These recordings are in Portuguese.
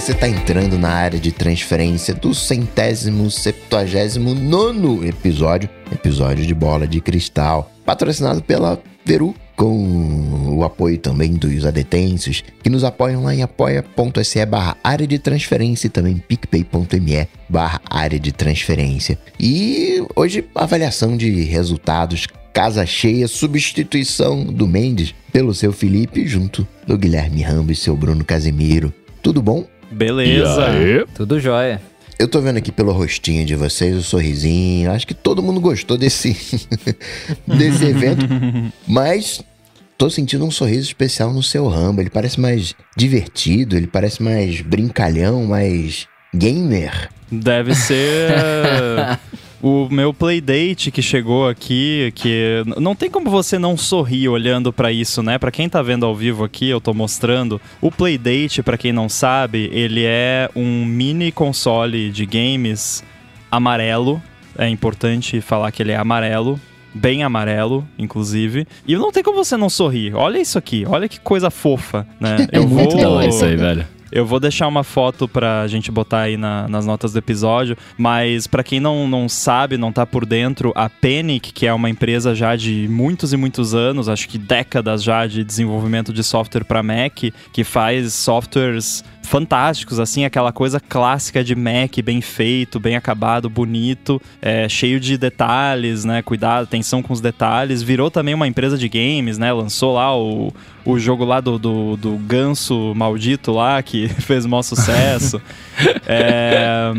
você está entrando na área de transferência do centésimo, septuagésimo nono episódio, episódio de Bola de Cristal, patrocinado pela Veru, com o apoio também dos adetêncios, que nos apoiam lá em apoia.se barra área de transferência e também picpay.me barra área de transferência. E hoje, avaliação de resultados, casa cheia, substituição do Mendes pelo seu Felipe, junto do Guilherme Rambo e seu Bruno Casemiro. Tudo bom? Beleza. Tudo jóia. Eu tô vendo aqui pelo rostinho de vocês o sorrisinho. Acho que todo mundo gostou desse, desse evento. Mas tô sentindo um sorriso especial no seu Rambo. Ele parece mais divertido, ele parece mais brincalhão, mais gamer. Deve ser o meu playdate que chegou aqui, que não tem como você não sorrir olhando para isso, né? Para quem tá vendo ao vivo aqui, eu tô mostrando. O playdate, para quem não sabe, ele é um mini console de games amarelo. É importante falar que ele é amarelo, bem amarelo, inclusive. E não tem como você não sorrir. Olha isso aqui, olha que coisa fofa, né? É muito da hora isso aí, velho. Eu vou deixar uma foto pra gente botar aí na- nas notas do episódio, mas pra quem não, não sabe, não tá por dentro, a Panic, que é uma empresa já de muitos e muitos anos, acho que décadas já de desenvolvimento de software pra Mac, que faz softwares fantásticos, assim, aquela coisa clássica de Mac, bem feito, bem acabado, bonito, é, cheio de detalhes, né? Cuidado, atenção com os detalhes. Virou também uma empresa de games, né? Lançou lá o, o jogo lá do, do, do ganso maldito lá, que fez o maior sucesso. É,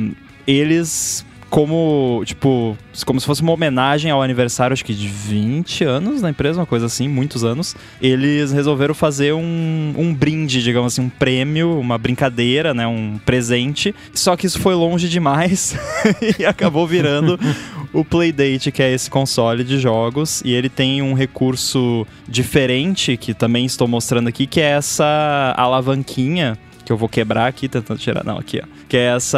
eles como, tipo, como se fosse uma homenagem ao aniversário, acho que de 20 anos da empresa, uma coisa assim, muitos anos, eles resolveram fazer um, um brinde, digamos assim, um prêmio, uma brincadeira, né, um presente. Só que isso foi longe demais e acabou virando o Playdate, que é esse console de jogos, e ele tem um recurso diferente, que também estou mostrando aqui, que é essa alavanquinha que eu vou quebrar aqui, tentando tirar. Não, aqui, ó. Que é essa.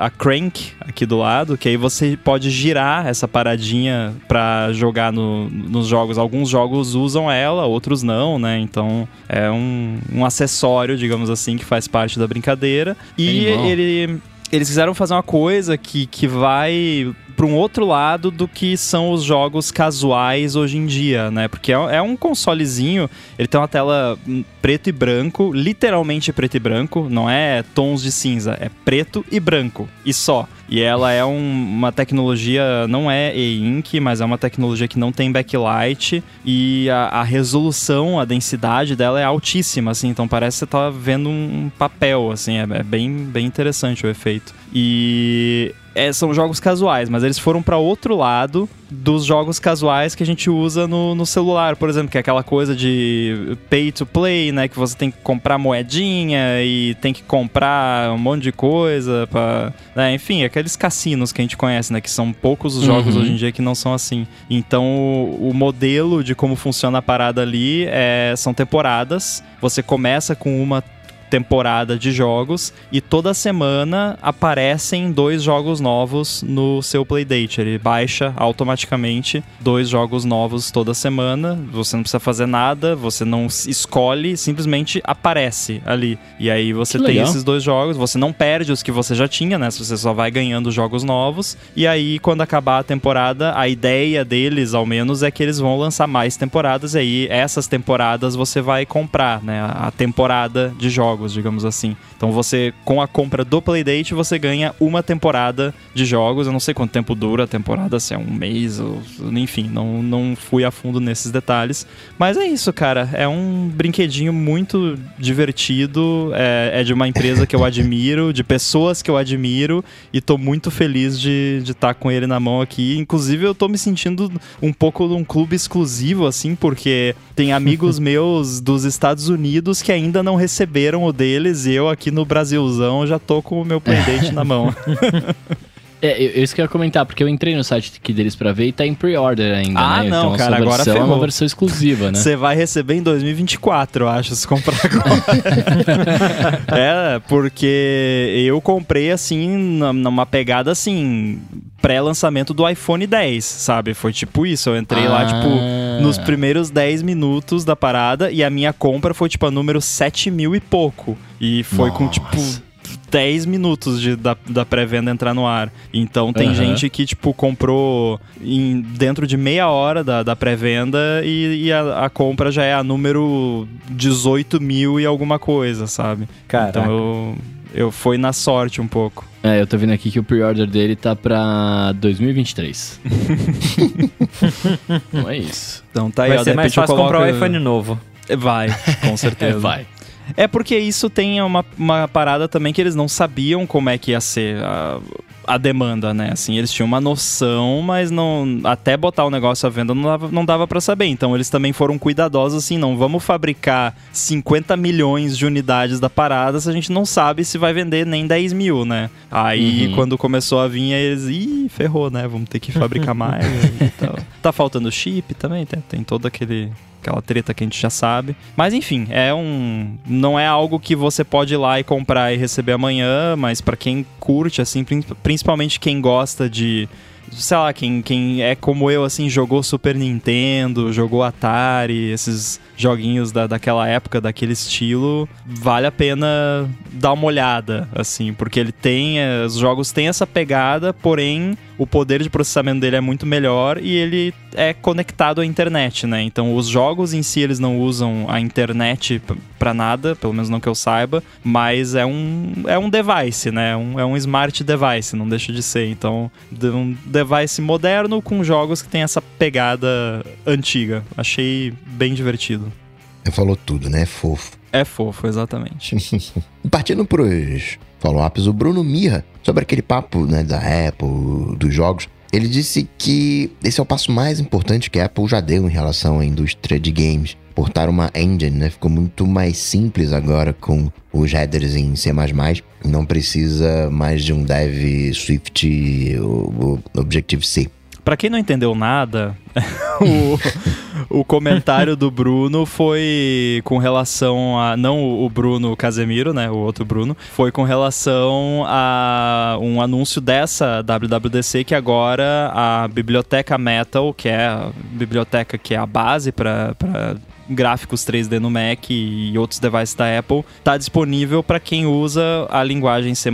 A crank aqui do lado, que aí você pode girar essa paradinha pra jogar no- nos jogos. Alguns jogos usam ela, outros não, né? Então é um, um acessório, digamos assim, que faz parte da brincadeira. E Animal. ele. Eles quiseram fazer uma coisa que, que vai para um outro lado do que são os jogos casuais hoje em dia, né? Porque é, é um consolezinho, ele tem uma tela hum, preto e branco, literalmente preto e branco, não é tons de cinza, é preto e branco, e só. E ela é um- uma tecnologia, não é e-ink, mas é uma tecnologia que não tem backlight e a, a resolução, a densidade dela é altíssima, assim, então parece que você tá vendo um papel, assim, é, é bem, bem interessante o efeito. E é, são jogos casuais, mas eles foram para outro lado dos jogos casuais que a gente usa no, no celular, por exemplo, que é aquela coisa de pay to play, né? Que você tem que comprar moedinha e tem que comprar um monte de coisa para, enfim, aqueles cassinos que a gente conhece, né? Que são poucos os jogos Uhum. hoje em dia que não são assim. Então, o, o modelo de como funciona a parada ali é, são temporadas. Você começa com uma temporada de jogos e toda semana aparecem dois jogos novos no seu Playdate. Ele baixa automaticamente dois jogos novos toda semana. Você não precisa fazer nada, você não escolhe, simplesmente aparece ali. E aí você Que tem legal. esses dois jogos, você não perde os que você já tinha, né? Você só vai ganhando jogos novos. E aí, quando acabar a temporada, a ideia deles, ao menos, é que eles vão lançar mais temporadas. E aí, essas temporadas você vai comprar, né? A temporada de jogos, digamos assim. Então, você, com a compra do Playdate, você ganha uma temporada de jogos. Eu não sei quanto tempo dura a temporada, se é um mês ou. Enfim, não, não fui a fundo nesses detalhes. Mas é isso, cara. É um brinquedinho muito divertido. É, é de uma empresa que eu admiro, de pessoas que eu admiro. E tô muito feliz de estar com ele na mão aqui. Inclusive, eu tô me sentindo um pouco num clube exclusivo, assim, porque tem amigos meus dos Estados Unidos que ainda não receberam o deles. E eu aqui no Brasilzão já tô com o meu Playdate na mão. É, eu, isso que eu ia comentar, porque eu entrei no site aqui deles pra ver e tá em pre-order ainda, Ah, né? não, então cara, agora versão é ferrou. uma versão exclusiva, né? Você vai receber em 2024, eu acho, se comprar agora. é, porque eu comprei assim, numa pegada assim, pré-lançamento do iPhone 10, sabe? Foi tipo isso. Eu entrei lá, Ah. tipo, nos primeiros 10 minutos da parada e a minha compra foi, tipo, a número 7 mil e pouco. E foi com, Nossa. tipo. 10 minutos de, da, da pré-venda entrar no ar. Então tem Aham. gente que, tipo, comprou em, dentro de meia hora da, da pré-venda e, e a, a compra já é a número 18 mil e alguma coisa, sabe? Caraca. Então eu, eu fui na sorte um pouco. É, eu tô vendo aqui que o pre-order dele tá pra 2023. Não é isso. Então tá aí, Vai ó, ser mais fácil comprar o coloco- iPhone novo. Vai, com certeza. É, vai. É porque isso tem uma, uma parada também que eles não sabiam como é que ia ser a, a demanda, né? Assim, eles tinham uma noção, mas não até botar o negócio à venda não dava, não dava para saber. Então eles também foram cuidadosos assim, não vamos fabricar 50 milhões de unidades da parada se a gente não sabe se vai vender nem 10 mil, né? Aí Uhum. quando começou a vir, eles, ih, ferrou, né? Vamos ter que fabricar mais e tal. Tá faltando chip também, tem, tem todo aquele aquela treta que a gente já sabe. Mas enfim, é um não é algo que você pode ir lá e comprar e receber amanhã, mas pra quem curte assim, prin- principalmente quem gosta de sei lá, quem, quem é como eu, assim, jogou Super Nintendo, jogou Atari, esses joguinhos da, daquela época, daquele estilo, vale a pena dar uma olhada, assim, porque ele tem, eh, os jogos têm essa pegada, porém o poder de processamento dele é muito melhor e ele é conectado à internet, né? Então os jogos em si eles não usam a internet p- pra nada, pelo menos não que eu saiba, mas é um é um device, né? Um, é um smart device, não deixa de ser. Então, de- um device moderno com jogos que tem essa pegada antiga. Achei bem divertido. Falou tudo, né? Fofo. É fofo, exatamente. Partindo pros follow-ups, o Bruno Mirra, sobre aquele papo né, da Apple, dos jogos, ele disse que esse é o passo mais importante que a Apple já deu em relação à indústria de games. Portar uma engine, né? Ficou muito mais simples agora com os headers em C++. Não precisa mais de um dev Swift ou Objective-C. Pra quem não entendeu nada, o, o comentário do Bruno foi com relação a. Não o Bruno Casemiro, né? O outro Bruno. Foi com relação a um anúncio dessa WWDC que agora a biblioteca Metal, que é a biblioteca que é a base para gráficos 3D no Mac e outros devices da Apple, está disponível para quem usa a linguagem C++,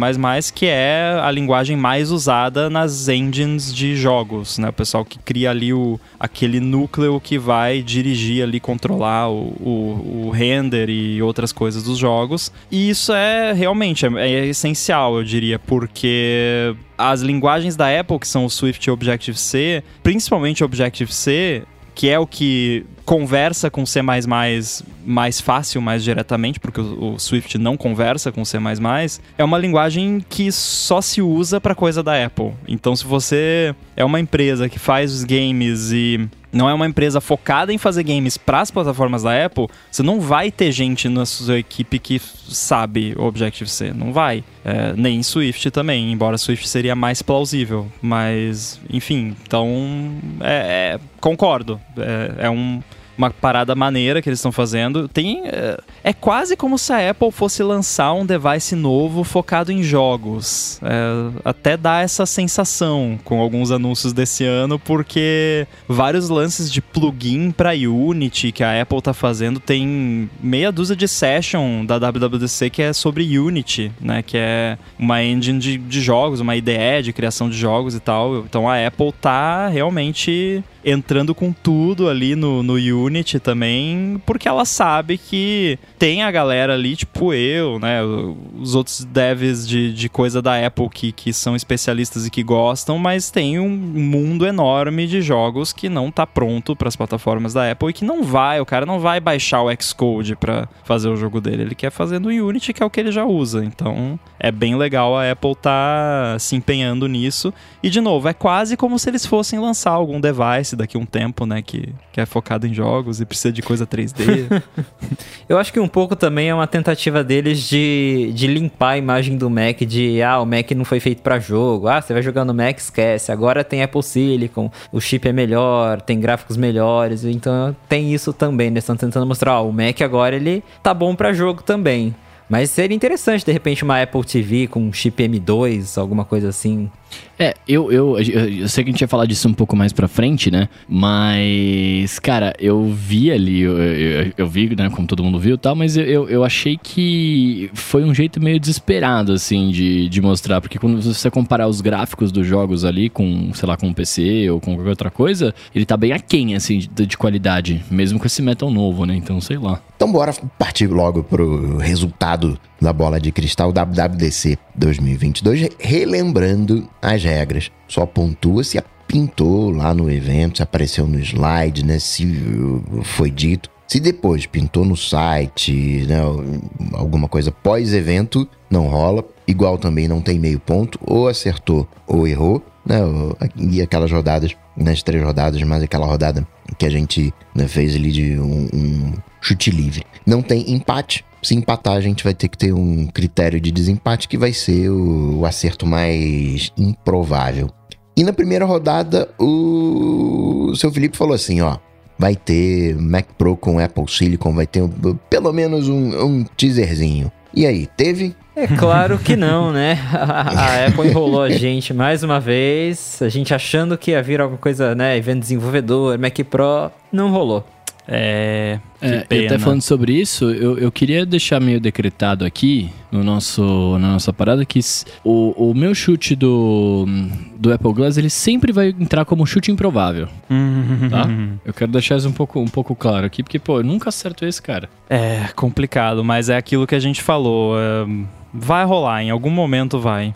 que é a linguagem mais usada nas engines de jogos, né? O pessoal que cria ali o, aquele núcleo que vai dirigir ali, controlar o, o, o render e outras coisas dos jogos. E isso é realmente é, é essencial, eu diria, porque as linguagens da Apple, que são o Swift e o Objective-C, principalmente o Objective-C, que é o que conversa com C++ mais fácil, mais diretamente, porque o, Swift não conversa com C++, é uma linguagem que só se usa para coisa da Apple. Então, se você é uma empresa que faz os games e não é uma empresa focada em fazer games para as plataformas da Apple, você não vai ter gente na sua equipe que sabe o Objective-C. Não vai. É, nem Swift também, embora Swift seria mais plausível. Mas, enfim, então. É, é, concordo. É, é um uma parada maneira que eles estão fazendo. Tem é, é quase como se a Apple fosse lançar um device novo focado em jogos. É, até dá essa sensação com alguns anúncios desse ano, porque vários lances de plugin para Unity que a Apple tá fazendo tem meia dúzia de session da WWDC que é sobre Unity, né? Que é uma engine de, de jogos, uma IDE de criação de jogos e tal. Então a Apple tá realmente entrando com tudo ali no, no Unity também, porque ela sabe que tem a galera ali, tipo eu, né? Os outros devs de, de coisa da Apple que, que são especialistas e que gostam, mas tem um mundo enorme de jogos que não tá pronto para as plataformas da Apple e que não vai, o cara não vai baixar o Xcode para fazer o jogo dele, ele quer fazer no Unity, que é o que ele já usa. Então, é bem legal a Apple tá se empenhando nisso. E de novo, é quase como se eles fossem lançar algum device daqui a um tempo, né, que, que é focado em jogos e precisa de coisa 3D. Eu acho que um pouco também é uma tentativa deles de, de limpar a imagem do Mac, de ah, o Mac não foi feito para jogo, ah, você vai jogar no Mac, esquece, agora tem Apple Silicon, o chip é melhor, tem gráficos melhores, então tem isso também, eles estão tentando mostrar, o Mac agora ele tá bom para jogo também. Mas seria interessante, de repente, uma Apple TV com chip M2, alguma coisa assim. É, eu, eu, eu, sei que a gente ia falar disso um pouco mais pra frente, né? Mas, cara, eu vi ali, eu, eu, eu vi, né, como todo mundo viu e tal, mas eu, eu achei que foi um jeito meio desesperado, assim, de, de mostrar. Porque quando você comparar os gráficos dos jogos ali com, sei lá, com o PC ou com qualquer outra coisa, ele tá bem aquém, assim, de, de qualidade, mesmo com esse metal novo, né? Então, sei lá. Então bora partir logo pro resultado da bola de cristal WWDC 2022, relembrando as regras. Só pontua se pintou lá no evento, se apareceu no slide, né? Se foi dito. Se depois pintou no site, né, alguma coisa pós-evento, não rola. Igual também não tem meio ponto, ou acertou ou errou, né? E aquelas rodadas, nas três rodadas, mais aquela rodada que a gente né, fez ali de um, um chute livre. Não tem empate. Se empatar, a gente vai ter que ter um critério de desempate que vai ser o, o acerto mais improvável. E na primeira rodada, o, o seu Felipe falou assim: ó, vai ter Mac Pro com Apple Silicon, vai ter pelo menos um, um teaserzinho. E aí, teve? É claro que não, né? A, Apple enrolou a gente mais uma vez, a gente achando que ia vir alguma coisa, né? Evento desenvolvedor, Mac Pro, não rolou. É. é até falando sobre isso, eu, eu queria deixar meio decretado aqui no nosso, na nossa parada que o, o meu chute do, do Apple Glass ele sempre vai entrar como chute improvável. tá? Eu quero deixar isso um pouco, um pouco claro aqui, porque, pô, eu nunca acerto esse, cara. É complicado, mas é aquilo que a gente falou. É, vai rolar, em algum momento vai.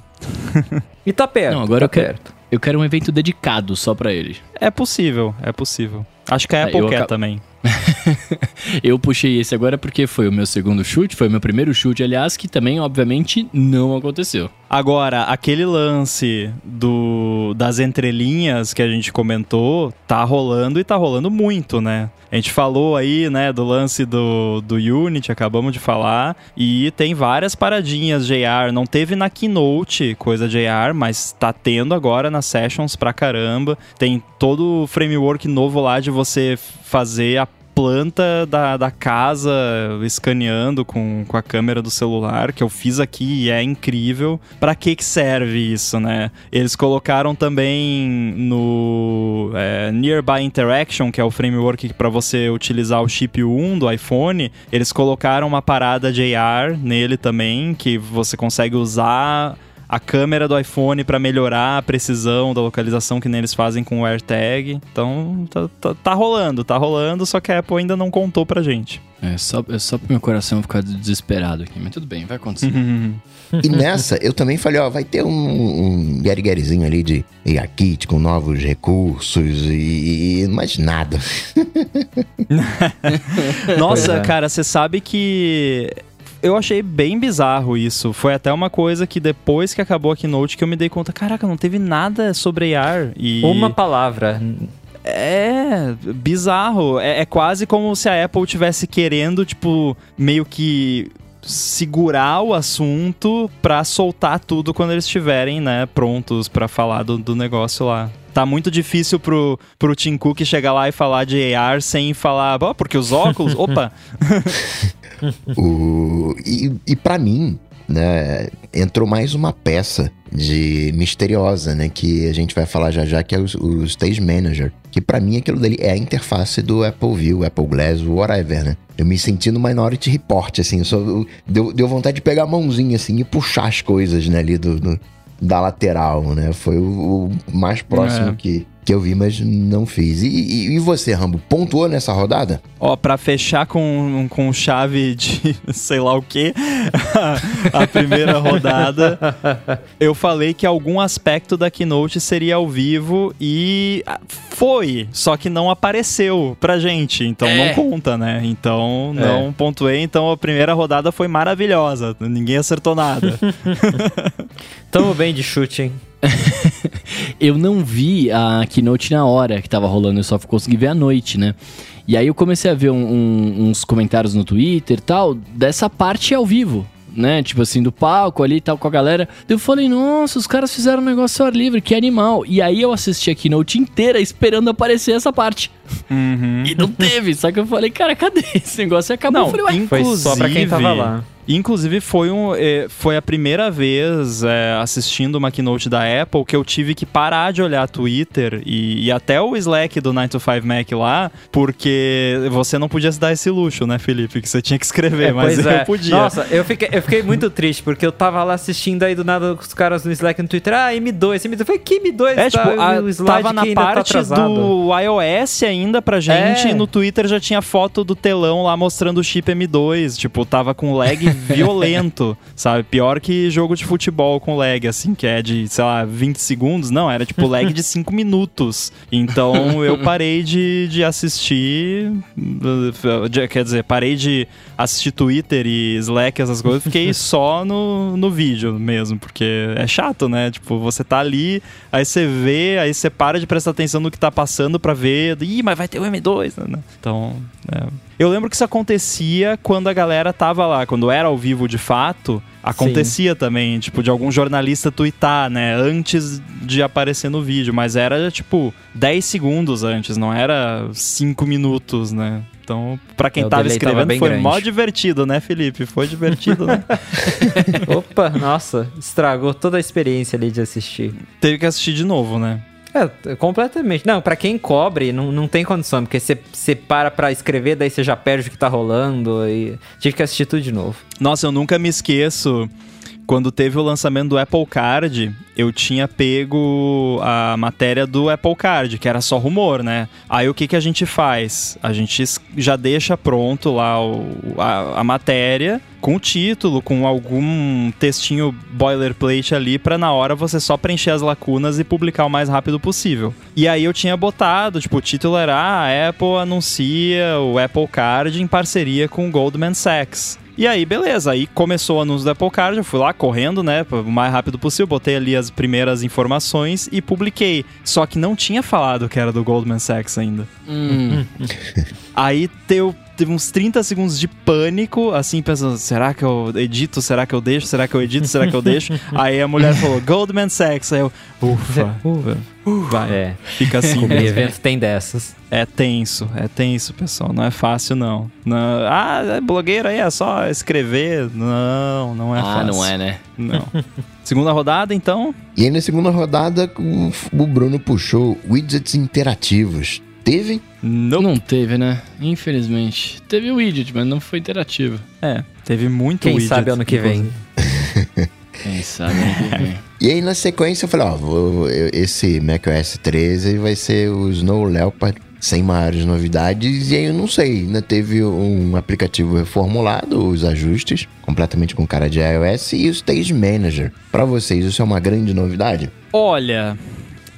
e tá perto. Não, agora tá eu perto. Quero, eu quero um evento dedicado só para ele. É possível, é possível. Acho que a é, Apple quer também. eu puxei esse agora porque foi o meu segundo chute, foi o meu primeiro chute, aliás, que também, obviamente, não aconteceu. Agora, aquele lance do das entrelinhas que a gente comentou, tá rolando e tá rolando muito, né? A gente falou aí, né, do lance do, do Unity, acabamos de falar, e tem várias paradinhas JR. Não teve na Keynote coisa JR, mas tá tendo agora nas sessions pra caramba. Tem todo o framework novo lá de você fazer a planta da, da casa escaneando com, com a câmera do celular, que eu fiz aqui e é incrível. Para que que serve isso, né? Eles colocaram também no é, Nearby Interaction, que é o framework para você utilizar o chip 1 do iPhone, eles colocaram uma parada de AR nele também, que você consegue usar a câmera do iPhone para melhorar a precisão da localização que nem eles fazem com o AirTag. Então tá, tá, tá, rolando, tá rolando, só que a Apple ainda não contou pra gente. É só, é só pro meu coração ficar desesperado aqui, mas tudo bem, vai acontecer. e nessa, eu também falei, ó, vai ter um, um ali de Yakit com novos recursos e, e mais nada. Nossa, é. cara, você sabe que eu achei bem bizarro isso. Foi até uma coisa que depois que acabou a keynote que eu me dei conta, caraca, não teve nada sobre AR. E... Uma palavra. É, bizarro. É, é quase como se a Apple tivesse querendo, tipo, meio que segurar o assunto pra soltar tudo quando eles estiverem, né, prontos para falar do, do negócio lá. Tá muito difícil pro, pro Tim Cook chegar lá e falar de AR sem falar, oh, porque os óculos, opa. o, e e para mim, né, entrou mais uma peça de misteriosa, né, que a gente vai falar já já, que é o, o Stage Manager, que para mim aquilo dali é a interface do Apple View, Apple Glass, whatever, né? Eu me senti no Minority Report, assim, só, deu, deu vontade de pegar a mãozinha, assim, e puxar as coisas, né, ali do, do da lateral, né? Foi o, o mais próximo é. que, que eu vi, mas não fiz. E, e, e, você, Rambo, pontuou nessa rodada? Ó, pra fechar com, com chave de sei lá o que, a primeira rodada, eu falei que algum aspecto da Keynote seria ao vivo e foi, só que não apareceu pra gente, então é. não conta, né? Então não é. pontuei, então a primeira rodada foi maravilhosa, ninguém acertou nada. Tamo bem de chute, hein? eu não vi a keynote na hora que tava rolando, eu só consegui ver à noite, né? E aí eu comecei a ver um, um, uns comentários no Twitter e tal, dessa parte ao vivo, né? Tipo assim, do palco ali e tal com a galera. Eu falei, nossa, os caras fizeram um negócio ao ar livre, que animal. E aí eu assisti a keynote inteira esperando aparecer essa parte. Uhum. E não teve, só que eu falei, cara, cadê esse negócio? E acabou. Não, eu falei, Ué, foi só pra quem tava lá. Inclusive, foi, um, eh, foi a primeira vez é, assistindo uma keynote da Apple que eu tive que parar de olhar Twitter e, e até o Slack do 9 to 5 Mac lá, porque você não podia se dar esse luxo, né, Felipe? Que você tinha que escrever, É, mas eu é. podia. Nossa, eu fiquei, eu fiquei muito triste, porque eu tava lá assistindo aí do nada os caras no Slack no Twitter. Ah, M2, M2. Eu falei, que M2? É, tipo, tá, a- o slide tava na tá parte atrasado. do iOS ainda pra gente, É. e no Twitter já tinha foto do telão lá mostrando o chip M2, tipo, tava com lag violento, sabe? Pior que jogo de futebol com lag, assim, que é de, sei lá, 20 segundos, não, era tipo lag de 5 minutos. Então eu parei de, de assistir, de- quer dizer, parei de assistir Twitter e Slack, essas coisas, fiquei só no, no vídeo mesmo, porque é chato, né? Tipo, você tá ali, aí você vê, aí você para de prestar atenção no que tá passando pra ver, ih, mas vai ter o M2, né? Então, é. Eu lembro que isso acontecia quando a galera tava lá, quando era ao vivo de fato, acontecia também, tipo, de algum jornalista twittar, né, antes de aparecer no vídeo, mas era tipo 10 segundos antes, não era 5 minutos, né? Então, pra quem É, o tava tava escrevendo, bem foi grande. mó divertido, né, Felipe? Foi divertido, né? Opa, nossa, estragou toda a experiência ali de assistir. Teve que assistir de novo, né? É, completamente. Não, pra quem cobre, não, não tem condição, porque você para pra escrever, daí você já perde o que tá rolando e tive que assistir tudo de novo. Nossa, eu nunca me esqueço. Quando teve o lançamento do Apple Card, eu tinha pego a matéria do Apple Card, que era só rumor, né? Aí o que, que a gente faz? A gente já deixa pronto lá o- a, a matéria com o título, com algum textinho boilerplate ali, pra na hora você só preencher as lacunas e publicar o mais rápido possível. E aí eu tinha botado, tipo, o título era ah, a Apple anuncia o Apple Card em parceria com o Goldman Sachs. E aí, beleza, aí começou o anúncio do Apple Card, eu fui lá correndo, né, o mais rápido possível, botei ali as primeiras informações e publiquei. Só que não tinha falado que era do Goldman Sachs ainda. Hum. Aí teu, teve uns 30 segundos de pânico, assim, pensando, será que eu edito? Será que eu deixo? Será que eu edito? Será que eu deixo? aí a mulher falou, Goldman Sachs. Aí eu, ufa, vai, É, fica assim o evento tem dessas. É tenso, é tenso, pessoal. Não é fácil, não. não ah, é blogueiro aí, é só escrever. Não, não é ah, fácil. não é, né? Não. Segunda rodada, então. E aí na segunda rodada o Bruno puxou widgets interativos. Teve? Não. Não teve, né? Infelizmente. Teve o widget, mas não foi interativo. É, teve muito Quem widget, sabe ano que vem. Quem sabe ano que vem. E aí na sequência eu falei, ó, vou- eu- esse macOS 13 vai ser o Snow Leopard sem maiores novidades. E aí eu não sei, né? Teve um aplicativo reformulado, os ajustes, completamente com cara de iOS e o Stage Manager. Pra vocês, isso é uma grande novidade? Olha,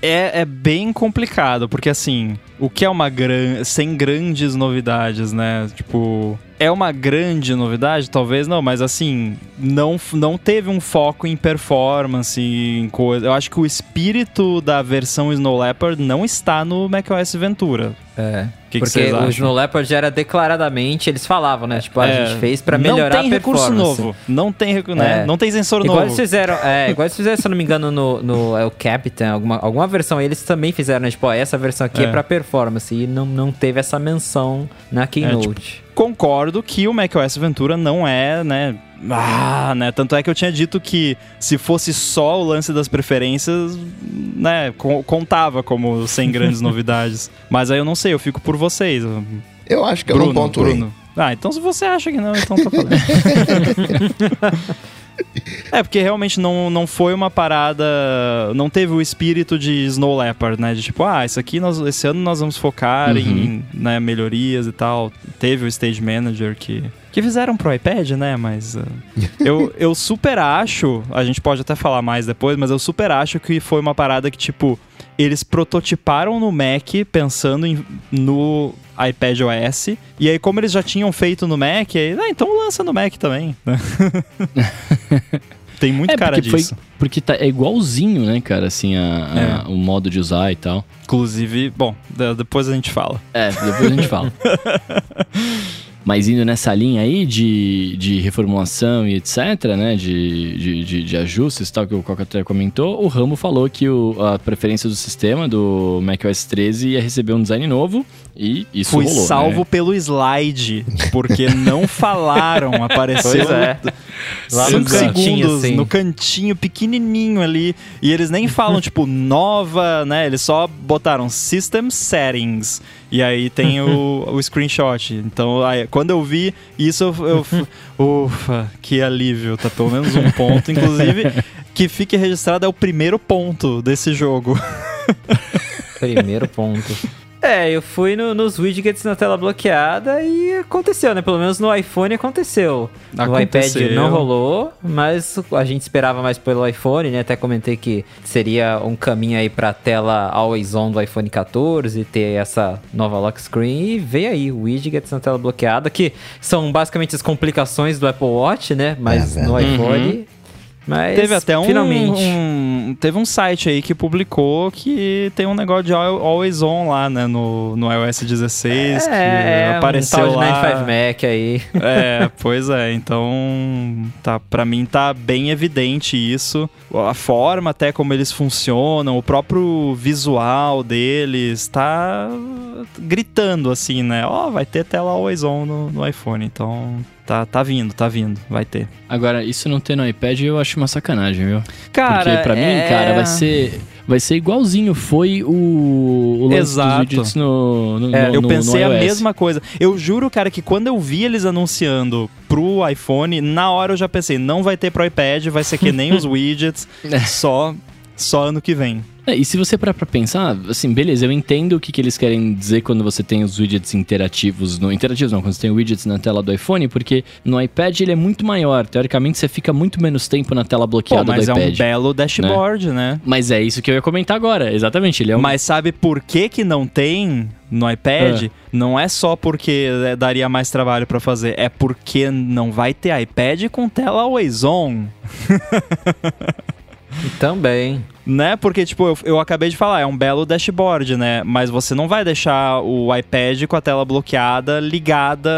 é, é bem complicado, porque assim, o que é uma gran... sem grandes novidades, né? Tipo, é uma grande novidade? Talvez não, mas assim, não, não teve um foco em performance, em coisa. Eu acho que o espírito da versão Snow Leopard não está no macOS Ventura. É. O que, que Porque vocês o? Snow Leopard era declaradamente, eles falavam, né? Tipo, a É, gente fez pra melhorar Não tem a recurso performance. novo. Não tem, recu- né? É. não tem sensor Igual novo. eles fizeram, é, igual eles fizeram, se eu não me engano, no, no El Capitan, alguma, alguma versão aí, eles também fizeram, né? Tipo, ó, essa versão aqui é, É. pra performance. E não, não teve essa menção na Keynote. Concordo que o macOS Ventura não é, né? Ah, né? Tanto é que eu tinha dito que se fosse só o lance das preferências, né? co- Contava como sem grandes novidades. Mas aí eu não sei, eu fico por vocês. Eu acho que eu não pontuei. Bruno. Ah, então se você acha que não, então tá falando. É, porque realmente não, não foi uma parada. Não teve o espírito de Snow Leopard, né? De tipo, ah, isso aqui nós, esse ano nós vamos focar Uhum. em né, melhorias e tal. Teve o Stage Manager que. Que fizeram pro iPad, né? Mas. uh, eu, eu super acho. A gente pode até falar mais depois, mas eu super acho que foi uma parada que, tipo, eles prototiparam no Mac pensando em- no iPad OS. E aí, como eles já tinham feito no Mac, aí, ah, então lança no Mac também. né? Tem muito é, cara porque, foi, disso. porque tá, é igualzinho, né, cara, assim, a- a- É. o modo de usar e tal. Inclusive, bom, de- depois a gente fala. É, depois a gente fala. Mas indo nessa linha aí de, de reformulação e etc, né, de, de, de, de ajustes tal, que o Coca até comentou, o Rambo falou que o, a preferência do sistema do macOS 13 ia receber um design novo e isso Fui rolou, salvo né? pelo slide, porque não falaram, apareceu. Pois é. Lá no cantinho, segundos assim. no cantinho pequenininho ali. E eles nem falam, tipo, nova, né? Eles só botaram System Settings. E aí tem o, o screenshot. Então, aí, quando eu vi isso, eu, eu ufa, que alívio. Tá pelo menos um ponto. Inclusive, que fique registrado é o primeiro ponto desse jogo. Primeiro ponto. É, eu fui no- nos widgets na tela bloqueada e aconteceu, né? Pelo menos no iPhone aconteceu. No Aconteceu. iPad não rolou, mas a gente esperava mais pelo iPhone, né? Até comentei que seria um caminho aí pra tela always on do iPhone 14, ter essa nova lock screen e veio aí widgets na tela bloqueada, que são basicamente as complicações do Apple Watch, né? Mas É no iPhone. Mas Teve até um, finalmente. um- Teve um site aí que publicou que tem um negócio de al- Always On lá, né? No, no iOS 16. que é, apareceu um tal de lá. 95 Mac aí. É, pois é. Então, tá, para mim tá bem evidente isso. A forma até como eles funcionam, o próprio visual deles tá gritando assim, né? Ó, vai ter tela always on no, no iPhone. Então, tá, tá vindo, tá vindo, vai ter. Agora, isso não ter no iPad eu acho uma sacanagem, viu? Cara, Porque pra mim, é- cara, vai ser. Vai ser igualzinho foi o, o lance Exato. dos widgets no, no, É, no- eu pensei no a mesma coisa. Eu juro, cara, que quando eu vi eles anunciando pro iPhone, na hora eu já pensei, não vai ter pro iPad, vai ser que nem os widgets, só, só ano que vem. É, e se você parar pra pensar, assim, beleza, eu entendo o que, que eles querem dizer quando você tem os widgets interativos. No, interativos não, quando você tem widgets na tela do iPhone, porque no iPad ele é muito maior. Teoricamente você fica muito menos tempo na tela Pô, bloqueada mas do é um belo dashboard, né? Mas é isso que eu ia comentar agora, exatamente. Ele é um. Mas sabe por que que não tem no iPad? Não é só porque é, daria mais trabalho pra fazer, é porque não vai ter iPad com tela always on. Também. Né? Porque, tipo, eu, eu acabei de falar, é um belo dashboard, né? Mas você não vai deixar o iPad com a tela bloqueada ligada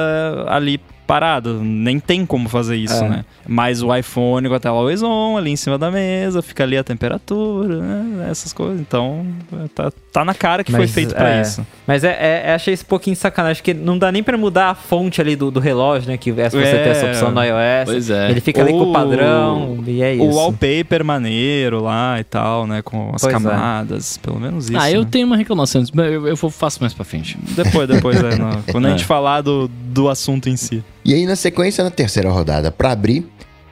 ali parado. Nem tem como fazer isso, É. né? Mas o iPhone com a tela always on ali em cima da mesa, fica ali a temperatura, né? Essas coisas. Então, tá, tá na cara que foi Mas, feito pra é. isso. Mas é, é- é- achei isso um pouquinho sacanagem, porque não dá nem pra mudar a fonte ali do, do relógio, né? Que é se você É. ter essa opção no iOS. Pois é. Ele fica ali com o padrão e é isso. O wallpaper maneiro lá e tal, né? Com as Pois é. camadas, pelo menos isso. ah, eu né? tenho uma reclamação, eu, eu vou- faço mais pra frente. Depois, depois, é, no- quando a É. gente falar do, do assunto em si. E aí, na sequência, na terceira rodada, para abrir,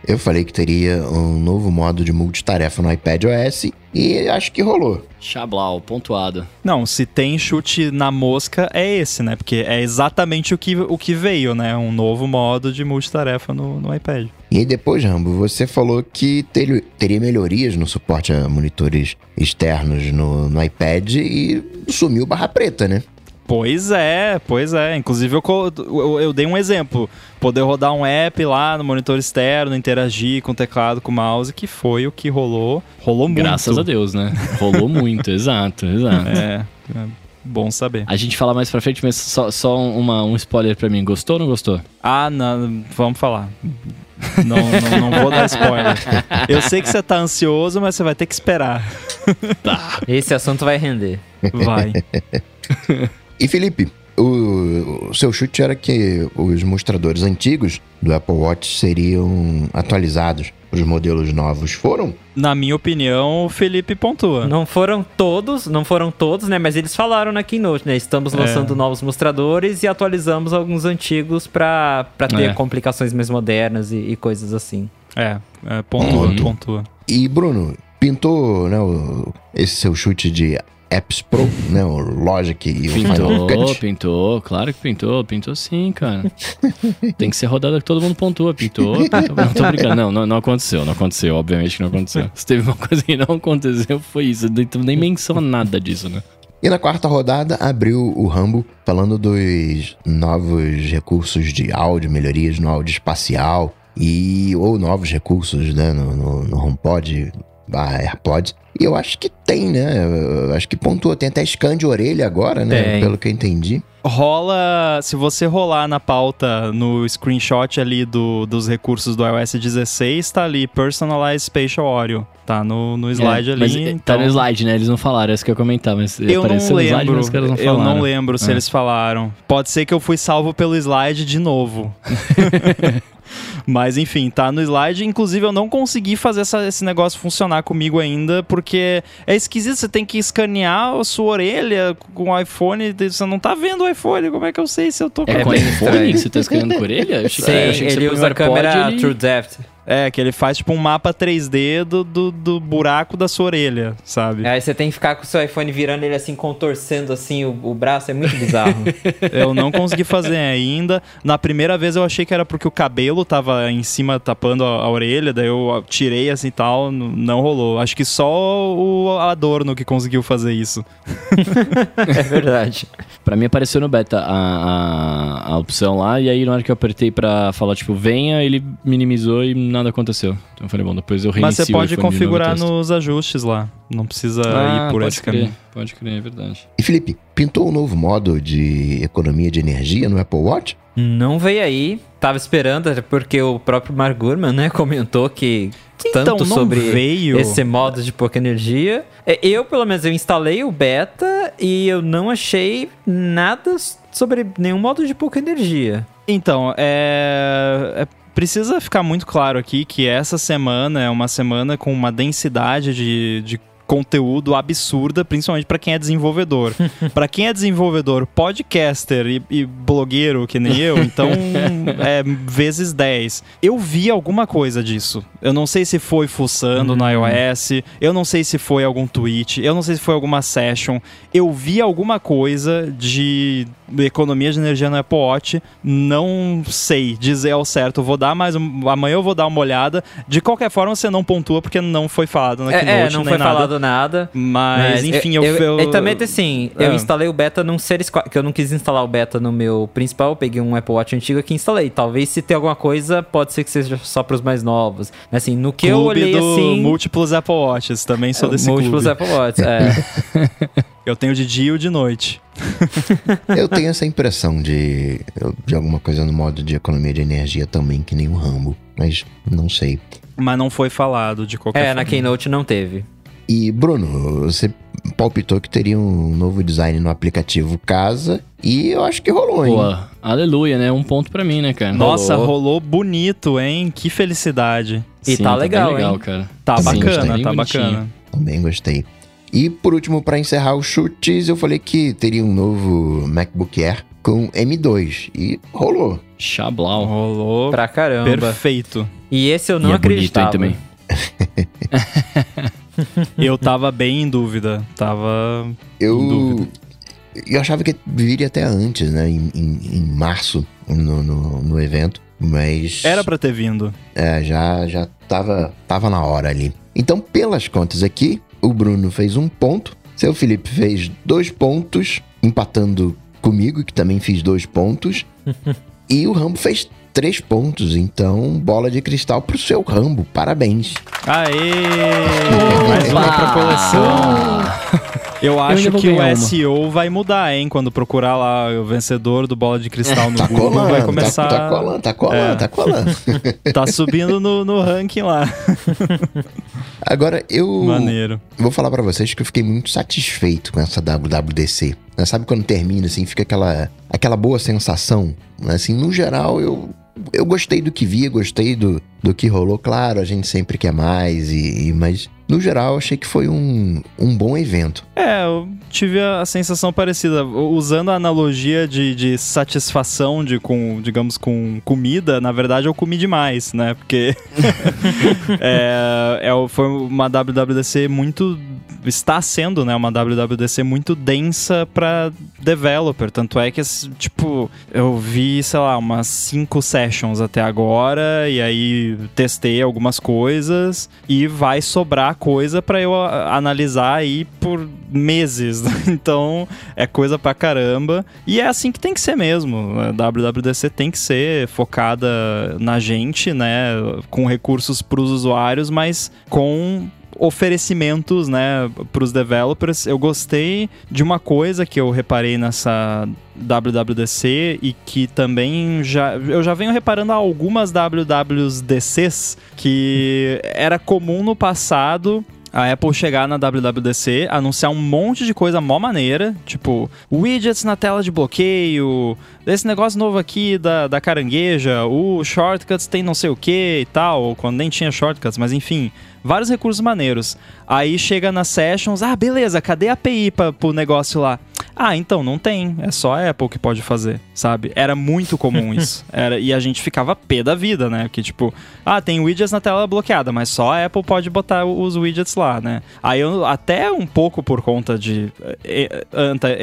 eu falei que teria um novo modo de multitarefa no iPad OS e acho que rolou. Chablau, pontuado. Não, se tem chute na mosca, é esse, né? Porque é exatamente o que, o que veio, né? Um novo modo de multitarefa no, no iPad. E aí depois, Rambo, você falou que ter- teria melhorias no suporte a monitores externos no, no iPad e sumiu barra preta, né? Pois é, pois é. Inclusive, eu, eu, eu dei um exemplo. Poder rodar um app lá no monitor externo, interagir com o teclado, com o mouse, que foi o que rolou. Rolou muito. Graças a Deus, né? Rolou muito, exato, exato. É, é bom saber. A gente fala mais pra frente, mas só, só uma, um spoiler pra mim. Gostou ou não gostou? Ah, não, vamos falar. Não, não, não vou dar spoiler. Eu sei que você tá ansioso, mas você vai ter que esperar. Esse assunto vai render. Vai. E Felipe, o, o seu chute era que os mostradores antigos do Apple Watch seriam atualizados para os modelos novos. Foram? Na minha opinião, o Felipe pontua. Não foram todos, não foram todos, né? Mas eles falaram na Keynote, né? Estamos É. lançando novos mostradores e atualizamos alguns antigos pra, pra ter É. complicações mais modernas e, e coisas assim. É, é pontua, Uhum. pontua. E Bruno, pintou né, o- esse seu chute de Apps Pro, né, o Logic e o Final Pintou, Cut? pintou, claro que pintou, pintou sim, cara. Tem que ser rodada que todo mundo pontua, pintou, pintou. Não tô brincando, não, não, não aconteceu, não aconteceu, obviamente que não aconteceu. Se teve uma coisa que não aconteceu, foi isso. Então nem menciona nada disso, né? E na quarta rodada abriu o Rambo falando dos novos recursos de áudio, melhorias no áudio espacial e ou novos recursos né, no, no, no HomePod, barra AirPod. E eu acho que tem, né? Eu acho que pontuou. Tem até scan de orelha agora, né? Tem. Pelo que eu entendi. Rola, se você rolar na pauta no screenshot ali do, dos recursos do iOS 16, tá ali Personalized Spatial Audio. Tá no, no slide É, ali. Mas então... tá no slide, né? Eles não falaram, é isso que eu ia comentar, mas Eu não slide, lembro, caras não eu não lembro se É. eles falaram. Pode ser que eu fui salvo pelo slide de novo. Mas enfim, tá no slide. Inclusive, eu não consegui fazer essa- esse negócio funcionar comigo ainda, porque é esquisito. Você tem que escanear a sua orelha com o iPhone. Você não tá vendo o iPhone. Como é que eu sei se eu tô É É com bem iPhone que você tá escaneando com a orelha? Eu Sim, eu achei que você ele usa o a câmera ele- True Depth. É, que ele faz tipo um mapa 3D do, do, do buraco da sua orelha, sabe? Aí você tem que ficar com o seu iPhone virando ele assim, contorcendo assim o, o braço, é muito bizarro. Eu não consegui fazer ainda. Na primeira vez eu achei que era porque o cabelo tava em cima tapando a, a orelha, daí eu tirei assim e tal, não rolou. Acho que só o Adorno que conseguiu fazer isso. é verdade. Pra mim apareceu no beta a, a, a opção lá, e aí na hora que eu apertei pra falar, tipo, venha, ele minimizou e nada aconteceu. Então eu falei, bom, depois eu reinicio Mas você pode configurar nos ajustes lá. Não precisa Ah, ir por pode esse crer, caminho. Pode crer, é verdade. E Felipe, pintou um novo modo de economia de energia no Apple Watch? Não veio aí, tava esperando, até porque o próprio Mark Gurman, né, comentou que Então, tanto sobre veio. esse modo de pouca energia. É, Eu, pelo menos, eu instalei o beta e eu não achei nada sobre nenhum modo de pouca energia. Então, é, é- Precisa ficar muito claro aqui que essa semana é uma semana com uma densidade de, de conteúdo absurda, principalmente para quem é desenvolvedor. para quem é desenvolvedor, podcaster e, e blogueiro, que nem eu, então é vezes 10. Eu vi alguma coisa disso. Eu não sei se foi fuçando no iOS, eu não sei se foi algum tweet, eu não sei se foi alguma session. Eu vi alguma coisa de economia de energia no Apple Watch, não sei dizer ao certo. Vou dar mais um, amanhã eu vou dar uma olhada. De qualquer forma, você não pontua porque não foi falado na É, Keynote, é, não foi nada. falado nada. Mas, enfim, eu, eu, E também, assim, eu Ah. instalei o beta num Series 4, que eu não quis instalar o beta no meu principal, eu peguei um Apple Watch antigo que instalei. Talvez se tem alguma coisa, pode ser que seja só pros mais novos. Mas, Assim, no que eu clube olhei do assim... múltiplos Apple Watches, também sou desse múltiplos clube. Apple Watch, é. Eu tenho de dia e o de noite. Eu tenho essa impressão de, de alguma coisa no modo de economia de energia também, que nem o Rambo. Mas não sei. Mas não foi falado de qualquer é, forma. na Keynote não teve. E, Bruno, você palpitou que teria um novo design no aplicativo Casa. E eu acho que rolou, hein? Pô, aleluia, né? Um ponto pra mim, né, cara? Nossa, Rolou. rolou bonito, hein? Que felicidade. E tá legal, bem legal, hein? cara. Tá Sim, bacana, tá bonitinho. bacana. Também gostei. E por último, pra encerrar os chutes, eu falei que teria um novo MacBook Air com M2. E rolou. Chablau. Rolou Pra caramba. perfeito. E esse eu não E é bonito, hein, acreditava. também. Eu tava bem em dúvida. Tava. Eu, Em dúvida. eu achava que viria até antes, né? Em, em- em março, no, no, no evento. Mas. Era pra ter vindo. É, já, já tava, tava na hora ali. Então, pelas contas aqui, o Bruno fez um ponto, seu Felipe fez dois pontos, empatando comigo, que também fiz dois pontos, e o Rambo fez três pontos. Então, bola de cristal pro seu Rambo. Parabéns. Aê! Mais uma pra coleção. Eu acho vou que o uma. SEO vai mudar, hein? Quando procurar lá o vencedor do bola de cristal no Tá Google, colando, vai tá- começar. tá, colando, tá colando, É. tá colando. Tá subindo no, no ranking lá. Agora, eu Maneiro. vou falar pra vocês que eu fiquei muito satisfeito com essa WWDC. Né, Sabe quando termina, assim, fica aquela, aquela boa sensação? Assim, no geral, eu, eu gostei do que vi, gostei do, do que rolou. Claro, a gente sempre quer mais, e, e- mas no geral, achei que foi um, um bom evento. É, eu tive a sensação parecida. Usando a analogia de, de satisfação de com, digamos, com comida, na verdade eu comi demais, né? Porque é, é, foi uma WWDC muito. Está sendo, né? Uma WWDC muito densa pra developer. Tanto é que, tipo, eu vi, sei lá, umas cinco sessions até agora, e aí testei algumas coisas, e vai sobrar coisa pra eu a- analisar aí por meses. Então, é coisa pra caramba. E é assim que tem que ser mesmo. A WWDC tem que ser focada na gente, né? Com recursos pros usuários, mas com oferecimentos, né, para os developers. Eu gostei de uma coisa que eu reparei nessa WWDC e que também já eu já venho reparando algumas WWDCs que era comum no passado a Apple chegar na WWDC, anunciar um monte de coisa mó maneira, tipo, widgets na tela de bloqueio, esse negócio novo aqui da, da carangueja, o shortcuts tem não sei o que e tal, quando nem tinha shortcuts, mas enfim, vários recursos maneiros. Aí chega nas sessions, ah, beleza, cadê a API pra, pro negócio lá? Ah, então não tem, é só a Apple que pode fazer, sabe? Era muito comum isso. Era, e a gente ficava pé da vida, né? Que tipo, ah, tem widgets na tela bloqueada, mas só a Apple pode botar os widgets lá, né? Aí eu, até um pouco por conta de eh,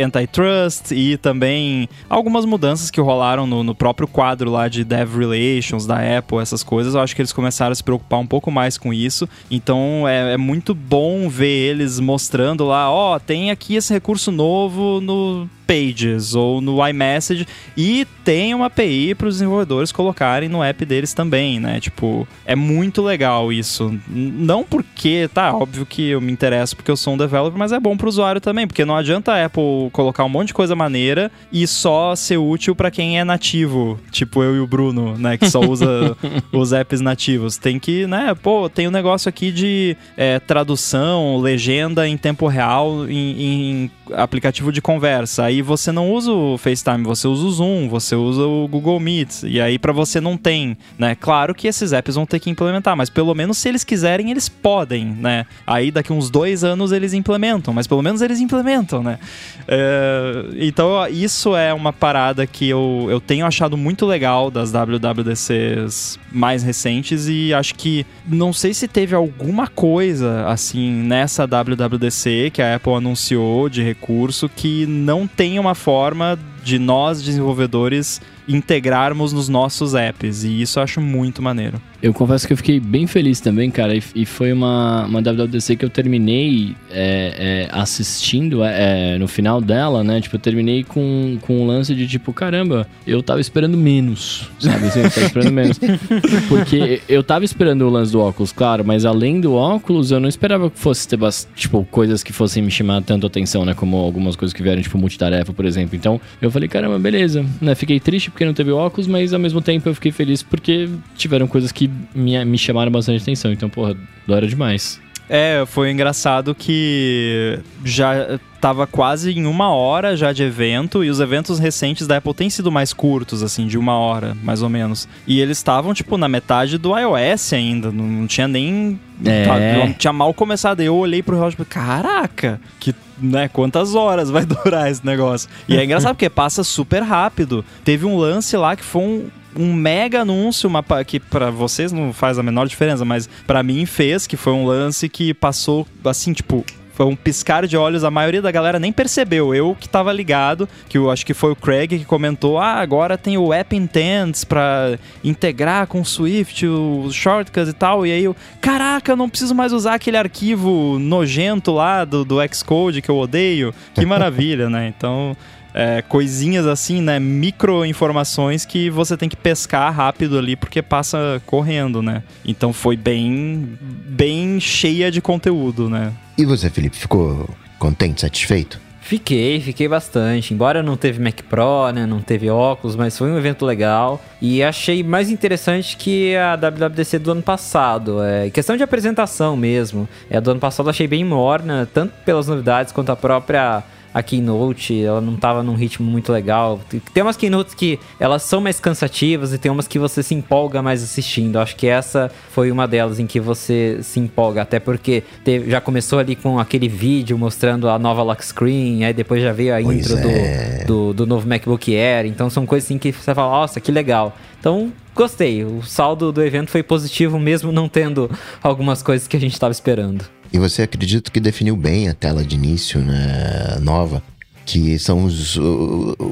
antitrust e também algumas mudanças que rolaram no, no próprio quadro lá de Dev Relations da Apple, essas coisas, eu acho que eles começaram a se preocupar um pouco mais com isso. Então é, é muito bom ver eles mostrando lá, ó, oh, tem aqui esse recurso novo no Pages ou no iMessage e tem uma API para os desenvolvedores colocarem no app deles também, né? Tipo, é muito legal isso. Não porque, tá, óbvio que eu me interesso porque eu sou um developer, mas é bom para o usuário também, porque não adianta a Apple colocar um monte de coisa maneira e só ser útil para quem é nativo, tipo eu e o Bruno, né, que só usa os apps nativos. Tem que, né, pô, tem um negócio aqui de é, tradução, legenda em tempo real em, em aplicativo de conversa. Você não usa o FaceTime, você usa o Zoom, você usa o Google Meet. E aí para você não tem, né? Claro que esses apps vão ter que implementar, mas pelo menos se eles quiserem, eles podem, né? Aí daqui uns dois anos eles implementam, mas pelo menos eles implementam, né? É, então isso é uma parada que eu, eu tenho achado muito legal das WWDCs mais recentes e acho que não sei se teve alguma coisa assim nessa WWDC que a Apple anunciou de recurso que não tem uma forma de nós desenvolvedores integrarmos nos nossos apps. E isso eu acho muito maneiro. Eu confesso que eu fiquei bem feliz também, cara. E, e foi uma, uma WWDC que eu terminei é, é, assistindo é, é, no final dela, né? Tipo, eu terminei com, com um lance de tipo, caramba, eu tava esperando menos, sabe? Assim, eu tava esperando menos. Porque eu tava esperando o lance do óculos, claro, mas além do óculos, eu não esperava que fosse ter, tipo, coisas que fossem me chamar tanto atenção, né? Como algumas coisas que vieram, tipo, multitarefa, por exemplo. Então, eu falei, caramba, beleza. Né? Fiquei triste porque não teve óculos, mas ao mesmo tempo eu fiquei feliz porque tiveram coisas que me, me chamaram bastante atenção. Então, porra, da demais. É, foi engraçado que já tava quase em uma hora já de evento e os eventos recentes da Apple têm sido mais curtos, assim, de uma hora, mais ou menos. E eles estavam, tipo, na metade do iOS ainda, não tinha nem... É. Não tinha mal começado. Eu olhei pro relógio e falei, caraca, que né, quantas horas vai durar esse negócio. E é engraçado porque passa super rápido. Teve um lance lá que foi um, um mega anúncio, uma, que para vocês não faz a menor diferença, mas para mim fez, que foi um lance que passou assim, tipo, foi um piscar de olhos, a maioria da galera nem percebeu. Eu que tava ligado, que eu acho que foi o Craig que comentou: ah, agora tem o App Intents pra integrar com o Swift, os shortcuts e tal. E aí eu, caraca, eu não preciso mais usar aquele arquivo nojento lá do, do Xcode que eu odeio. Que maravilha, né? Então é, coisinhas assim, né? Micro informações que você tem que pescar rápido ali porque passa correndo, né? Então foi bem, bem cheia de conteúdo, né? E você, Felipe, ficou contente, satisfeito? Fiquei, fiquei bastante. Embora não teve Mac Pro, né, não teve óculos, mas foi um evento legal. E achei mais interessante que a WWDC do ano passado. É questão de apresentação mesmo. É, do ano passado achei bem morna, tanto pelas novidades quanto a própria a keynote, ela não tava num ritmo muito legal. Tem umas keynotes que elas são mais cansativas e tem umas que você se empolga mais assistindo. Acho que essa foi uma delas em que você se empolga, até porque teve, já começou ali com aquele vídeo mostrando a nova lock screen, aí depois já veio a pois intro é. do, do, do, novo MacBook Air. Então são coisas assim que você fala, nossa, que legal. Então, gostei. O saldo do evento foi positivo, mesmo não tendo algumas coisas que a gente estava esperando. E você acredita que definiu bem a tela de início né, nova, que são os,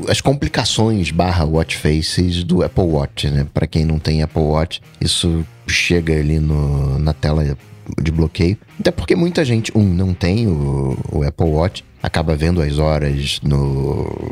as complicações barra watch faces do Apple Watch, né? Para quem não tem Apple Watch, isso chega ali no, na tela de bloqueio. Até porque muita gente, um, não tem o, o Apple Watch, acaba vendo as horas no,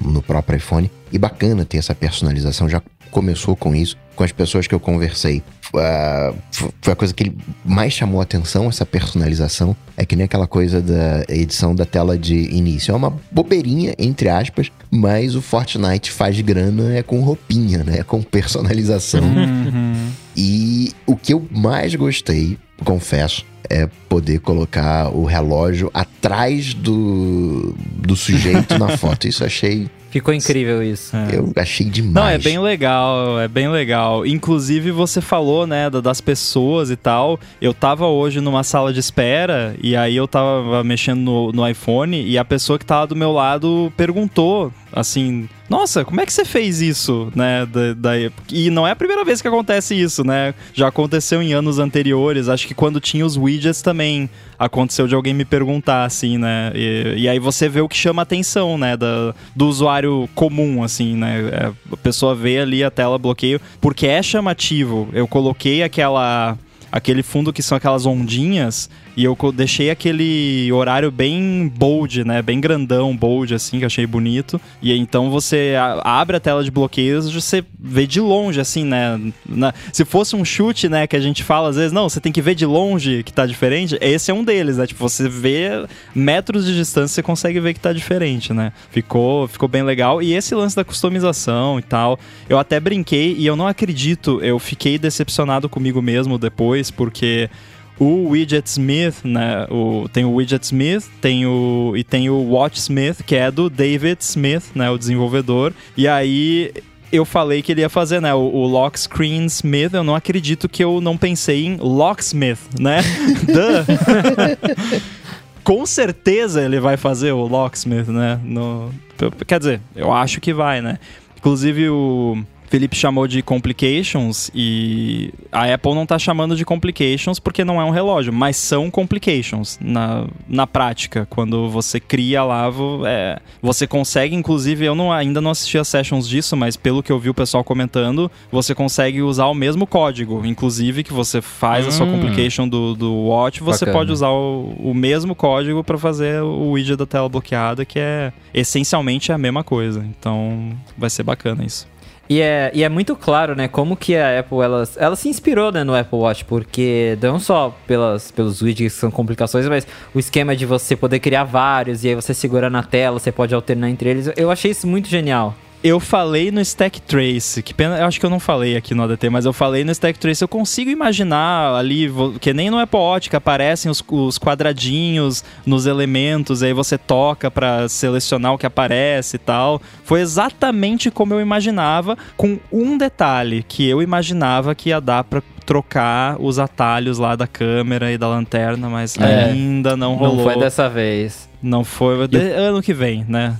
no próprio iPhone. E bacana ter essa personalização, já começou com isso, com as pessoas que eu conversei. Uh, foi a coisa que mais chamou a atenção, essa personalização. É que nem aquela coisa da edição da tela de início. É uma bobeirinha, entre aspas, mas o Fortnite faz grana é com roupinha, né? É com personalização. Uhum. E o que eu mais gostei confesso, é poder colocar o relógio atrás do, do sujeito na foto. Isso achei Ficou incrível isso. É. Eu achei demais. Não, é bem legal, é bem legal. Inclusive, você falou, né, da- das pessoas e tal. Eu tava hoje numa sala de espera e aí eu tava mexendo no, no iPhone e a pessoa que tava do meu lado perguntou, assim, nossa, como é que você fez isso, né? Da, da- E não é a primeira vez que acontece isso, né? Já aconteceu em anos anteriores. Acho que quando tinha os widgets também aconteceu de alguém me perguntar, assim, né? E, e aí você vê o que chama atenção, né? Da, do usuário comum, assim, né? É, a pessoa vê ali a tela bloqueio, porque é chamativo. Eu coloquei aquela. Aquele fundo que são aquelas ondinhas e eu deixei aquele horário bem bold, né? Bem grandão, bold, assim, que eu achei bonito. E então você abre a tela de bloqueios, você vê de longe, assim, né? Na- se fosse um chute, né, que a gente fala às vezes, não, você tem que ver de longe que tá diferente. Esse é um deles, né? Tipo, você vê metros de distância, você consegue ver que tá diferente, né? Ficou, ficou bem legal. E esse lance da customização e tal, eu até brinquei e eu não acredito, eu fiquei decepcionado comigo mesmo depois, porque o Widget Smith, né? O, tem o Widget Smith, tem o e tem o Watch Smith, que é do David Smith, né? O desenvolvedor. E aí eu falei que ele ia fazer, né? O, o Lock Screen Smith. Eu não acredito que eu não pensei em Locksmith, né? Duh. Com certeza ele vai fazer o Locksmith, né? No, quer dizer, eu acho que vai, né? Inclusive o Felipe chamou de complications e a Apple não tá chamando de complications porque não é um relógio, mas são complications na, na prática. Quando você cria lá, é, você consegue, inclusive, eu não, ainda não assisti a sessions disso, mas pelo que eu vi o pessoal comentando, você consegue usar o mesmo código. Inclusive, que você faz a sua Hum. complication do, do Watch, você Bacana. pode usar o, o mesmo código para fazer o widget da tela bloqueada, que é essencialmente a mesma coisa. Então, vai ser bacana isso. E é, e é muito claro, né, como que a Apple, ela, ela se inspirou, né, no Apple Watch, porque não só pelas, pelos widgets que são complicações, mas o esquema de você poder criar vários, e aí você segura na tela, você pode alternar entre eles, eu achei isso muito genial. Eu falei no Stack Trace, que pena, eu acho que eu não falei aqui no ADT, mas eu falei no Stack Trace. Eu consigo imaginar ali, que nem no Apple Watch, que aparecem os, os quadradinhos nos elementos, aí você toca pra selecionar o que aparece e tal. Foi exatamente como eu imaginava, com um detalhe, que eu imaginava que ia dar pra trocar os atalhos lá da câmera e da lanterna, mas É. ainda não rolou. Não foi dessa vez. Não foi. de- Ano que vem, né?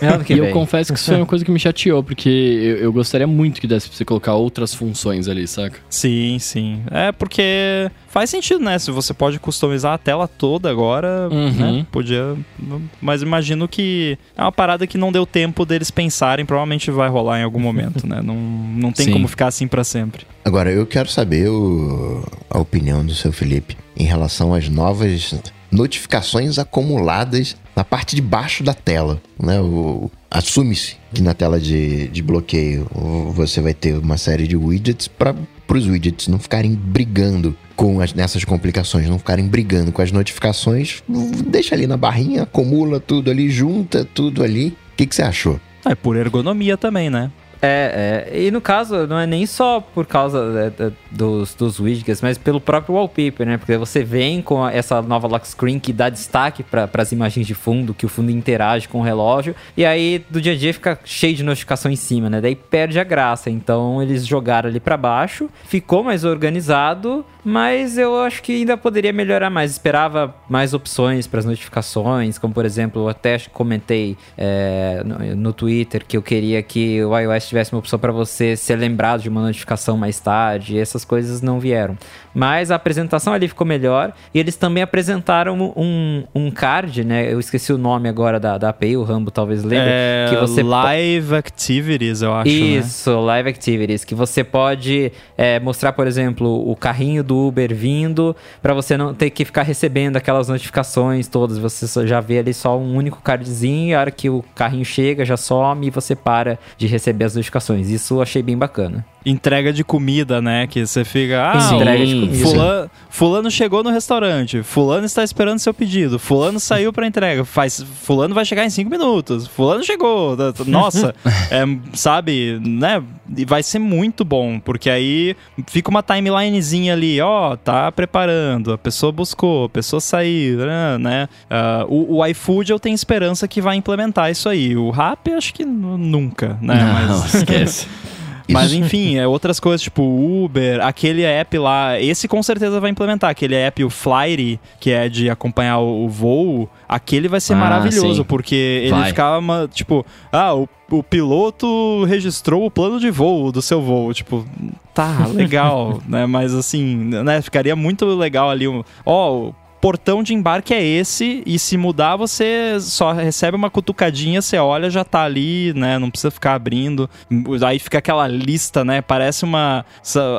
Ano que e eu vem. confesso que isso foi uma coisa que me chateou, porque eu, eu gostaria muito que desse pra você colocar outras funções ali, saca? Sim, sim. É porque faz sentido, né? Se você pode customizar a tela toda agora, Uhum. né? Podia. Mas imagino que é uma parada que não deu tempo deles pensarem, provavelmente vai rolar em algum momento, né? Não, não tem Sim. como ficar assim pra sempre. Agora, eu quero saber o- a opinião do seu Felipe em relação às novas notificações acumuladas na parte de baixo da tela. Né? Assume-se que na tela de, de bloqueio você vai ter uma série de widgets para os widgets não ficarem brigando com as, nessas complicações, não ficarem brigando com as notificações. Deixa ali na barrinha, acumula tudo ali, junta tudo ali. O que, que você achou? É por ergonomia também, né? É, é, e no caso, não é nem só por causa é, é, dos, dos widgets, mas pelo próprio wallpaper, né? Porque você vem com essa nova lock screen que dá destaque para as imagens de fundo, que o fundo interage com o relógio, e aí do dia a dia fica cheio de notificação em cima, né? Daí perde a graça. Então eles jogaram ali para baixo, ficou mais organizado, mas eu acho que ainda poderia melhorar mais. Esperava mais opções para as notificações, como por exemplo, eu até comentei é, no, no Twitter que eu queria que o iOS tivesse uma opção para você ser lembrado de uma notificação mais tarde, e essas coisas não vieram. Mas a apresentação ali ficou melhor, e eles também apresentaram um, um card, né? Eu esqueci o nome agora da, da API, o Rambo talvez lembre, É, que você Live Activities, eu acho, né? isso, Live Activities, que você pode é, mostrar, por exemplo, o carrinho do Uber vindo, para você não ter que ficar recebendo aquelas notificações todas. Você já vê ali só um único cardzinho, e a hora que o carrinho chega, já some e você para de receber as notificações. Isso eu achei bem bacana. Entrega de comida, né? Que você fica. Ah, Sim. Entrega de comida. Fulano, fulano chegou no restaurante. Fulano está esperando seu pedido. Fulano saiu pra entrega. Faz, fulano vai chegar em cinco minutos. Fulano chegou. Nossa, é, sabe, né? E vai ser muito bom, porque aí fica uma timelinezinha ali, ó, tá preparando, a pessoa buscou, a pessoa saiu, né? Ah, o, o iFood eu tenho esperança que vai implementar isso aí. O Rap, acho que nu- nunca, né? Não, Mas- esquece. mas enfim, é outras coisas, tipo Uber, aquele app lá, esse com certeza vai implementar. Aquele app, o Flyry, que é de acompanhar o, o voo, aquele vai ser Ah, maravilhoso, sim. porque ele Vai. ficava, uma- tipo, ah, o, o piloto registrou o plano de voo do seu voo. Tipo, tá, legal, né? Mas assim, né, ficaria muito legal ali, um, ó, o portão de embarque é esse, e se mudar, você só recebe uma cutucadinha, você olha, já tá ali, né? Não precisa ficar abrindo. Aí fica aquela lista, né? Parece uma.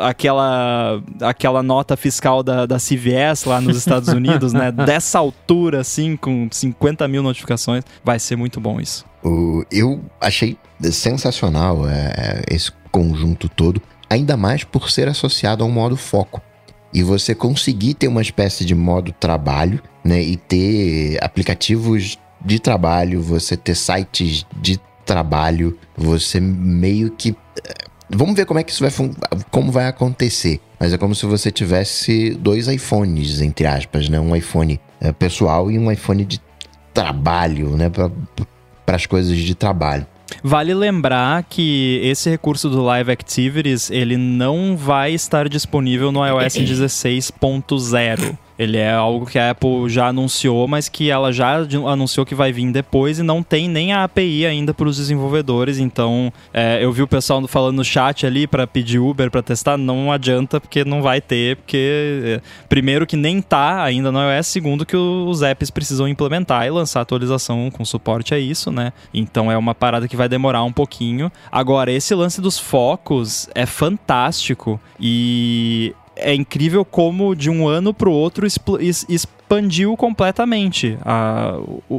aquela, aquela nota fiscal da, da CVS lá nos Estados Unidos, né? Dessa altura, assim, com 50 mil notificações. Vai ser muito bom isso. O- eu achei sensacional é, esse conjunto todo, ainda mais por ser associado ao modo foco. E você conseguir ter uma espécie de modo trabalho, né? E ter aplicativos de trabalho, você ter sites de trabalho, você meio que. eh, Vamos ver como é que isso vai como vai acontecer. Mas é como se você tivesse dois iPhones, entre aspas, né? Um iPhone eh, pessoal e um iPhone de trabalho, né? Para as coisas de trabalho. Vale lembrar que esse recurso do Live Activities, ele não vai estar disponível no iOS 16.0. Ele é algo que a Apple já anunciou, mas que ela já anunciou que vai vir depois e não tem nem a API ainda para os desenvolvedores. Então, é, eu vi o pessoal falando no chat ali para pedir Uber para testar, não adianta porque não vai ter, porque é, primeiro que nem tá ainda no iOS, segundo que os apps precisam implementar e lançar atualização com suporte a isso, né? Então é uma parada que vai demorar um pouquinho. Agora, esse lance dos focos é fantástico e é incrível como de um ano pro outro expl- es- expandiu completamente a- o,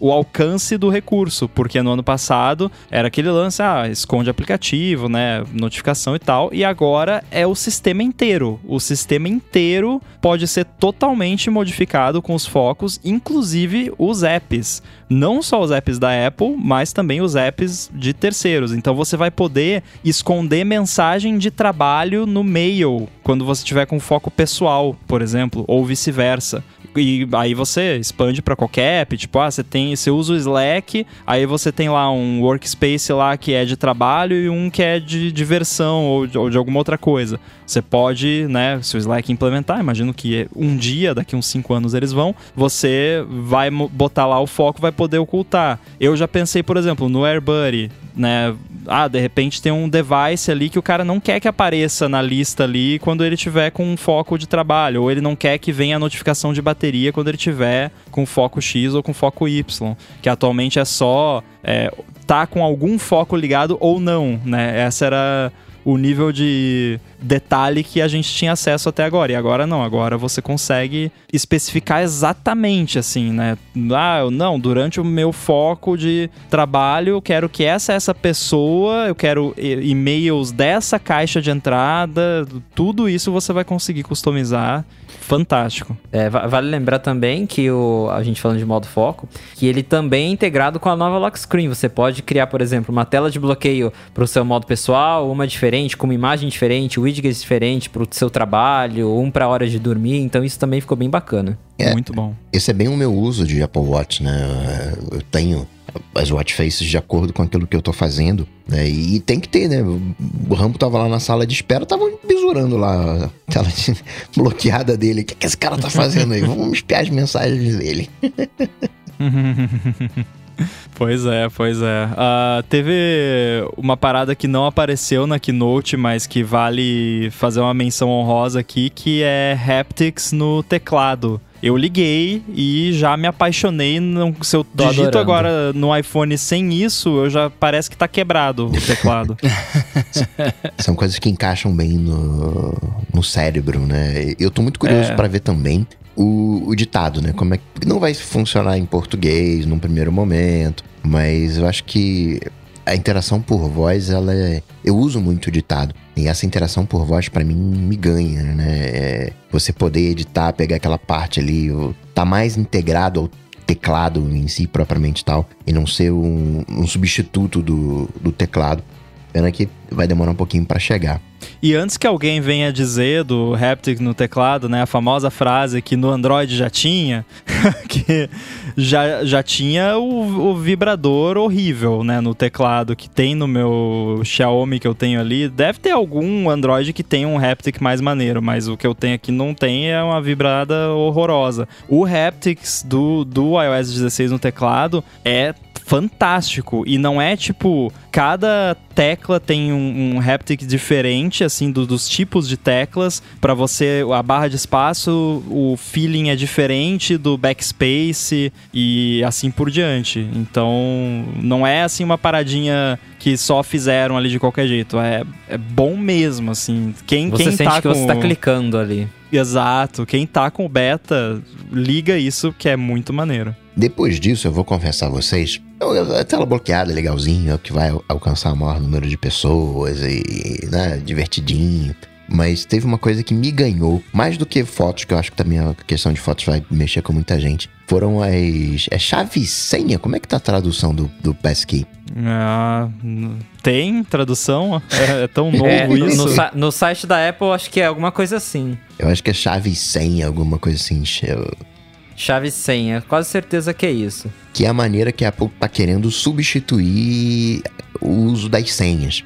o, o alcance do recurso, porque no ano passado era aquele lance, ah, esconde aplicativo, né, notificação e tal, e agora é o sistema inteiro. O sistema inteiro pode ser totalmente modificado com os focos, inclusive os apps. Não só os apps da Apple, mas também os apps de terceiros. Então você vai poder esconder mensagem de trabalho no mail quando você tiver com foco pessoal, por exemplo, ou vice-versa. E aí você expande para qualquer app, tipo, ah, você tem, você usa o Slack, aí você tem lá um workspace lá que é de trabalho e um que é de diversão ou de, ou de alguma outra coisa. Você pode, né, se o Slack implementar, imagino que um dia, daqui uns 5 anos eles vão, você vai botar lá o foco, vai poder ocultar. Eu já pensei, por exemplo, no AirBuddy, né, ah, de repente tem um device ali que o cara não quer que apareça na lista ali quando ele tiver com um foco de trabalho, ou ele não quer que venha a notificação de bateria quando ele tiver com foco X ou com foco Y, que atualmente é só é, tá com algum foco ligado ou não, né? Essa era o nível de detalhe que a gente tinha acesso até agora. E agora não, agora você consegue especificar exatamente assim, né? Ah, não, durante o meu foco de trabalho, eu quero que essa essa pessoa, eu quero e-mails dessa caixa de entrada, tudo isso você vai conseguir customizar. Fantástico. É, va- vale lembrar também que o, a gente falando de modo foco, que ele também é integrado com a nova lock screen. Você pode criar, por exemplo, uma tela de bloqueio para o seu modo pessoal, uma diferente, com uma imagem diferente, widgets diferentes para o seu trabalho, um para hora de dormir. Então isso também ficou bem bacana. É. Muito bom. Esse é bem o meu uso de Apple Watch, né? Eu tenho as watch faces de acordo com aquilo que eu tô fazendo, né? E tem que ter, né? O Rambo tava lá na sala de espera, tava bisurando lá a tela de- bloqueada dele. O que, que esse cara tá fazendo aí? Vamos espiar as mensagens dele. Pois é, pois é. Ah, teve uma parada que não apareceu na Keynote, mas que vale fazer uma menção honrosa aqui, que é haptics no teclado. Eu liguei e já me apaixonei. Não, se eu Tô digito adorando. agora no iPhone sem isso, eu já parece que tá quebrado o teclado. São coisas que encaixam bem no, no cérebro, né? Eu tô muito curioso É. pra ver também o, o ditado, né? Como é que não vai funcionar em português num primeiro momento, mas eu acho que a interação por voz, ela é. Eu uso muito o ditado. E essa interação por voz, para mim, me ganha, né? É você poder editar, pegar aquela parte ali, tá mais integrado ao teclado em si, propriamente tal, e não ser um, um substituto do, do teclado. Pena que vai demorar um pouquinho para chegar. E antes que alguém venha dizer do haptic no teclado, né, a famosa frase que no Android já tinha, que já, já tinha o, o, vibrador horrível, né, no teclado que tem no meu Xiaomi que eu tenho ali. Deve ter algum Android que tenha um haptic mais maneiro, mas o que eu tenho aqui não tem é uma vibrada horrorosa. O haptics do, do iOS 16 no teclado é fantástico. E não é tipo, cada tecla tem um, um haptic diferente, assim, do, dos tipos de teclas. para você, a barra de espaço, o feeling é diferente do backspace e assim por diante. Então, não é assim uma paradinha que só fizeram ali de qualquer jeito. É, é bom mesmo, assim. Quem, você quem sente tá que com... você tá clicando ali. Exato. Quem tá com o beta, liga isso que é muito maneiro. Depois disso, eu vou confessar a vocês, a tela bloqueada, legalzinho, é o que vai alcançar o maior número de pessoas e, né, divertidinho. Mas teve uma coisa que me ganhou, mais do que fotos, que eu acho que também a questão de fotos vai mexer com muita gente. Foram as. É chave e senha? Como é que tá a tradução do, do Passkey? Ah, tem tradução? É, é tão novo é, isso. No, no, site da Apple, acho que é alguma coisa assim. Eu acho que é chave e senha, alguma coisa assim. Eu... Chave e senha, quase certeza que é isso. Que é a maneira que a Apple tá querendo substituir o uso das senhas.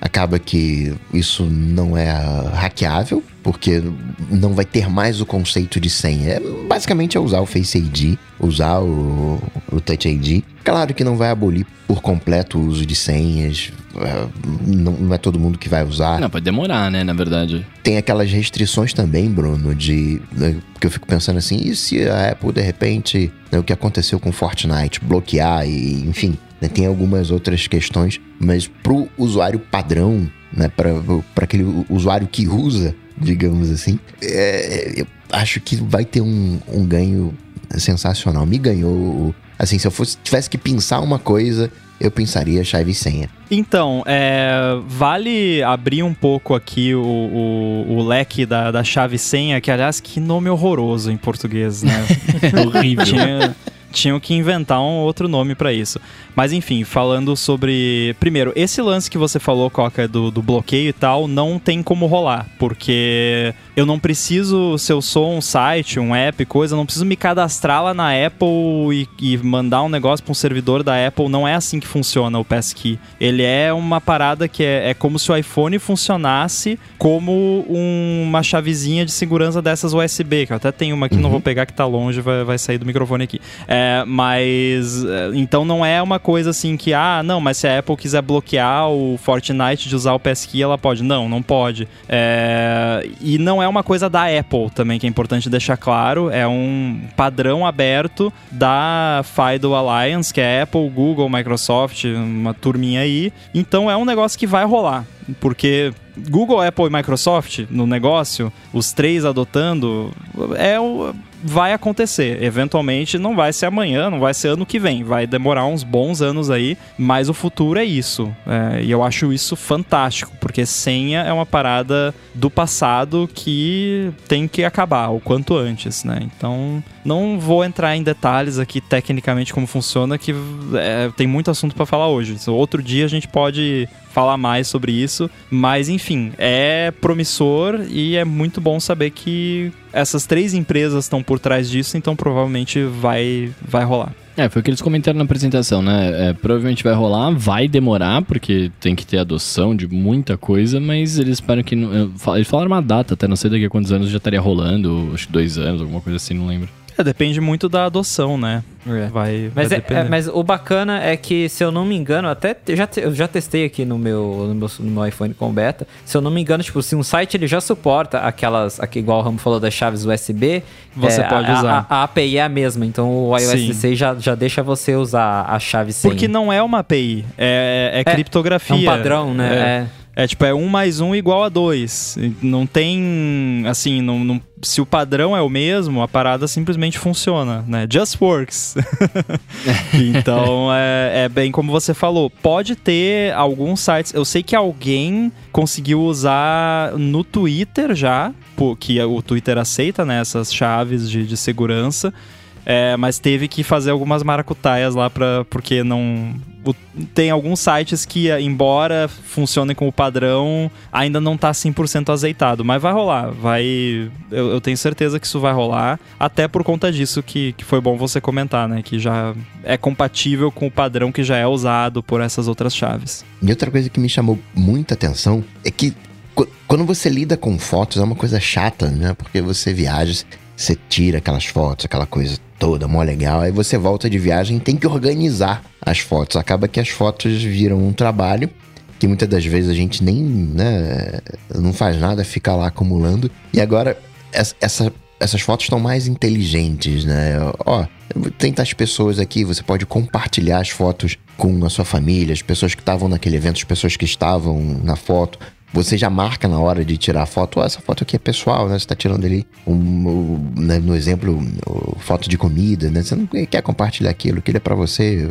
Acaba que isso não é hackeável, porque não vai ter mais o conceito de senha. É, basicamente é usar o Face ID, usar o, o Touch ID. Claro que não vai abolir por completo o uso de senhas, é, não, não, é todo mundo que vai usar. Não, pode demorar, né, na verdade. Tem aquelas restrições também, Bruno, de. Né, que eu fico pensando assim, e se a Apple, de repente, né, o que aconteceu com Fortnite, bloquear e, enfim, né, tem algumas outras questões, mas pro usuário padrão, né, para aquele usuário que usa, digamos assim, é, eu acho que vai ter um, um ganho sensacional. Me ganhou. Assim, se eu fosse, tivesse que pensar uma coisa, eu pensaria chave e senha. Então, é, vale abrir um pouco aqui o, o, o leque da, da chave e senha, que aliás, que nome horroroso em português, né? Horrível. Tinha, tinham que inventar um outro nome para isso. Mas enfim, falando sobre. Primeiro, esse lance que você falou, Coca, do, do bloqueio e tal, não tem como rolar. Porque eu não preciso, se eu sou um site, um app, coisa, eu não preciso me cadastrar lá na Apple e, e mandar um negócio para um servidor da Apple. Não é assim que funciona o Passkey. Ele é uma parada que é, é como se o iPhone funcionasse como um, uma chavezinha de segurança dessas USB, que eu até tenho uma aqui, uhum. não vou pegar que tá longe, vai, vai sair do microfone aqui. É, mas. É, então não é uma coisa assim que, ah, não, mas se a Apple quiser bloquear o Fortnite de usar o Passkey, ela pode. Não, não pode. É, e não é uma coisa da Apple também, que é importante deixar claro. É um padrão aberto da FIDO Alliance, que é Apple, Google, Microsoft, uma turminha aí. Então é um negócio que vai rolar. Porque Google, Apple e Microsoft no negócio, os três adotando, é o vai acontecer. Eventualmente não vai ser amanhã, não vai ser ano que vem. Vai demorar uns bons anos aí, mas o futuro é isso. É, e eu acho isso fantástico, porque senha é uma parada do passado que tem que acabar o quanto antes, né? Então não vou entrar em detalhes aqui tecnicamente como funciona, que é, tem muito assunto para falar hoje. Outro dia a gente pode falar mais sobre isso, mas enfim, é promissor e é muito bom saber que essas três empresas estão por trás disso, então provavelmente vai, vai rolar. É, foi o que eles comentaram na apresentação, né? É, provavelmente vai rolar, vai demorar, porque tem que ter adoção de muita coisa, mas eles esperam que. Eles falaram uma data, até não sei daqui a quantos anos já estaria rolando, acho que dois anos, alguma coisa assim, não lembro. É, depende muito da adoção, né? É. Vai, mas, vai é, é, mas o bacana é que, se eu não me engano, até eu já, eu já testei aqui no meu, no meu, no meu iPhone com beta. Se eu não me engano, tipo, se um site ele já suporta aquelas, aqui, igual o Ramo falou das chaves USB, você é, pode a, usar. A, a, API é a mesma, então o iOS Sim. 16 já, já deixa você usar a chave senha. Porque não é uma API, é, é, é criptografia. É um padrão, né? É tipo, é um mais um igual a dois. Não tem. Assim, não, não- se o padrão é o mesmo, a parada simplesmente funciona, né? Just works. então, é, é bem como você falou. Pode ter alguns sites. Eu sei que alguém conseguiu usar no Twitter já, pô, que o Twitter aceita, né? Essas chaves de, de segurança. É, mas teve que fazer algumas maracutaias lá pra, porque não. o- tem alguns sites que, embora funcionem com o padrão, ainda não tá 100% azeitado. Mas vai rolar. Vai. Eu, eu tenho certeza que isso vai rolar. Até por conta disso que, que foi bom você comentar, né? Que já é compatível com o padrão que já é usado por essas outras chaves. E outra coisa que me chamou muita atenção é que qu- quando você lida com fotos é uma coisa chata, né? Porque você viaja, você tira aquelas fotos, aquela coisa toda, mó legal, aí você volta de viagem tem que organizar as fotos. Acaba que as fotos viram um trabalho que muitas das vezes a gente nem, né, não faz nada, fica lá acumulando. E agora essa, essa- essas fotos estão mais inteligentes, né? Ó, tem tais pessoas aqui, você pode compartilhar as fotos com a sua família, as pessoas que estavam naquele evento, as pessoas que estavam na foto. Você já marca na hora de tirar a foto, ó, essa foto aqui é pessoal, né? Você tá tirando ali, um, um, né, no exemplo, um, foto de comida, né? Você não quer compartilhar aquilo, aquilo é pra você.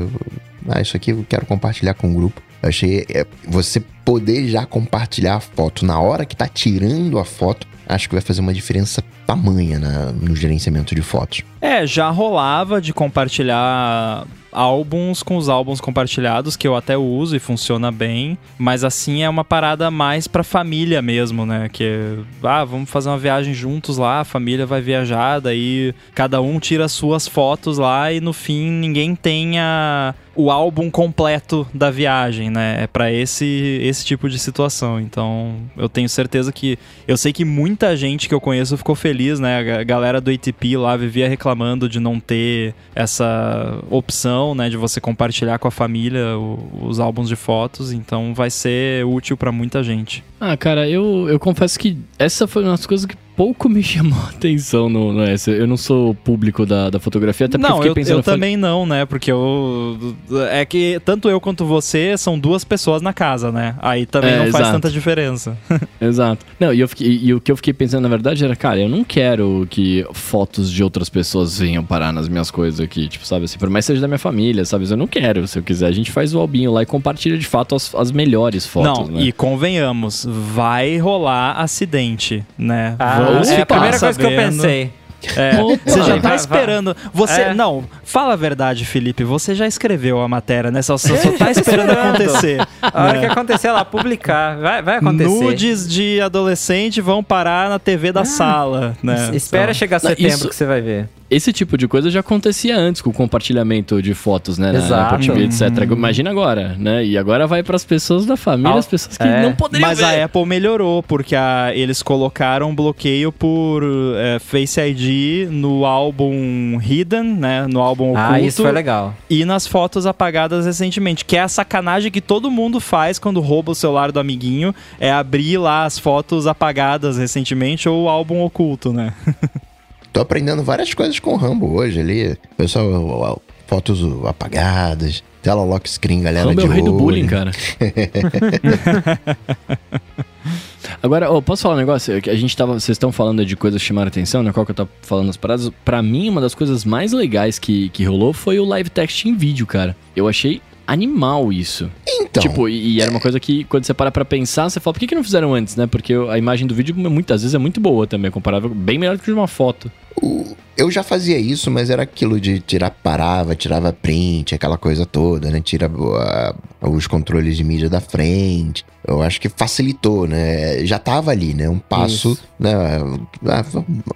Ah, isso aqui eu quero compartilhar com o grupo. Eu achei, é, você poder já compartilhar a foto na hora que tá tirando a foto, acho que vai fazer uma diferença tamanha na- no gerenciamento de fotos. É, já rolava de compartilhar álbuns com os álbuns compartilhados, que eu até uso e funciona bem, mas assim é uma parada mais pra família mesmo, né? Que, ah, vamos fazer uma viagem juntos lá, a família vai viajar, daí cada um tira as suas fotos lá e no fim ninguém tenha o álbum completo da viagem, né? É pra esse, esse tipo de situação. Então, eu tenho certeza que. Eu sei que muita gente que eu conheço ficou feliz, né? A ga- galera do ATP lá vivia reclamando de não ter essa opção, né? De você compartilhar com a família os álbuns de fotos. Então, vai ser útil pra muita gente. Ah, cara, eu, eu confesso que essa foi uma das coisas que pouco me chamou a atenção no, no essa. Eu não sou público da, da fotografia, até porque não, eu fiquei eu, pensando... eu falei, também não, né? Porque eu. É que tanto eu quanto você são duas pessoas na casa, né? Aí também É, não faz exato. tanta diferença. Exato. Não, e, eu fiquei- e o que eu fiquei pensando, na verdade, era, cara, eu não quero que fotos de outras pessoas venham parar nas minhas coisas aqui, tipo, sabe assim, por mais seja da minha família, sabe? Eu não quero, se eu quiser. A gente faz o albinho lá e compartilha de fato as, as melhores fotos, não, né? e convenhamos, vai rolar acidente, né? Ah, É a primeira coisa que eu sabendo. pensei. É, você já tá esperando. Você. É. Não, fala a verdade, Felipe. Você já escreveu a matéria, né? Só, só, só tá esperando acontecer. A hora né? que acontecer ela publicar, vai, vai acontecer. Nudes de adolescente vão parar na TV da sala, né? Es- Espera Então, chegar Não, setembro isso- que você vai ver. Esse tipo de coisa já acontecia antes com o compartilhamento de fotos, né? Na Exato. Apple TV, etc. Imagina agora, né? E agora vai pras pessoas da família, Al- as pessoas que é. não poderiam Mas ver. a Apple melhorou, porque a- eles colocaram bloqueio por é, Face ID no álbum Hidden, né? No álbum oculto. Ah, isso foi legal. E nas fotos apagadas recentemente, que é a sacanagem que todo mundo faz quando rouba o celular do amiguinho, é abrir lá as fotos apagadas recentemente ou o álbum oculto, né? Tô aprendendo várias coisas com o Rambo hoje ali. Pessoal, fotos apagadas, tela lock screen, galera Rambo é de o rei do bullying, cara. Agora, ó, posso falar um negócio? É A gente tava. Vocês estão falando de coisas que chamaram atenção, né? Qual que eu tava falando as paradas? Pra mim, uma das coisas mais legais que, que rolou foi o live text em vídeo, cara. Eu achei animal isso. Então, Tipo, e, e era uma coisa que quando você para pra pensar, você fala, por que, que não fizeram antes, né? Porque a imagem do vídeo muitas vezes é muito boa também, comparável, bem melhor do que de uma foto. O- eu já fazia isso, mas era aquilo de tirar, parava, tirava print, aquela coisa toda, né? Tira ah, os controles de mídia da frente. Eu acho que facilitou, né? Já tava ali, né? Um passo, Isso. né? Ah,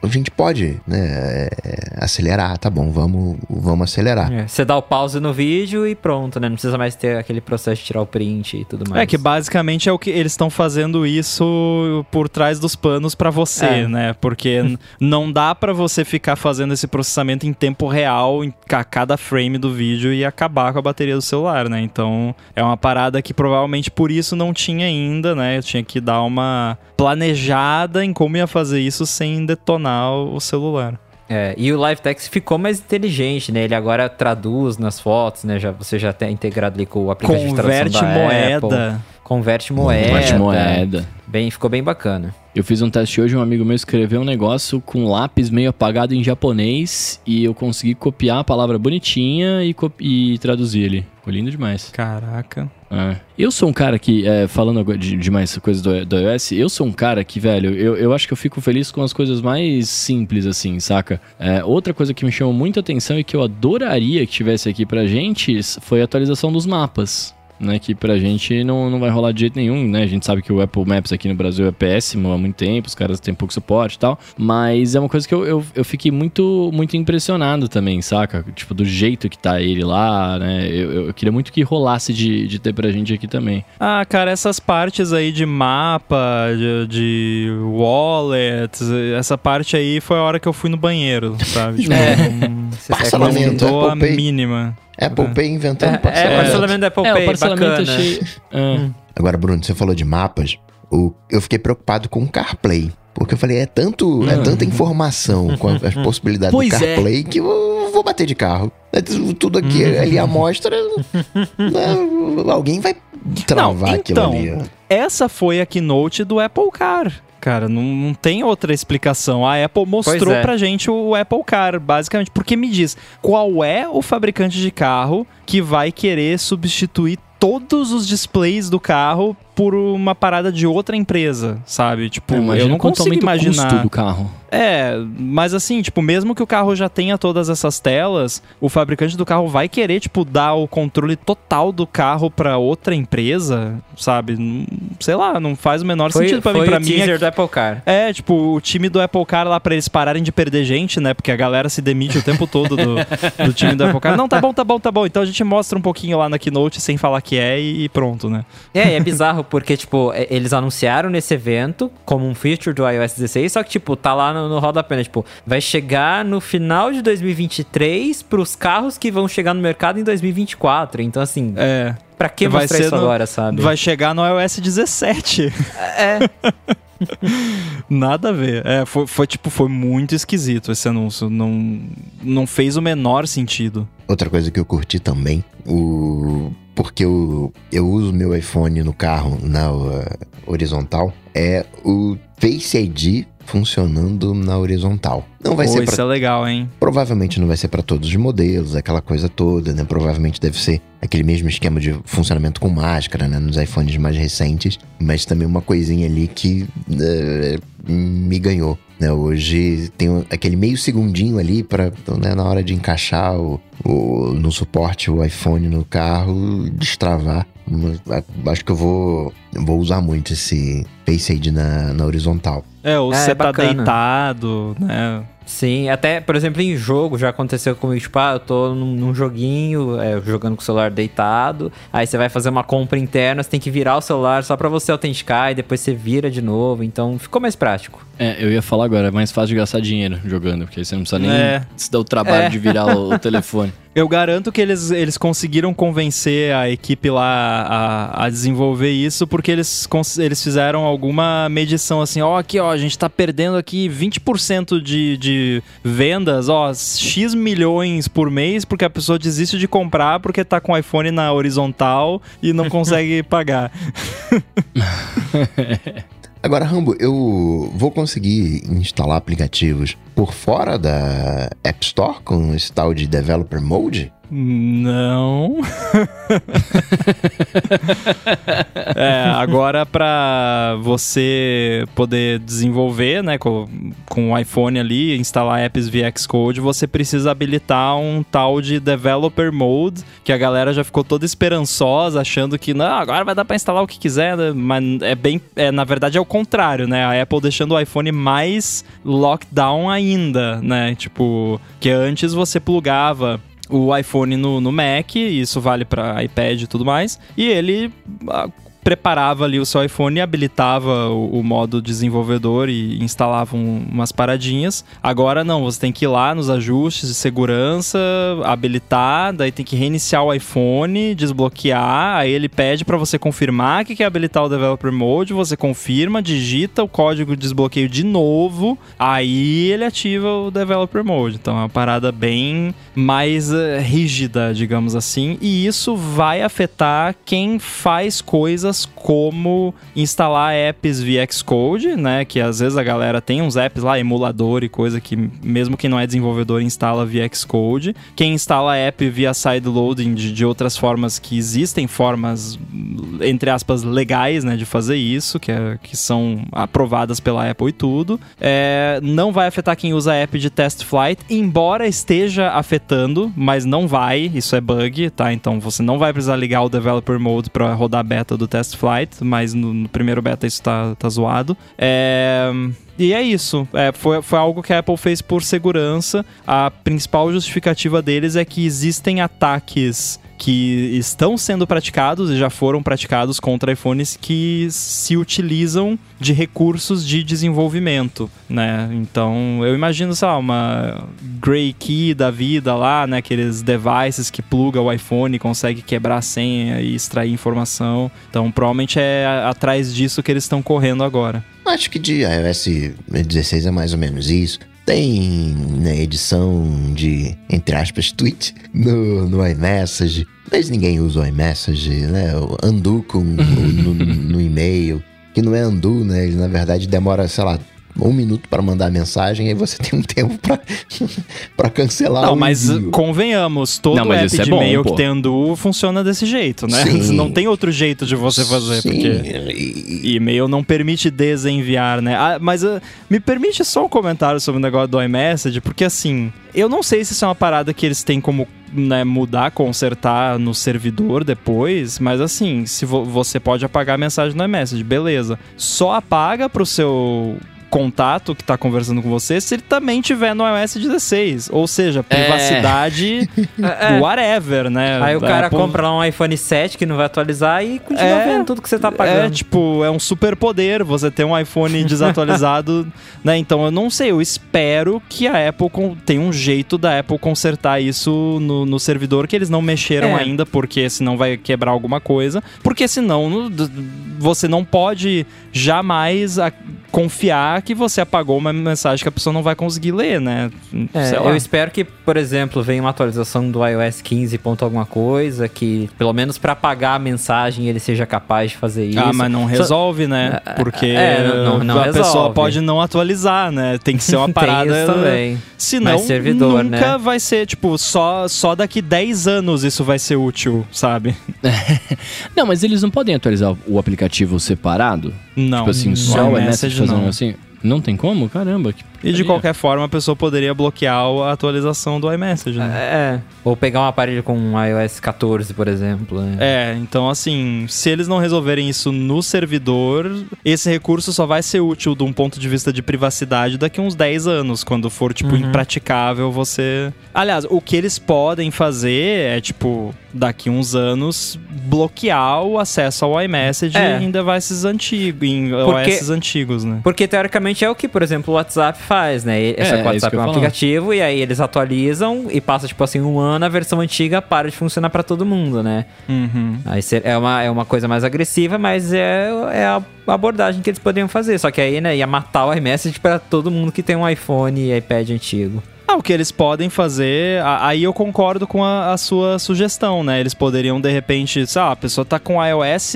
A gente pode, né? é, Acelerar, tá bom, vamos, vamos acelerar. É, Você dá o pause no vídeo e pronto, né? Não precisa mais ter aquele processo de tirar o print e tudo mais. É que basicamente é o que eles estão fazendo isso por trás dos panos pra você, É. né? Porque não dá pra você ficar fazendo esse processamento em tempo real em ca- cada frame do vídeo e acabar com a bateria do celular, né? Então é uma parada que provavelmente por isso não tinha ainda, né? Eu tinha que dar uma planejada em como ia fazer isso sem detonar o celular. É, e o live text ficou mais inteligente, né? Ele agora traduz nas fotos, né? Já, você já tem integrado ali com o aplicativo Converte de tradução da moeda. Apple. Converte moeda. Converte moeda. Bem, ficou bem bacana. Eu fiz um teste hoje, um amigo meu escreveu um negócio com lápis meio apagado em japonês e eu consegui copiar a palavra bonitinha e, e traduzir ele. Ficou lindo demais. Caraca. É. Eu sou um cara que, é, falando de, de mais coisas do, do iOS, eu sou um cara que, velho, eu, eu acho que eu fico feliz com as coisas mais simples, assim, saca? É, outra coisa que me chamou muita atenção e que eu adoraria que tivesse aqui pra gente foi a atualização dos mapas né? Que pra gente não, não vai rolar de jeito nenhum, né? A gente sabe que o Apple Maps aqui no Brasil é péssimo há muito tempo, os caras têm pouco suporte e tal. Mas é uma coisa que eu, eu, eu fiquei muito, muito impressionado também, saca? Tipo, do jeito que tá ele lá, né? Eu, eu queria muito que rolasse de, de ter pra gente aqui também. Ah, cara, essas partes aí de mapa, de, de wallet, essa parte aí foi a hora que eu fui no banheiro, sabe? Tipo, É. Parcelamento, não a mínima. Apple Pay inventando É, é, parcelamento. parcelamento da Apple É, Pay, o parcelamento bacana. achei. É. Agora, Bruno, você falou de mapas. O, eu fiquei preocupado com o CarPlay. Porque eu falei, é, tanto, é tanta informação com as possibilidades Pois do é. CarPlay que eu vou bater de carro. É tu- Tudo aqui, ali a amostra, né, alguém vai travar Não, aquilo então, ali. Essa foi a keynote do Apple Car. Cara, não, não tem outra explicação. A Apple mostrou é. pra gente o Apple Car, basicamente. Porque me diz, qual é o fabricante de carro que vai querer substituir todos os displays do carro por uma parada de outra empresa, sabe? Tipo, eu Imagina não consigo imaginar. custo do carro. É, mas assim, tipo, mesmo que o carro já tenha todas essas telas, o fabricante do carro vai querer, tipo, dar o controle total do carro pra outra empresa, sabe? Não- Sei lá, não faz o menor Foi, sentido pra foi mim. Pra o mim teaser é, do Apple Car. é, tipo, o time do Apple Car lá pra eles pararem de perder gente, né? Porque a galera se demite o tempo todo do, do time do Apple Car. Não, tá bom, tá bom, tá bom. Então a gente mostra um pouquinho lá na keynote sem falar que é e, e pronto, né? É, e é bizarro porque, tipo, eles anunciaram nesse evento como um feature do iOS 16, só que, tipo, tá lá no, no rodapé, né? Tipo, vai chegar no final de 2023 pros carros que vão chegar no mercado em 2024. Então, assim, É. pra que vai mostrar ser isso no- agora, sabe? Vai chegar no iOS 17. É, Nada a ver. É, foi, foi, tipo, foi muito esquisito esse anúncio. Não, não fez o menor sentido. Outra coisa que eu curti também, o porque eu, eu uso meu iPhone no carro na uh, horizontal, é o Face ID funcionando na horizontal. Não vai Pô, ser isso pra, é legal, hein? provavelmente não vai ser para todos os modelos, aquela coisa toda, né? Provavelmente deve ser aquele mesmo esquema de funcionamento com máscara, né? Nos iPhones mais recentes, mas também uma coisinha ali que eh, me ganhou. Né? Hoje tem aquele meio segundinho ali para né, na hora de encaixar o, o- no suporte o iPhone no carro destravar. Acho que eu vou, vou usar muito esse Face ID na, na horizontal. É, ou É, você tá bacana. deitado, né? sim. Até, por exemplo, em jogo já aconteceu comigo, tipo, ah, eu tô num, num joguinho, é, jogando com o celular deitado, aí você vai fazer uma compra interna, você tem que virar o celular só pra você autenticar e depois você vira de novo. Então, ficou mais prático. É, eu ia falar agora, é mais fácil de gastar dinheiro jogando, porque aí você não precisa nem É. se dar o trabalho É. de virar o, o telefone. Eu garanto que eles, eles conseguiram convencer a equipe lá a, a desenvolver isso, porque eles, eles fizeram alguma medição assim, ó, aqui, ó, a gente tá perdendo aqui 20% de, de vendas, ó, X milhões por mês, porque a pessoa desiste de comprar porque tá com o iPhone na horizontal e não consegue pagar. Agora, Rambo, eu vou conseguir instalar aplicativos por fora da App Store com esse tal de Developer Mode? Não. é, agora para você poder desenvolver, né, com, com o iPhone ali, instalar apps via Xcode, você precisa habilitar um tal de Developer Mode, que a galera já ficou toda esperançosa, achando que não, agora vai dar para instalar o que quiser, né? mas é bem, é, na verdade é o contrário, né? A Apple deixando o iPhone mais lockdown ainda, né? Tipo, que antes você plugava o iPhone no, no Mac, isso vale para iPad e tudo mais, e ele ah, preparava ali o seu iPhone e habilitava o, o modo desenvolvedor e instalava um, umas paradinhas. Agora não, você tem que ir lá nos ajustes de segurança, habilitar, daí tem que reiniciar o iPhone, desbloquear, aí ele pede para você confirmar que quer habilitar o Developer Mode, você confirma, digita o código de desbloqueio de novo, aí ele ativa o Developer Mode. Então é uma parada bem mais uh, rígida, digamos assim, e isso vai afetar quem faz coisas como instalar apps via Xcode, né, que às vezes a galera tem uns apps lá, emulador e coisa que mesmo quem não é desenvolvedor instala via Xcode. Quem instala app via sideloading de, de outras formas que existem formas entre aspas legais, né, de fazer isso, que, é, que são aprovadas pela Apple e tudo. É, não vai afetar quem usa app de test flight, embora esteja afetando, mas não vai, isso é bug, tá? Então você não vai precisar ligar o developer mode para rodar beta do test flight, mas no, no primeiro beta isso tá, tá zoado. É, e é isso. É, foi, foi algo que a Apple fez por segurança. A principal justificativa deles é que existem ataques que estão sendo praticados e já foram praticados contra iPhones que se utilizam de recursos de desenvolvimento, né? Então, eu imagino, sei lá, uma Gray Key da vida lá, né? Aqueles devices que pluga o iPhone e consegue quebrar a senha e extrair informação. Então, provavelmente é atrás disso que eles estão correndo agora. Acho que de iOS 16 é mais ou menos isso. Tem né, edição de, entre aspas, tweet no, no iMessage. Mas ninguém usa o iMessage, né? O undo com, no, no, no e-mail. Que não é undo, né? Ele, na verdade, demora, sei lá, um minuto para mandar a mensagem, aí você tem um tempo para cancelar Não, o mas envio. convenhamos, todo Não, mas app isso é de bom, e-mail que tem undo funciona desse jeito, né? Sim. Não tem outro jeito de você fazer, Sim, porque e-mail não permite desenviar, né? Ah, mas ah, me permite só um comentário sobre o negócio do iMessage, porque assim, eu não sei se isso é uma parada que eles têm como né, mudar, consertar no servidor depois, mas assim, se vo- você pode apagar a mensagem no iMessage, beleza. Só apaga pro seu contato que tá conversando com você se ele também tiver no iOS 16, ou seja, privacidade É. whatever, né? Aí o cara Apple- compra lá um iPhone 7 que não vai atualizar e continua É, vendo tudo que você tá É, pagando. tipo, é um super poder você ter um iPhone desatualizado, né? Então eu não sei, eu espero que a Apple tenha um jeito da Apple consertar isso no, no servidor que eles não mexeram É. ainda, porque senão vai quebrar alguma coisa. Porque senão no- você não pode jamais a- confiar que você apagou uma mensagem que a pessoa não vai conseguir ler, né? É, eu espero que, por exemplo, venha uma atualização do iOS 15 ponto alguma coisa, que pelo menos pra apagar a mensagem ele seja capaz de fazer isso. Ah, mas não Só- resolve, né? Porque É, não- não a pessoa resolve. pode não atualizar, né? Tem que ser uma Tem parada. isso também. Senão, Mais servidor, nunca né? vai ser, tipo, só, só daqui 10 anos isso vai ser útil, sabe? Não, mas eles não podem atualizar o aplicativo separado? Não. tipo assim, no só o iMessage, não. assim? Não tem como? Caramba. Que E de qualquer forma, a pessoa poderia bloquear a atualização do iMessage, né? É, ou pegar um aparelho com um iOS 14, por exemplo. né? É, então assim, se eles não resolverem isso no servidor, esse recurso só vai ser útil de um ponto de vista de privacidade daqui uns 10 anos, quando for, tipo, Uhum. impraticável você. Aliás, o que eles podem fazer é, tipo, daqui uns anos, bloquear o acesso ao iMessage É. em devices antigos, em Porque- OS antigos, né? Porque teoricamente é o que, por exemplo, o WhatsApp faz, né? E- Essa É, é WhatsApp é um falar. aplicativo e aí eles atualizam e passa, tipo assim, um ano, a versão antiga para de funcionar pra todo mundo, né? Uhum. Aí é uma, é uma coisa mais agressiva, mas é, é a abordagem que eles poderiam fazer. Só que aí, né, ia matar o iMessage pra todo mundo que tem um iPhone e iPad antigo. Ah, o que eles podem fazer, aí eu concordo com a, a sua sugestão, né? Eles poderiam, de repente, sei lá, a pessoa tá com iOS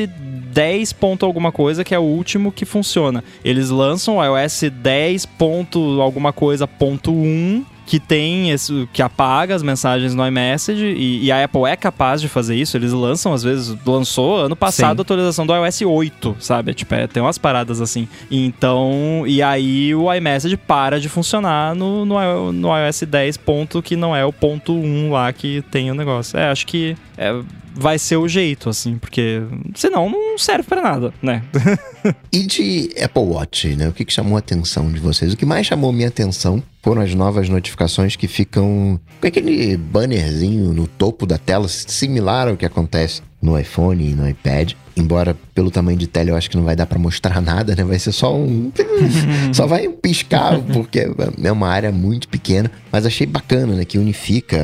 10 ponto alguma coisa, que é o último que funciona. Eles lançam o iOS 10 ponto alguma coisa ponto 1, que tem esse, que apaga as mensagens no iMessage e, e a Apple é capaz de fazer isso. Eles lançam, às vezes, lançou ano passado Sim. a atualização do iOS 8, sabe? Tipo, é, tem umas paradas assim. Então, e aí o iMessage para de funcionar no, no, no iOS 10 ponto, que não é o ponto 1 lá que tem o negócio. É, acho que é, vai ser o jeito, assim, porque senão não serve pra nada, né? E de Apple Watch, né? O que, que chamou a atenção de vocês? O que mais chamou minha atenção foram as novas notificações que ficam com aquele bannerzinho no topo da tela, similar ao que acontece no iPhone e no iPad. Embora pelo tamanho de tela eu acho que não vai dar para mostrar nada, né? Vai ser só um. só vai piscar, porque é uma área muito pequena. Mas achei bacana, né? Que unifica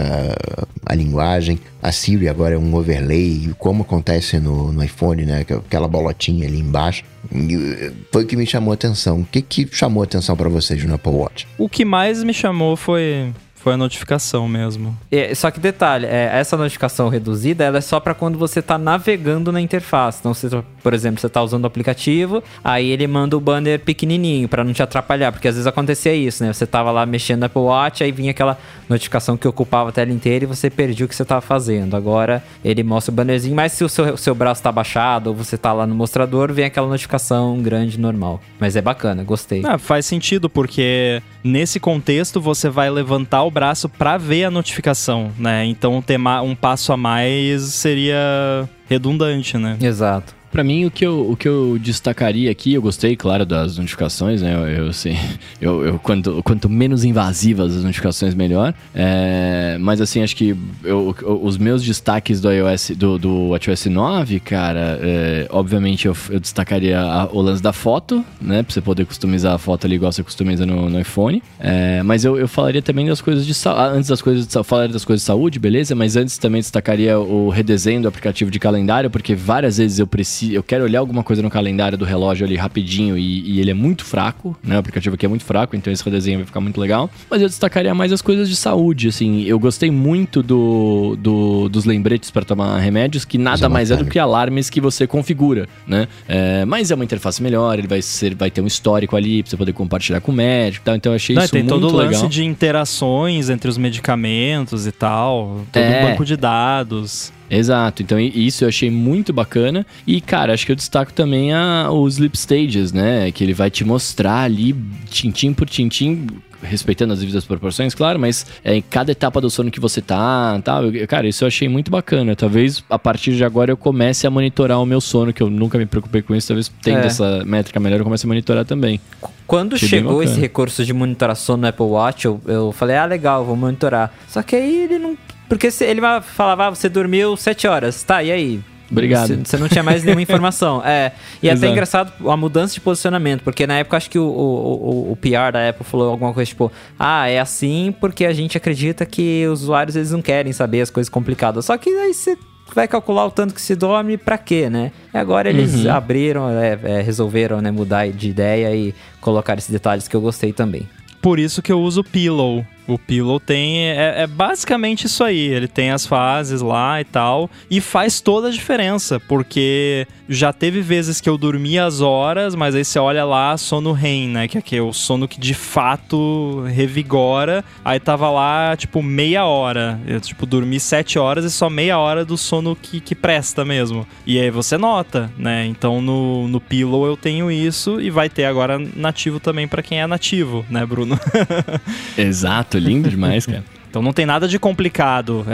a, a linguagem. A Siri agora é um overlay, como acontece no, no iPhone, né? Aquela bolotinha ali embaixo. E foi o que me chamou a atenção. O que, que chamou a atenção para vocês no Apple Watch? O que mais me chamou foi foi a notificação mesmo. É, só que detalhe, é, essa notificação reduzida ela é só para quando você está navegando na interface. Então, você, por exemplo, você está usando o aplicativo, aí ele manda o banner pequenininho para não te atrapalhar, porque às vezes acontecia isso, né? Você tava lá mexendo no Apple Watch, aí vinha aquela notificação que ocupava a tela inteira e você perdia o que você estava fazendo. Agora ele mostra o bannerzinho, mas se o seu, seu braço está baixado ou você está lá no mostrador, vem aquela notificação grande normal. Mas é bacana, gostei. Ah, faz sentido, porque nesse contexto você vai levantar o braço para ver a notificação, né? Então ter um passo a mais seria redundante, né? Exato. Para mim, o que, eu, o que eu destacaria aqui, eu gostei, claro, das notificações, né? Eu, eu sei, eu, eu, quanto, quanto menos invasivas as notificações, melhor. É, mas assim, acho que eu, os meus destaques do iOS, do, do WatchOS 9, cara, é, obviamente eu, eu destacaria a, o lance da foto, né? Pra você poder customizar a foto ali igual você customiza no, no iPhone. É, mas eu, eu falaria também das coisas de saúde. Antes das coisas falaria das coisas de saúde, beleza? Mas antes também destacaria o redesenho do aplicativo de calendário, porque várias vezes eu preciso eu quero olhar alguma coisa no calendário do relógio ali rapidinho e, e, ele é muito fraco, né? O aplicativo aqui é muito fraco, então esse redesenho vai ficar muito legal. Mas eu destacaria mais as coisas de saúde, assim. Eu gostei muito do, do dos lembretes para tomar remédios, que nada mais é do que alarmes que você configura, né? É, mas é uma interface melhor, ele vai ser, vai ter um histórico ali pra você poder compartilhar com o médico, tá? Então eu achei Não, isso muito legal. Tem todo o lance de interações entre os medicamentos e tal, todo é. um banco de dados. Exato, então isso eu achei muito bacana. E, cara, acho que eu destaco também a, os sleep stages, né? Que ele vai te mostrar ali, tintim por tintim, respeitando as devidas proporções, claro, mas é, em cada etapa do sono que você tá, tal, tá, cara, isso eu achei muito bacana. Talvez a partir de agora eu comece a monitorar o meu sono, que eu nunca me preocupei com isso, talvez tendo é. essa métrica melhor eu comece a monitorar também. Quando achei chegou esse recurso de monitorar sono no Apple Watch, eu, eu falei, ah, legal, vou monitorar. Só que aí ele não porque ele falava, ah, você dormiu sete horas. Tá, e aí? Obrigado. Você não tinha mais nenhuma informação. É. E é até engraçado a mudança de posicionamento, porque na época acho que o, o, o, PR da Apple falou alguma coisa tipo: ah, é assim porque a gente acredita que os usuários eles não querem saber as coisas complicadas. Só que aí você vai calcular o tanto que se dorme para quê, né? E agora eles uhum. abriram, é, é, resolveram né, mudar de ideia e colocar esses detalhes que eu gostei também. Por isso que eu uso Pillow, o Pillow tem. É, é, basicamente isso aí. Ele tem as fases lá e tal. E faz toda a diferença. Porque já teve vezes que eu dormia as horas, mas aí você olha lá, sono REM, né? Que é o sono que de fato revigora. Aí tava lá, tipo, meia hora. Eu, tipo, dormi sete horas e só meia hora do sono que, que presta mesmo. E aí você nota, né? Então no, no Pillow eu tenho isso e vai ter agora nativo também para quem é nativo, né, Bruno? Exato. Lindo demais, cara. Então não tem nada de complicado.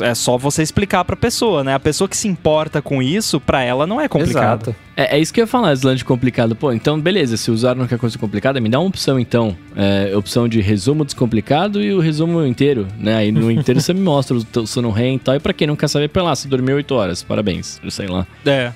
É, é só você explicar pra pessoa, né? A pessoa que se importa com isso, pra ela não é complicado. Exato. É, é isso que eu ia falar, de complicado. Pô, então beleza, se o usuário não quer coisa complicada, me dá uma opção então. É, opção de resumo descomplicado e o resumo inteiro, né? Aí no inteiro você me mostra o sono REM e tal. E pra quem não quer saber, pra lá, você dormiu 8 horas. Parabéns, eu sei lá. É.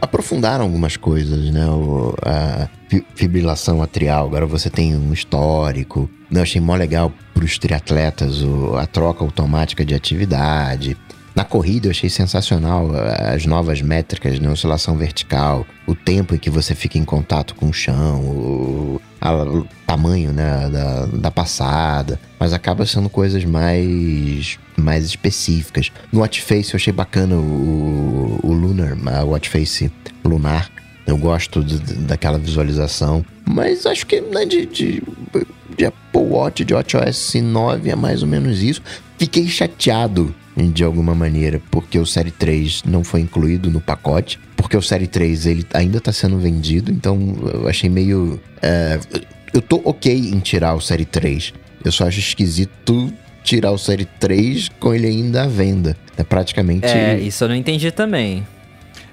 Aprofundaram algumas coisas, né? O, a fibrilação atrial, agora você tem um histórico. Eu achei mó legal para os triatletas o, a troca automática de atividade. Na corrida eu achei sensacional as novas métricas, né? Oscilação vertical, o tempo em que você fica em contato com o chão, o, a, o tamanho né, da, da passada, mas acaba sendo coisas mais, mais específicas. No Watch Face eu achei bacana o, o Lunar, a Watch Face lunar. Eu gosto de, daquela visualização, mas acho que né, de, de de Apple Watch, de WatchOS 9 é mais ou menos isso. Fiquei chateado de alguma maneira, porque o Série 3 não foi incluído no pacote, porque o Série 3 ele ainda está sendo vendido, então eu achei meio. É, eu tô ok em tirar o Série 3. Eu só acho esquisito tirar o Série 3 com ele ainda à venda. É praticamente. É, isso eu não entendi também.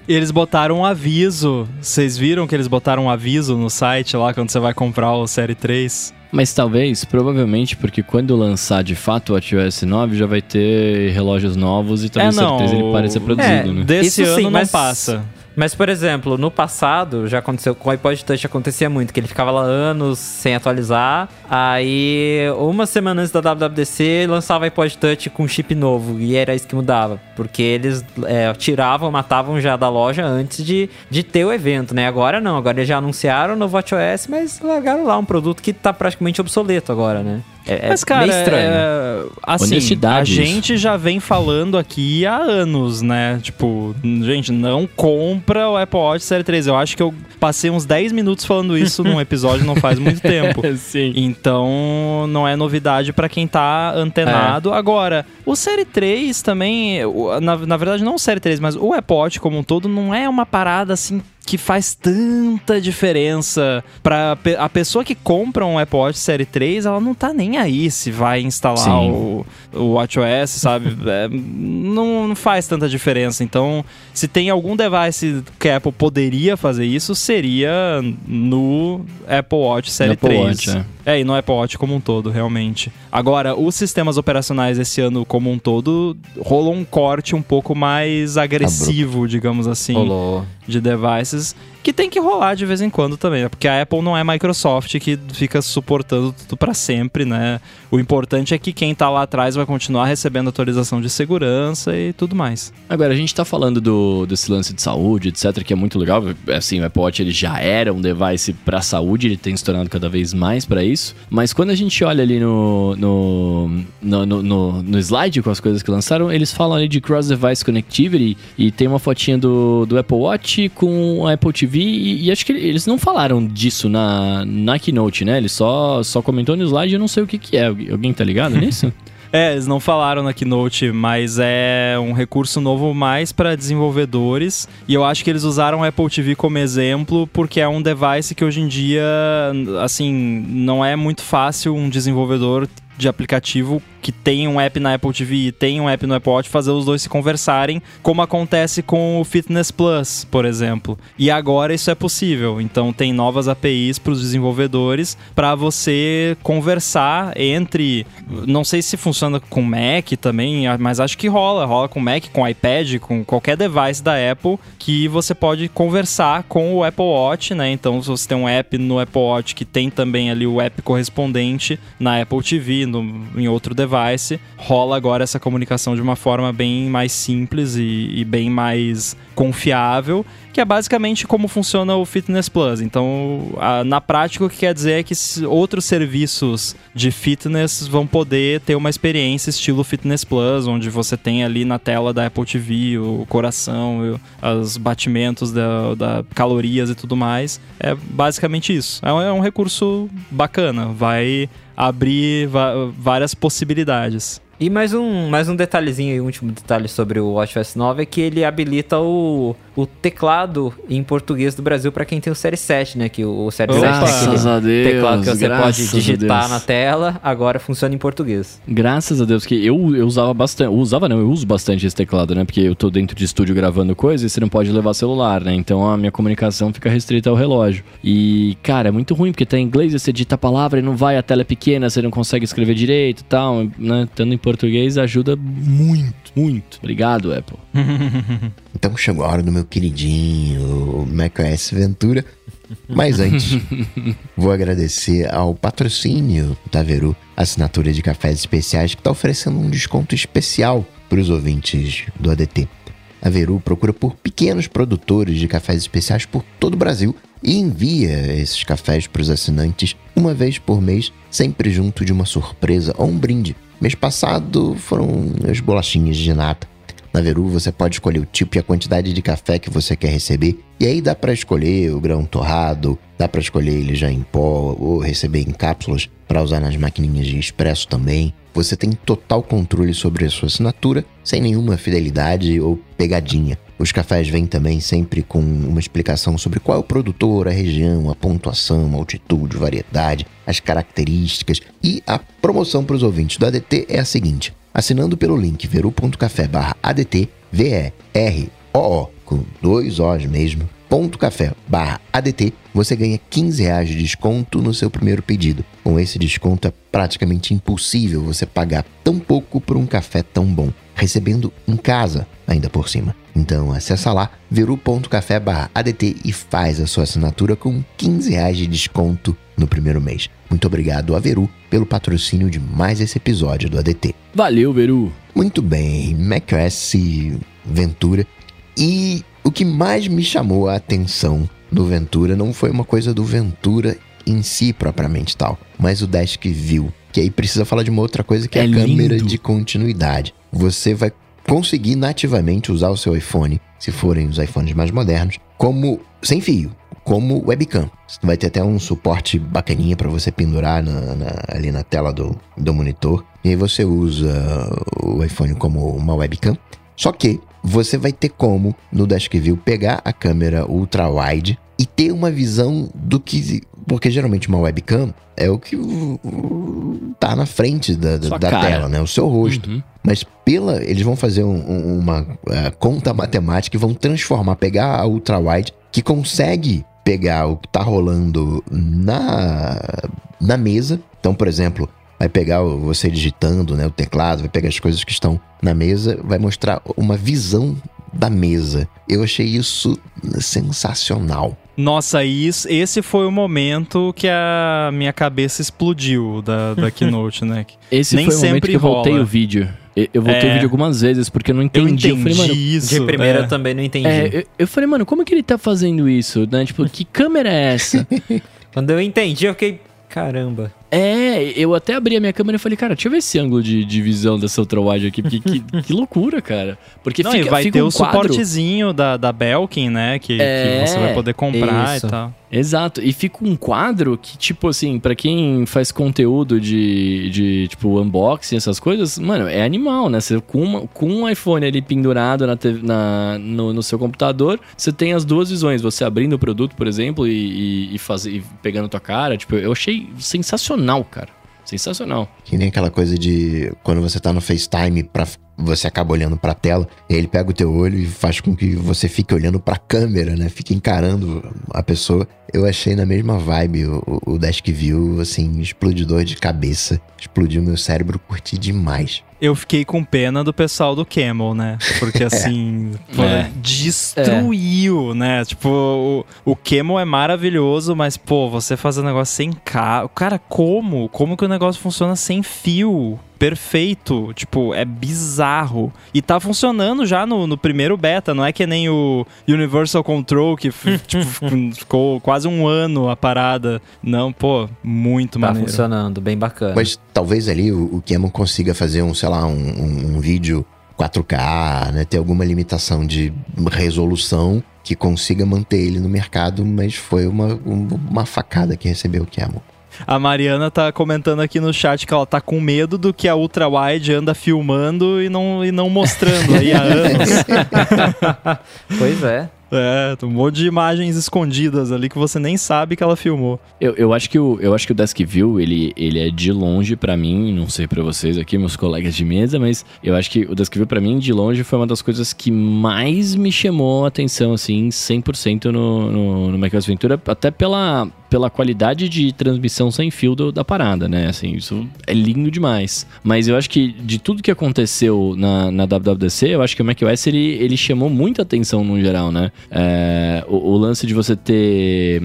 Eles botaram um aviso. Vocês viram que eles botaram um aviso no site lá quando você vai comprar o Série 3? Mas talvez, provavelmente, porque quando lançar de fato o WatchOS 9 já vai ter relógios novos e talvez É, não, certeza ele pare de ser produzido, é, né? Desse Isso ano sim, não mas- passa. Mas, por exemplo, no passado, já aconteceu com o iPod Touch, acontecia muito, que ele ficava lá anos sem atualizar. Aí, uma semana antes da WWDC, lançava iPod Touch com chip novo. E era isso que mudava. Porque eles é, tiravam, matavam já da loja antes de, de ter o evento, né? Agora não, agora eles já anunciaram o novo WatchOS, mas largaram lá um produto que tá praticamente obsoleto agora, né? É, é Mas, cara, meio estranho. é, assim, Honestidade a isso. gente já vem falando aqui há anos, né? Tipo, gente, não compra o Apple Watch Série 3. Eu acho que eu passei uns 10 minutos falando isso num episódio não faz muito tempo. Sim. Então, não é novidade pra quem tá antenado. Agora, o Série 3 também, na, na verdade não o Série 3, mas o Apple Watch como um todo não é uma parada assim que faz tanta diferença para a pessoa que compra um Apple Watch Série 3, ela não tá nem aí se vai instalar Sim. o, o WatchOS, sabe? É, não, não faz tanta diferença. Então, se tem algum device que a Apple poderia fazer isso, seria no Apple Watch Série Apple 3. Watch, é. É, e no Apple Watch como um todo, realmente. Agora, os sistemas operacionais esse ano como um todo, rolou um corte um pouco mais agressivo, digamos assim, Rolou. de devices, que tem que rolar de vez em quando também, né? porque a Apple não é Microsoft que fica suportando tudo pra sempre, né? O importante é que quem tá lá atrás vai continuar recebendo atualização de segurança e tudo mais. Agora, a gente tá falando do, desse lance de saúde, etc, que é muito legal. Assim, o Apple Watch ele já era um device pra saúde, ele tem se tornado cada vez mais pra isso. Mas quando a gente olha ali no, no, no, no, no- no slide com as coisas que lançaram, eles falam ali de cross-device connectivity e tem uma fotinha do, do Apple Watch com a Apple TV e, e acho que eles não falaram disso na, na Keynote, né? Ele só, só comentou no slide e eu não sei o que que é. Alguém alguém tá ligado nisso? É, eles não falaram na Keynote, mas é um recurso novo mais para desenvolvedores. E eu acho que eles usaram o Apple TV como exemplo, porque é um device que hoje em dia, assim, não é muito fácil um desenvolvedor de aplicativo que tem um app na Apple TV e tem um app no Apple Watch fazer os dois se conversarem, como acontece com o Fitness Plus, por exemplo. E agora isso é possível. Então tem novas APIs para os desenvolvedores para você conversar entre, não sei se funciona com Mac também, mas acho que rola, rola com Mac, com iPad, com qualquer device da Apple que você pode conversar com o Apple Watch, né? Então se você tem um app no Apple Watch que tem também ali o app correspondente na Apple TV, no, em outro device, rola agora essa comunicação de uma forma bem mais simples e, e bem mais confiável, que é basicamente como funciona o Fitness Plus. Então, a- na prática, o que quer dizer é que outros serviços de fitness vão poder ter uma experiência estilo Fitness Plus, onde você tem ali na tela da Apple TV o coração, os batimentos da, da calorias e tudo mais. É basicamente isso. É um, é um recurso bacana, vai abrir várias possibilidades. E mais um, mais um detalhezinho e último detalhe sobre o WatchOS 9 é que ele habilita o, o teclado em português do Brasil para quem tem o Série 7, né? Que o, o Série Opa! 7 tem aquele Graças a Deus, teclado que você pode digitar na tela, agora funciona em português. Graças a Deus, que eu, eu usava bastante. Eu usava não, eu uso bastante esse teclado, né? Porque eu tô dentro de estúdio gravando coisa e você não pode levar celular, né? Então a minha comunicação fica restrita ao relógio. E, cara, é muito ruim, porque tá em inglês, você digita a palavra e não vai, a tela é pequena, você não consegue escrever direito e tal, né? Estando em português ajuda muito, muito. Obrigado, Apple. Então chegou a hora do meu queridinho macOS Ventura. Mas antes, vou agradecer ao patrocínio da Veru, assinatura de cafés especiais, que está oferecendo um desconto especial para os ouvintes do ADT. A Veru procura por pequenos produtores de cafés especiais por todo o Brasil e envia esses cafés para os assinantes uma vez por mês, sempre junto de uma surpresa ou um brinde. Mês passado foram as bolachinhas de nata. Na Veru você pode escolher o tipo e a quantidade de café que você quer receber. E aí dá para escolher o grão torrado, dá para escolher ele já em pó ou receber em cápsulas para usar nas maquininhas de expresso também. Você tem total controle sobre a sua assinatura, sem nenhuma fidelidade ou pegadinha. Os cafés vêm também sempre com uma explicação sobre qual é o produtor, a região, a pontuação, a altitude, variedade, as características. E a promoção para os ouvintes do ADT é a seguinte: assinando pelo link veru.café barra ADT, V-E-R-O-O, com dois O's mesmo, veru.café barra ADT, você ganha 15 reais de desconto no seu primeiro pedido. Com esse desconto é praticamente impossível você pagar tão pouco por um café tão bom, recebendo em casa ainda por cima. Então acessa lá veru.café ADT e faz a sua assinatura com 15 reais de desconto no primeiro mês. Muito obrigado a Veru pelo patrocínio de mais esse episódio do ADT. Valeu, Veru. Muito bem, macOS Ventura. E o que mais me chamou a atenção no Ventura não foi uma coisa do Ventura em si propriamente tal, mas o Desk View. Que aí precisa falar de uma outra coisa que é, É a câmera de continuidade. Você vai conseguir nativamente usar o seu iPhone, se forem os iPhones mais modernos, como sem fio, como webcam. Vai ter até um suporte bacaninha para você pendurar na- na- ali na tela do, do monitor. E aí você usa o iPhone como uma webcam. Só que você vai ter como, no Desk View, pegar a câmera ultra-wide e ter uma visão do que... Porque geralmente uma webcam é o que tá na frente da, da- tela, né? O seu rosto. Uhum. Mas pela. Eles vão fazer um- um- uma eh, conta matemática e vão transformar, pegar a ultra-wide, que consegue pegar o que tá rolando na, na mesa. Então, por exemplo, vai pegar você digitando né, o teclado, vai pegar as coisas que estão na mesa, vai mostrar uma visão da mesa. Eu achei isso sensacional. Nossa, isso, esse foi o momento que a minha cabeça explodiu da, da Keynote, né? Esse Nem foi o momento sempre que eu voltei rola. o vídeo. Eu, eu voltei É. o vídeo algumas vezes porque eu não Eu entendi. entendi falei, mano, isso. De primeira é. eu também não entendi. é, eu, eu falei, mano, como que ele tá fazendo isso? Né? Tipo, que câmera é essa? Quando eu entendi, eu fiquei. Caramba. É, eu até abri a minha câmera e falei, cara, deixa eu ver esse ângulo de, de visão dessa ultra-wide aqui, porque que, que loucura, cara. Porque Não, fica, vai fica ter um o quadro... suportezinho da, da Belkin, né? Que, que É, você vai poder comprar isso. e tal. Exato, e fica um quadro que, tipo assim, pra quem faz conteúdo de, de tipo, unboxing, essas coisas, mano, é animal, né? Você, com, uma- com um iPhone ali pendurado na, TV na- no, no seu computador, você tem as duas visões, você abrindo o produto, por exemplo, e, e, e fazer, e pegando tua cara, tipo, eu achei sensacional, cara. Sensacional. Que nem aquela coisa de quando você tá no FaceTime, pra, você acaba olhando pra tela, e ele pega o teu olho e faz com que você fique olhando pra câmera, né? Fique encarando a pessoa. Eu achei na mesma vibe o, o Desk View, assim, explodidor de cabeça. Explodiu meu cérebro, curti demais. Eu fiquei com pena do pessoal do Camel, né? Porque assim, pô, É. destruiu, né? Tipo, o, o Camel é maravilhoso, mas, pô, você fazer um negócio sem cabo. Cara, como? Como que o negócio funciona sem fio? Perfeito, tipo, é bizarro. E tá funcionando já no, no primeiro beta, não é que nem o Universal Control, que tipo, ficou quase um ano a parada. Não, pô, muito Tá maneiro. funcionando, bem bacana. Mas talvez ali o, o Cameron consiga fazer um, sei lá, um, um- um vídeo 4K, né? Ter alguma limitação de resolução que consiga manter ele no mercado, mas foi uma, um- uma facada que recebeu o Camel. A Mariana tá comentando aqui no chat que ela tá com medo do que a Ultra Wide anda filmando e não, e não mostrando aí há anos. Pois é. É, um monte de imagens escondidas ali que você nem sabe que ela filmou. Eu, eu acho que o eu acho que o Desk View ele, ele é de longe pra mim, não sei pra vocês aqui, meus colegas de mesa, mas eu acho que o Desk View pra mim de longe foi uma das coisas que mais me chamou a atenção assim, 100% no no, no Ventura, até pela pela qualidade de transmissão sem fio do- da parada, né? Assim, isso é lindo demais. Mas eu acho que de tudo que aconteceu na, na WWDC, eu acho que o macOS ele, ele chamou muita atenção no geral, né? É, o, o lance de você ter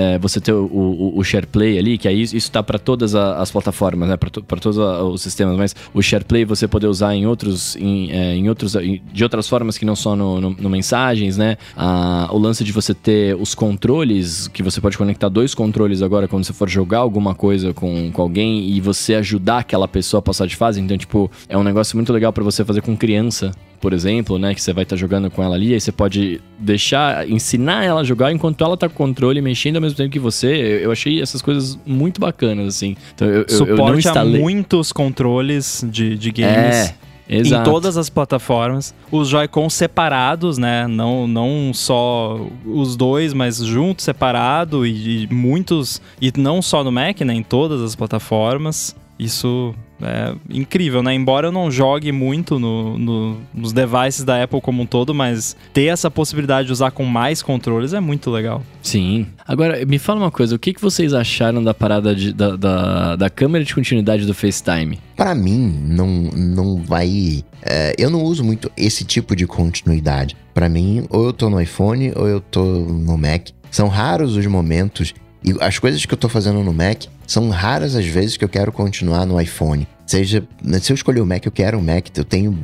é, você ter o, o, o SharePlay ali, que aí isso está para todas as plataformas, né? Para todos os sistemas, mas o SharePlay você poder usar em outros, em, é, em outros, em- de outras formas que não só no, no- no mensagens, né? Ah, o lance de você ter os controles, que você pode conectar dois controles agora quando você for jogar alguma coisa com, com alguém e você ajudar aquela pessoa a passar de fase. Então, tipo, é um negócio muito legal para você fazer com criança, por exemplo, né? Que você vai estar jogando com ela ali, aí você pode deixar, ensinar ela a jogar enquanto ela tá com o controle mexendo ao mesmo tempo que você. Eu, achei essas coisas muito bacanas, assim. Então eu, eu, eu não Suporte a instalei. muitos controles de, de games. É, Em exato. todas as plataformas. Os Joy-Con separados, né? Não, não só os dois, mas juntos, separado. E, e muitos. E não só no Mac, né? Em todas as plataformas. Isso é incrível, né? Embora eu não jogue muito no, no, nos devices da Apple como um todo, mas ter essa possibilidade de usar com mais controles é muito legal. Sim. Agora, me fala uma coisa, o que, que vocês acharam da parada de, da, da, da câmera de continuidade do FaceTime? Para mim, não, não vai. É, eu não uso muito esse tipo de continuidade. Para mim, ou eu tô no iPhone ou eu tô no Mac. São raros os momentos e as coisas que eu tô fazendo no Mac são raras as vezes que eu quero continuar no iPhone. Seja, se eu escolher o Mac, eu quero o Mac, eu tenho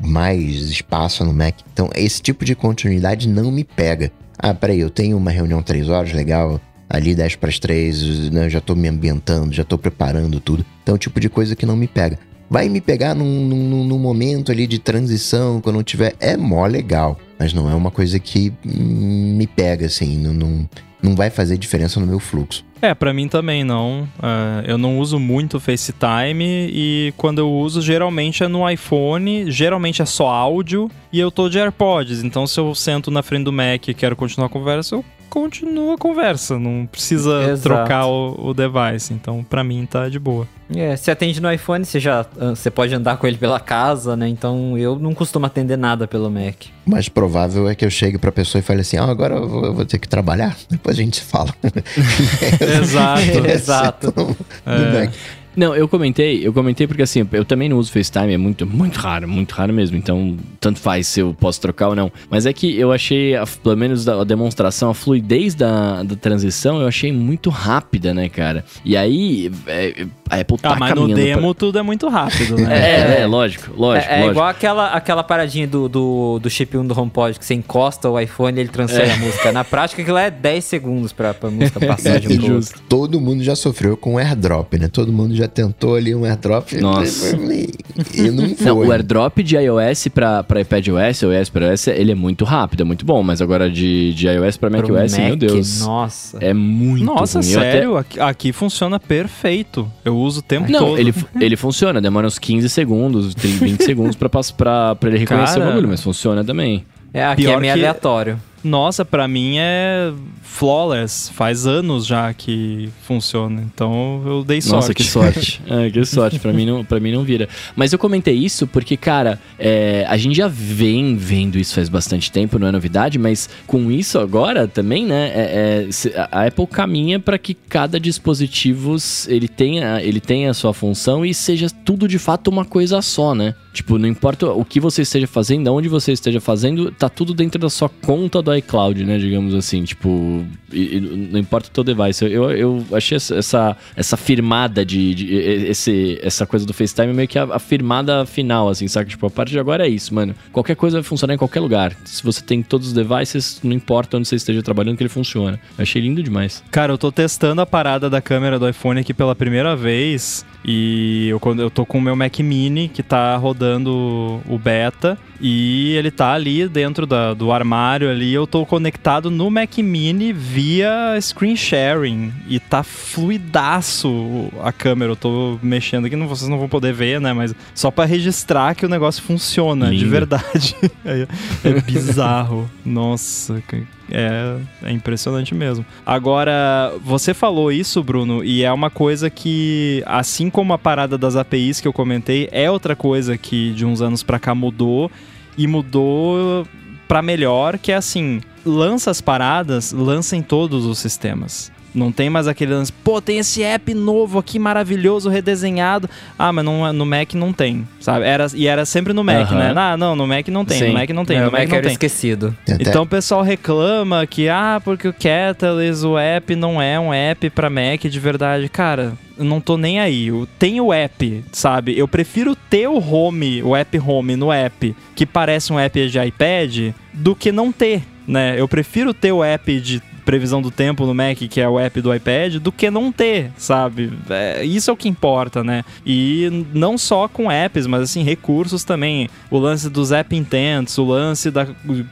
mais espaço no Mac. Então, esse tipo de continuidade não me pega. Ah, peraí, eu tenho uma reunião 3 horas, legal, ali 10 para as 3, né, já tô me ambientando, já tô preparando tudo. Então, é o tipo de coisa que não me pega. Vai me pegar num, num, num momento ali de transição, quando eu tiver. É mó legal, mas não é uma coisa que me pega, assim, não, não vai fazer diferença no meu fluxo. É, para mim também não. Uh, eu não uso muito FaceTime e quando eu uso, geralmente é no iPhone, geralmente é só áudio e eu tô de AirPods. Então, se eu sento na frente do Mac e quero continuar a conversa, eu continuo a conversa. Não precisa Exato. trocar o, o device. Então, para mim tá de boa. É, se atende no iPhone, você já ah, você pode andar com ele pela casa, né? Então eu não costumo atender nada pelo Mac. O mais provável é que eu chegue pra pessoa e fale assim: ah, agora eu vou, eu vou ter que trabalhar, depois a gente se fala. Exato. Exato. No, no É. Mac. Não, eu comentei, eu comentei porque assim, eu também não uso FaceTime, é muito, muito raro, muito raro mesmo. Então, tanto faz se eu posso trocar ou não. Mas é que eu achei, a- pelo menos a demonstração, a fluidez da, da transição, eu achei muito rápida, né, cara? E aí, é, a Apple tá Ah, mas no caminhando pra- demo tudo é muito rápido, né? É, é, lógico, lógico, é, é lógico. igual aquela, aquela paradinha do, do, do chip 1 do HomePod, que você encosta o iPhone e ele transfere a música. Na prática, aquilo é 10 segundos pra, pra música passar de um pro outro. Todo mundo já sofreu com airdrop, né? Todo mundo já tentou ali um airdrop Nossa. e não foi. Não, o airdrop de iOS pra, pra iPadOS, iOS pra iOS, ele é muito rápido, é muito bom. Mas agora de, de iOS pra Pro macOS, meu Mac, Deus. Nossa. É muito Nossa, ruim. Eu até- sério? Aqui, aqui funciona perfeito. Eu uso o tempo Não, todo. ele, ele funciona, demora uns 15 segundos, 30, 20 segundos pra, pra, pra ele reconhecer Cara. o bagulho, mas funciona também. É, aqui Pior é meio que- aleatório. Nossa, pra mim é flawless. Faz anos já que funciona. Então eu dei sorte. Nossa, que sorte. É, que sorte. Pra mim, não, pra mim não vira. Mas eu comentei isso porque, cara, é, a gente já vem vendo isso faz bastante tempo, não é novidade, mas com isso agora também, né? é- é, a Apple caminha para que cada dispositivo ele tenha, ele tenha a sua função e seja tudo de fato uma coisa só, né? Tipo, não importa o que você esteja fazendo, aonde você esteja fazendo, tá tudo dentro da sua conta do iCloud, né? Digamos assim, tipo, e- e não importa o teu device. Eu, eu achei essa- essa, firmada de, de- esse, essa coisa do FaceTime meio que a, a firmada final, assim, sabe? Tipo, a partir de agora é isso, mano. Qualquer coisa vai funcionar em qualquer lugar. Se você tem todos os devices, não importa onde você esteja trabalhando que ele funciona. Eu achei lindo demais. Cara, eu tô testando a parada da câmera do iPhone aqui pela primeira vez. E eu, eu tô com o meu Mac Mini que tá rodando o beta. E ele tá ali dentro da- do armário ali. Eu tô conectado no Mac Mini via screen sharing. E tá fluidaço a câmera. Eu tô mexendo aqui, não, vocês não vão poder ver, né? Mas só pra registrar que o negócio funciona de Lindo. verdade. é, é bizarro. Nossa, é, é impressionante mesmo. Agora, você falou isso, Bruno, e é uma coisa que, assim como a parada das APIs que eu comentei, é outra coisa que de uns anos pra cá mudou e mudou pra melhor, que é assim, lança as paradas, lança em todos os sistemas. Não tem mais aquele lance, pô, tem esse app novo aqui, maravilhoso, redesenhado. Ah, mas não- no Mac não tem, sabe? Era, e era sempre no Mac, né? Ah, não, no Mac não tem, Sim. no Mac não tem, É, no Mac Mac não era tem. esquecido. Tem Então o pessoal reclama que, ah, porque o Catalyst, o app, não é um app pra Mac de verdade. Cara, eu não tô nem aí. Eu tenho o app, sabe? Eu prefiro ter o Home, o app Home no app, que parece um app de iPad, do que não ter, né? Eu prefiro ter o app de previsão do tempo no Mac, que é o app do iPad, do que não ter, sabe? É, isso é o que importa, né? E não só com apps, mas assim, recursos também. O lance dos app intents, o lance da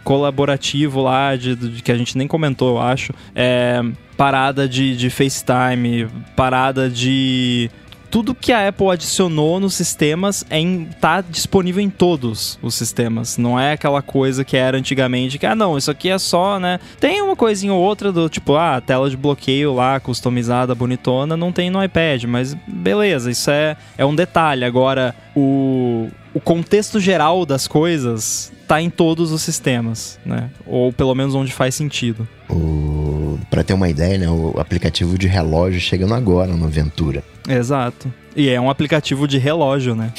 colaborativo lá, de, de- que a gente nem comentou, eu acho. É, parada de, de FaceTime, parada de tudo que a Apple adicionou nos sistemas é em, tá disponível em todos os sistemas. Não é aquela coisa que era antigamente, que, ah, não, isso aqui é só, né? Tem uma coisinha ou outra do tipo, ah, tela de bloqueio lá, customizada, bonitona, não tem no iPad, mas beleza, isso é, é um detalhe. Agora, o, o contexto geral das coisas tá em todos os sistemas, né? Ou pelo menos onde faz sentido. O... Pra ter uma ideia, né? O aplicativo de relógio chegando agora no Ventura. Exato. E é um aplicativo de relógio, né?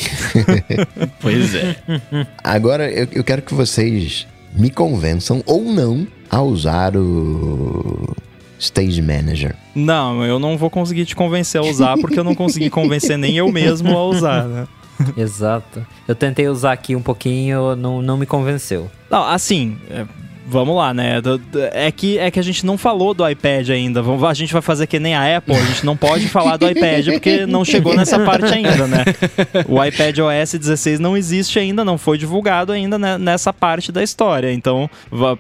Pois é. Agora eu, eu quero que vocês me convençam ou não a usar o Stage Manager. Não, eu não vou conseguir te convencer a usar porque eu não consegui convencer nem eu mesmo a usar, né? Exato. Eu tentei usar aqui um pouquinho, não, não me convenceu. Não, assim, é, vamos lá, né? É que, é que a gente não falou do iPad ainda. A gente vai fazer que nem a Apple, a gente não pode falar do iPad porque não chegou nessa parte ainda, né? O iPad OS 16 não existe ainda, não foi divulgado ainda né, nessa parte da história. Então,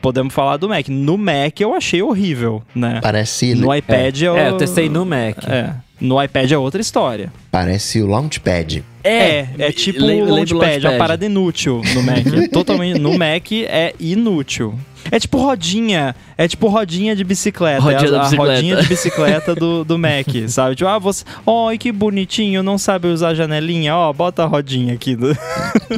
podemos falar do Mac. No Mac eu achei horrível, né? Parece, No iPad eu... É, eu testei no Mac. É. No iPad é outra história. parece o Launchpad. É, é tipo lembra- o o Launchpad, é uma Launchpad. parada inútil no Mac. É Totalmente, no Mac é inútil. É tipo rodinha, é tipo rodinha de bicicleta. Rodinha é a, da a bicicleta. rodinha de bicicleta do, do Mac, sabe? Tipo, ah, você. Oi, que bonitinho, não sabe usar a janelinha? Ó, bota a rodinha aqui.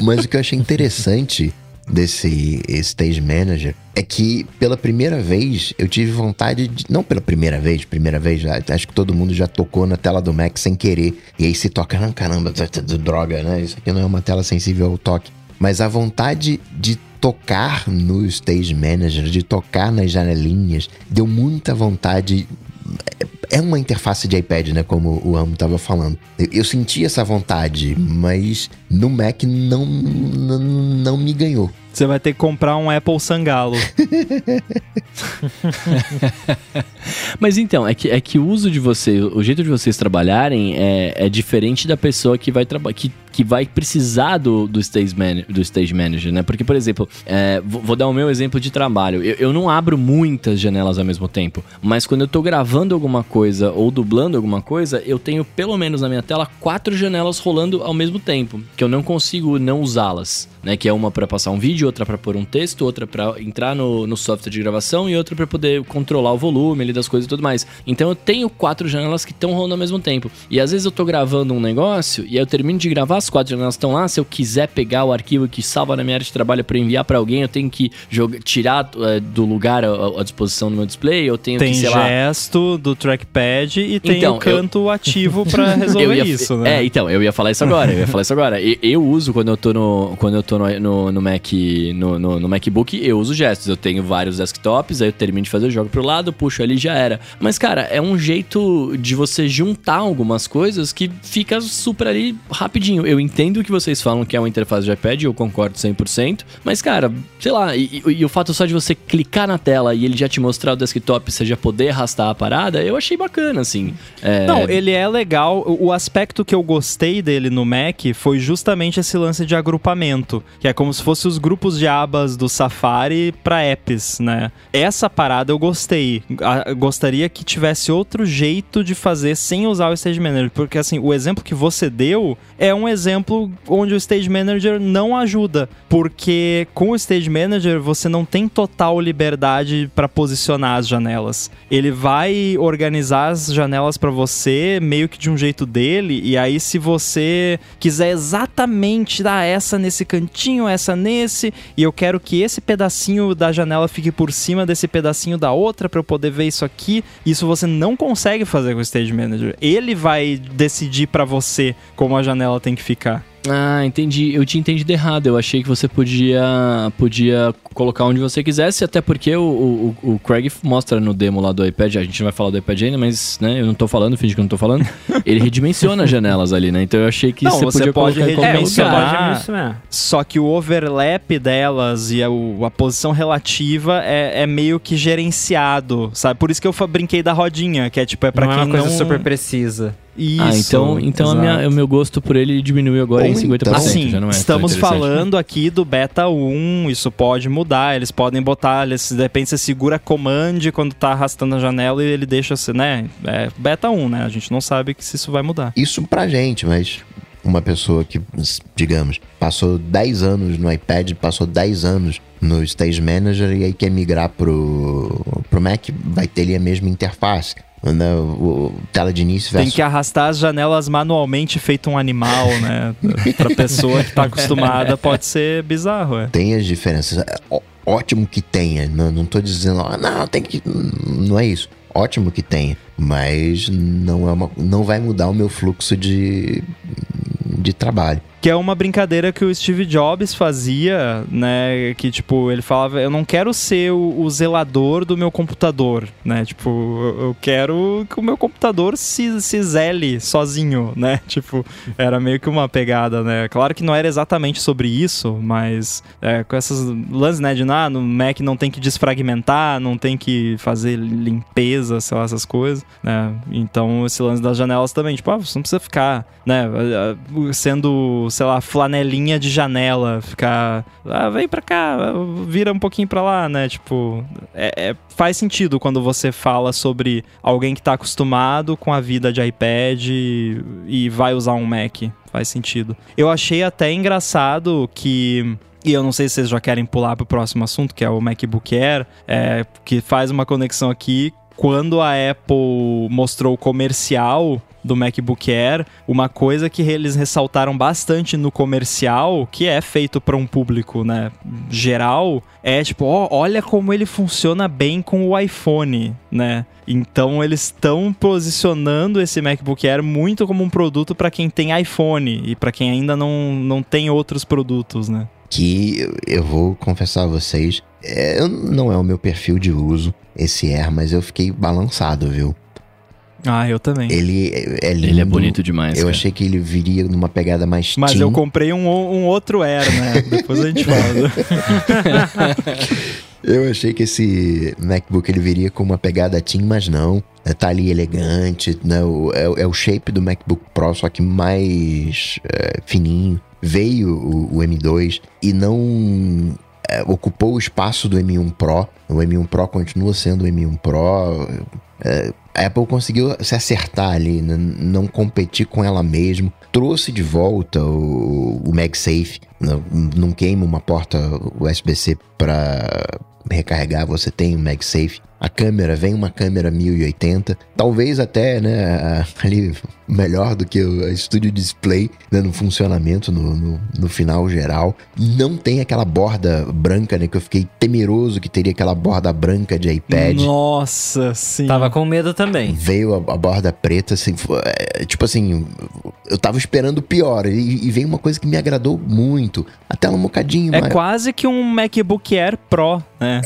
Mas o que eu achei interessante desse Stage Manager é que pela primeira vez eu tive vontade de. Não pela primeira vez, primeira vez, já- acho que todo mundo já tocou na tela do Mac sem querer. E aí se toca, não, caramba, t- t- t- droga, né? Isso aqui não é uma tela sensível ao toque. Mas a vontade de tocar no Stage Manager, de tocar nas janelinhas, deu muita vontade é uma interface de iPad, né? Como o Amo tava falando. Eu, eu senti essa vontade, mas no Mac não, não, não me ganhou. Você vai ter que comprar um Apple Sangalo. Mas então, é que, é que o uso de você, o jeito de vocês trabalharem é, é diferente da pessoa que vai trabalhar. Que, que vai precisar do, do, stage man, do stage manager, né? Porque, por exemplo, é, vou, dar o meu exemplo de trabalho. Eu, eu não abro muitas janelas ao mesmo tempo, mas quando eu tô gravando alguma coisa ou dublando alguma coisa, eu tenho pelo menos na minha tela quatro janelas rolando ao mesmo tempo, que eu não consigo não usá-las, né? Que é uma para passar um vídeo, outra para pôr um texto, outra para entrar no, no software de gravação e outra para poder controlar o volume ali das coisas e tudo mais. Então eu tenho quatro janelas que estão rolando ao mesmo tempo. E às vezes eu tô gravando um negócio e aí eu termino de gravar, as quatro janelas estão lá. Se eu quiser pegar o arquivo que salva na minha área de trabalho para enviar para alguém, eu tenho que jogar, tirar eh, do lugar à, à disposição no meu display, eu tenho Tem que, sei lá, gesto do trackpad e tem Então, o canto ativo pra Eu resolver ia- isso, né? É, então, eu ia falar isso agora, eu ia falar isso agora. E- Eu, uso quando eu tô no, quando eu tô no, no, no Mac, no, no, no MacBook, eu uso gestos. Eu tenho vários desktops, aí eu termino de fazer, eu jogo pro lado, puxo ali e já era. Mas, cara, é um jeito de você juntar algumas coisas que fica super ali rapidinho. Eu entendo que vocês falam que é uma interface de iPad, eu concordo 100%, mas, cara, sei lá, e, e- e o fato só de você clicar na tela e ele já te mostrar o desktop, você já poder arrastar a parada, eu achei bacana, assim. É, Não, ele é legal. O aspecto que eu gostei dele no Mac foi justamente esse lance de agrupamento, que é como se fosse os grupos de abas do Safari para apps, né? Essa parada eu gostei. Gostaria que tivesse outro jeito de fazer sem usar o Stage Manager, porque assim, o exemplo que você deu é um exemplo onde o Stage Manager não ajuda, porque com o Stage Manager você não tem total liberdade para posicionar as janelas. Ele vai organizar as janelas para você meio que de um jeito dele, e aí se você quiser exatamente dar essa nesse cantinho, essa nesse, e eu quero que esse pedacinho da janela fique por cima desse pedacinho da outra para eu poder ver isso aqui, isso você não consegue fazer com o Stage Manager. Ele vai decidir para você como a janela tem que ficar. Ah, entendi. Eu tinha entendido errado. Eu achei que você podia, podia colocar onde você quisesse, até porque o, o, o Craig mostra no demo lá do iPad, a gente não vai falar do iPad ainda, mas né, eu não tô falando, finge que eu não tô falando. Ele redimensiona as janelas ali, né? Então eu achei que Não, você, você podia pode colocar em qualquer redimensionar. lugar. mesmo. Só que o overlap delas e a, a posição relativa é, é meio que gerenciado, sabe? Por isso que eu brinquei da rodinha, que é tipo, é pra não é quem uma coisa não... super precisa. Isso. ah, então, então a minha- o meu gosto por ele diminuiu agora Ou em 50%. então- Assim, já não é estamos falando aqui do beta 1, isso pode mudar, eles podem botar, eles, de repente você segura command quando tá arrastando a janela e ele deixa você, né? É beta 1, né? A gente não sabe que se isso vai mudar. Isso pra gente, mas uma pessoa que, digamos, passou 10 anos no iPad, passou 10 anos no Stage Manager e aí quer migrar pro, pro Mac, vai ter ali a mesma interface. Né? O, tela de início Tem versus que arrastar as janelas manualmente feito um animal, né? pra pessoa que tá acostumada pode ser bizarro, é. tem as diferenças. É ó- ótimo que tenha, não, não tô dizendo, ah, não, tem que. Não é isso. Ótimo que tenha, mas não, é uma, não vai mudar o meu fluxo de, de trabalho. Que é uma brincadeira que o Steve Jobs fazia, né? Que, tipo, ele falava, eu não quero ser o, o zelador do meu computador, né? Tipo, eu eu quero que o meu computador se, se zele sozinho, né? Tipo, era meio que uma pegada, né? Claro que não era exatamente sobre isso, mas é, com essas lances, né? De, ah, no Mac não tem que desfragmentar, não tem que fazer limpeza, sei lá, essas coisas, né? Então, esse lance das janelas também, tipo, ah, você não precisa ficar, né? Sendo, sei lá, flanelinha de janela, ficar, ah, vem pra cá, vira um pouquinho pra lá, né? Tipo, é- é- faz sentido quando você fala sobre alguém que tá acostumado com a vida de iPad e, e vai usar um Mac. Faz sentido. Eu achei até engraçado que. E eu não sei se vocês já querem pular pro próximo assunto, que é o MacBook Air, é, que faz uma conexão aqui. Quando a Apple mostrou o comercial do MacBook Air, uma coisa que eles ressaltaram bastante no comercial, que é feito para um público, né, geral, é tipo, ó, olha como ele funciona bem com o iPhone, né? Então eles estão posicionando esse MacBook Air muito como um produto para quem tem iPhone e para quem ainda não, não tem outros produtos, né? que eu- vou confessar a vocês, é, não é o meu perfil de uso esse Air, mas eu fiquei balançado, viu? Ah, eu também. Ele é, é lindo. Ele é bonito demais. Eu cara. achei que ele viria numa pegada mais Mas teen. eu comprei um, um outro Air, né? Depois a gente fala. Eu achei que esse MacBook ele viria com uma pegada teen, mas não. É, Tá ali elegante, né? É, é o shape do MacBook Pro, só que mais é, fininho. Veio o, o M2 e não é, ocupou o espaço do M1 Pro. O M1 Pro continua sendo o M1 Pro. É, a Apple conseguiu se acertar ali, n- não competir com ela mesmo. Trouxe de volta o, o MagSafe. Não, não queima uma porta USB-C para recarregar, você tem o MagSafe. A câmera, vem uma câmera 1080, talvez até, né, ali melhor do que o Studio Display, né, no funcionamento, no, no, no final geral. Não tem aquela borda branca, né, que eu fiquei temeroso que teria aquela borda branca de iPad. Nossa, sim. Tava com medo também. Veio a, a borda preta, assim, foi- é, tipo assim, eu tava esperando o pior, e, e veio uma coisa que me agradou muito. A tela um bocadinho É maior. quase que um MacBook Air Pro, né?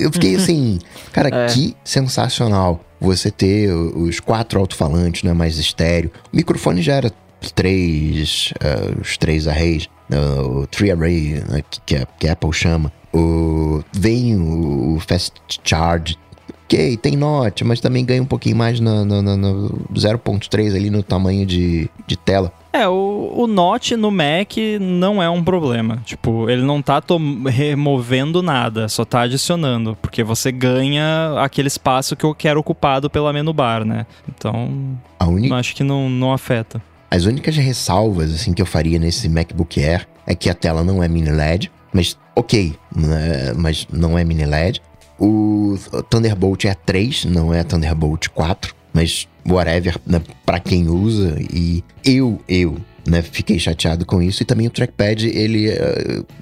eu fiquei assim, cara, É. que sensacional você ter os quatro alto-falantes, né, mais estéreo. O microfone já era três, eh, os três arrays, né, o three array, né, que, a, que a Apple chama. O, vem o, o Fast Charge, ok, tem note, mas também ganha um pouquinho mais no, no, no- no 0.3 ali no tamanho de, de tela. É, o, o Note no Mac não é um problema. Tipo, ele não tá removendo nada, só tá adicionando. Porque você ganha aquele espaço que eu quero ocupado pela menu bar, né? Então, única acho que não, não afeta. As únicas ressalvas assim que eu faria nesse MacBook Air é que a tela não é mini LED, mas ok, né, mas não é mini LED. O Thunderbolt é 3, não é Thunderbolt 4, mas whatever, né, para quem usa e eu, eu, né, fiquei chateado com isso e também o trackpad ele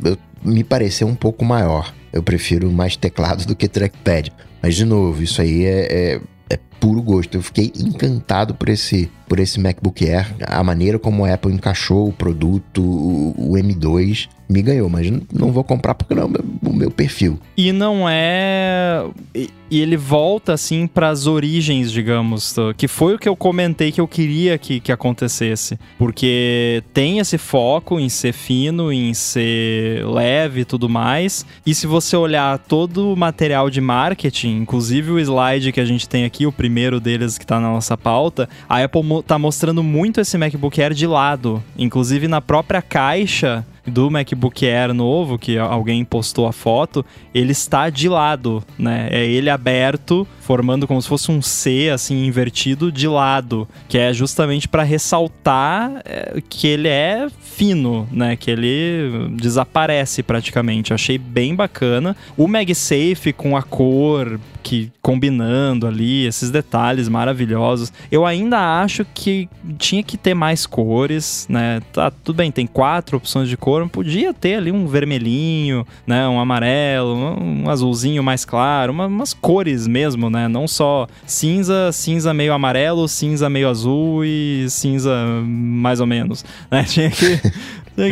eu- me pareceu um pouco maior. Eu prefiro mais teclado do que trackpad. Mas de novo, isso aí é, é é puro gosto. Eu fiquei encantado por esse, por esse MacBook Air. A maneira como a Apple encaixou o produto, o, o M2, me ganhou. Mas não vou comprar porque não é o meu, perfil. E não é. E ele volta, assim, pras origens, digamos, que foi o que eu comentei que eu queria que, que acontecesse. Porque tem esse foco em ser fino, em ser leve e tudo mais. E se você olhar todo o material de marketing, inclusive o slide que a gente tem aqui, o primeiro primeiro deles que tá na nossa pauta, a Apple mo tá mostrando muito esse MacBook Air de lado. Inclusive na própria caixa do MacBook Air novo, que alguém postou a foto, ele está de lado, né? É ele aberto, formando como se fosse um C, assim, invertido de lado, que é justamente para ressaltar é, que ele é fino, né? Que ele desaparece praticamente. achei bem bacana. O MagSafe com a cor que combinando ali, esses detalhes maravilhosos. Eu ainda acho que tinha que ter mais cores, né? Tá, tudo bem, tem quatro opções de cor, podia ter ali um vermelhinho, né? Um amarelo, um, azulzinho mais claro, uma, umas cores mesmo, né? Não só cinza, cinza meio amarelo, cinza meio azul e cinza mais ou menos, né? Tinha que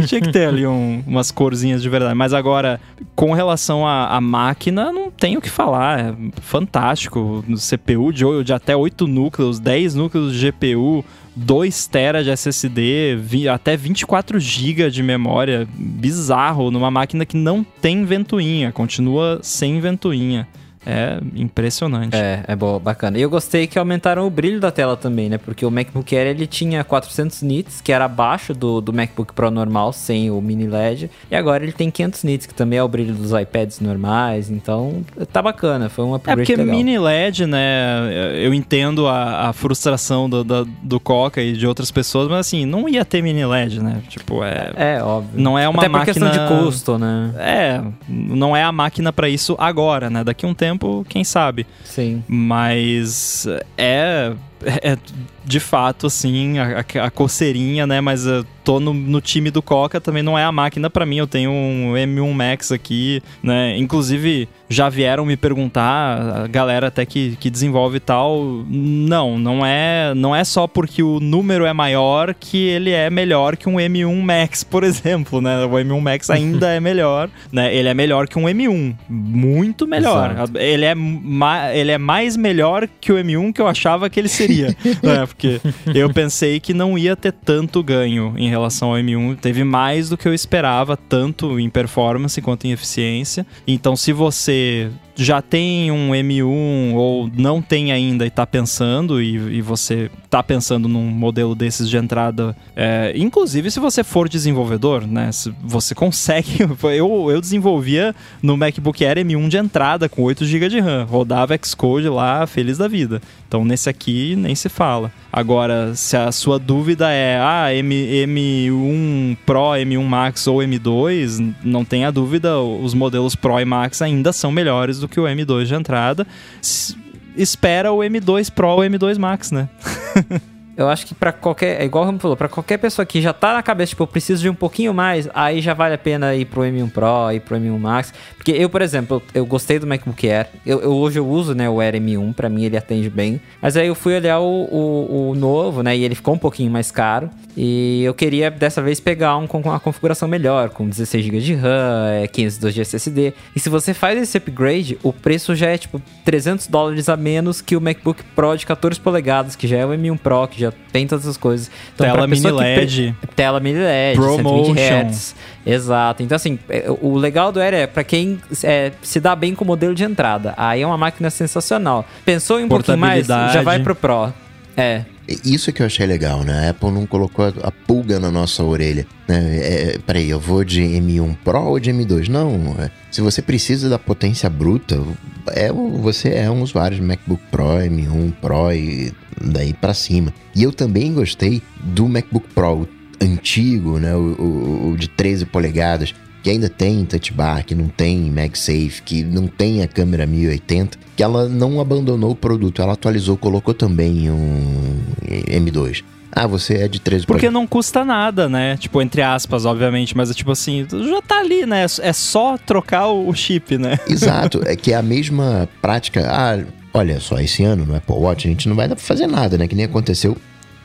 tinha que ter ali um, umas corzinhas de verdade. Mas agora, com relação à, máquina, não tenho o que falar. É fantástico. CPU de, de até 8 núcleos, 10 núcleos de GPU, 2 TB de SSD, vi, até 24 GB de memória. Bizarro, numa máquina que não tem ventoinha, continua sem ventoinha. É impressionante. É, é bom, bacana. E eu gostei que aumentaram o brilho da tela também, né? Porque o MacBook Air ele tinha 400 nits, que era abaixo do, do MacBook Pro normal, sem o mini LED. E agora ele tem 500 nits, que também é o brilho dos iPads normais. Então, tá bacana. Foi um upgrade É porque legal. mini LED, né? Eu entendo a, a frustração do, do, do, Coca e de outras pessoas, mas assim, não ia ter mini LED, né? Tipo, é. É, óbvio. Não é uma Até máquina. questão de custo, né? É, não é a máquina para isso agora, né? Daqui a um tempo tempo, quem sabe. Sim. Mas é, é de fato, assim, a, a, coceirinha, né? Mas eu tô no, no time do Coca, também não é a máquina para mim. Eu tenho um M1 Max aqui, né? Inclusive, já vieram me perguntar, a galera até que, que desenvolve tal. Não, não é, não é só porque o número é maior que ele é melhor que um M1 Max, por exemplo, né? O M1 Max ainda é melhor, né? Ele é melhor que um M1, muito melhor. Ele é, ele é mais melhor que o M1 que eu achava que ele seria, né? Porque eu pensei que não ia ter tanto ganho em relação ao M1. Teve mais do que eu esperava, tanto em performance quanto em eficiência. Então, se você já tem um M1 ou não tem ainda e está pensando, e, e, você está pensando num modelo desses de entrada, é, inclusive se você for desenvolvedor, né? você consegue. Eu, eu desenvolvia no MacBook Air M1 de entrada com 8 GB de RAM, rodava Xcode lá, feliz da vida. Então nesse aqui nem se fala. Agora, se a sua dúvida é ah, M, M1 Pro, M1 Max ou M2, não tenha dúvida, os modelos Pro e Max ainda são melhores do que o M2 de entrada. Espera o M2 Pro ou M2 Max, né? eu acho que para qualquer, é igual o Ramo falou, para qualquer pessoa que já tá na cabeça, tipo, eu preciso de um pouquinho mais, aí já vale a pena ir pro M1 Pro, ir pro M1 Max. Porque eu, por exemplo, eu, gostei do MacBook Air. Eu, eu, hoje eu uso, né, o Air M1, para mim ele atende bem. Mas aí eu fui olhar o, o, o, novo, né, e ele ficou um pouquinho mais caro. E eu queria dessa vez pegar um com uma configuração melhor, com 16 GB de RAM, 512 de SSD. E se você faz esse upgrade, o preço já é tipo 300 dólares a menos que o MacBook Pro de 14 polegadas, que já é o M1 Pro, que já tem todas essas coisas. Então, tela mini LED. Pe... Tela mini LED, Promotion. 120 Hz. Exato. Então, assim, é, o legal do Air é para quem é, se dá bem com o modelo de entrada. Aí é uma máquina sensacional. Pensou em um pouquinho mais? Já vai pro Pro. É. Isso que eu achei legal, né? A Apple não colocou a pulga na nossa orelha. Né? É, peraí, eu vou de M1 Pro ou de M2? Não. É, se você precisa da potência bruta, é, você é um usuário de MacBook Pro, M1 Pro e daí para cima. E eu também gostei do MacBook Pro antigo, né? O, o, o de 13 polegadas que ainda tem touch bar, que não tem MagSafe, que não tem a câmera 1080, que ela não abandonou o produto, ela atualizou, colocou também um M2. Ah, você é de 13 Porque não custa nada, né? Tipo, entre aspas, obviamente, mas é tipo assim, já tá ali, né? É só trocar o chip, né? Exato, é que é a mesma prática. Ah, olha só, esse ano no Apple Watch a gente não vai dar pra fazer nada, né? Que nem aconteceu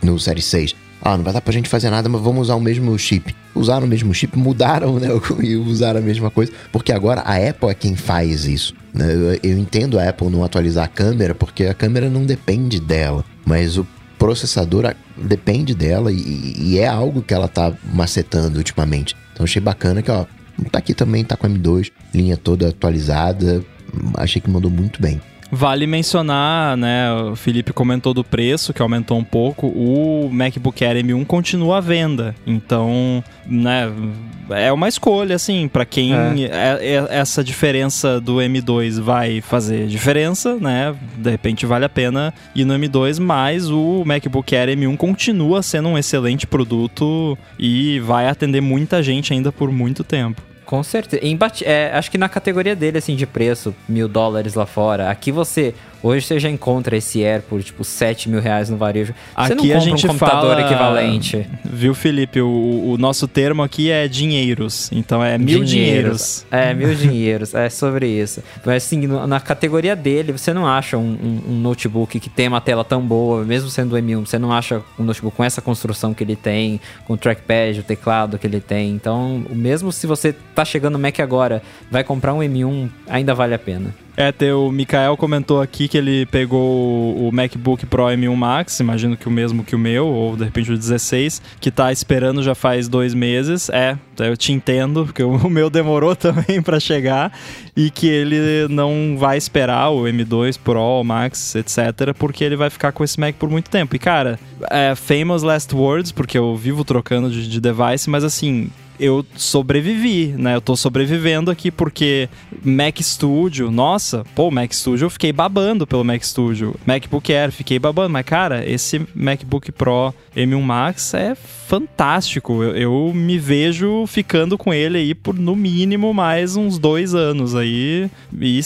no Série 6. Ah, não vai dar pra gente fazer nada, mas vamos usar o mesmo chip. Usaram o mesmo chip, mudaram, né? E usaram a mesma coisa. Porque agora a Apple é quem faz isso. Né? Eu, eu entendo a Apple não atualizar a câmera, porque a câmera não depende dela. Mas o processador depende dela e, e, é algo que ela tá macetando ultimamente. Então achei bacana que, ó, tá aqui também, tá com M2, linha toda atualizada. Achei que mandou muito bem. Vale mencionar, né? O Felipe comentou do preço, que aumentou um pouco. O MacBook Air M1 continua à venda. Então, né? É uma escolha, assim, para quem é. É, é, essa diferença do M2 vai fazer diferença, né? De repente vale a pena ir no M2, mas o MacBook Air M1 continua sendo um excelente produto e vai atender muita gente ainda por muito tempo. Com certeza. É, acho que na categoria dele, assim, de preço, mil dólares lá fora, aqui você Hoje você já encontra esse Air por tipo 7 mil reais no varejo. Você aqui a gente um computador fala, equivalente. Viu, Felipe? O, o, nosso termo aqui é dinheiros. Então é mil dinheiros. dinheiros. É, mil dinheiros. É sobre isso. Mas assim, na categoria dele, você não acha um, um, um, notebook que tem uma tela tão boa, mesmo sendo o M1, você não acha um notebook com essa construção que ele tem, com o trackpad, o teclado que ele tem. Então, mesmo se você tá chegando no Mac agora, vai comprar um M1, ainda vale a pena. É, o Mikael comentou aqui que ele pegou o MacBook Pro M1 Max, imagino que o mesmo que o meu, ou de repente o 16, que tá esperando já faz dois meses. É, eu te entendo, porque o meu demorou também para chegar, e que ele não vai esperar o M2 Pro, Max, etc., porque ele vai ficar com esse Mac por muito tempo. E cara, é famous last words, porque eu vivo trocando de, de device, mas assim, eu sobrevivi, né? Eu tô sobrevivendo aqui porque Mac Studio, nossa, pô, Mac Studio eu fiquei babando pelo Mac Studio. MacBook Air, fiquei babando, mas cara, esse MacBook Pro M1 Max é fantástico. Eu, eu me vejo ficando com ele aí por no mínimo mais uns dois anos aí, e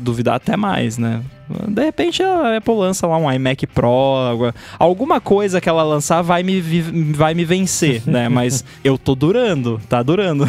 duvidar até mais, né? De repente a Apple lança lá um iMac Pro, alguma coisa que ela lançar vai me, vai me vencer, né? Mas eu tô durando, tá durando.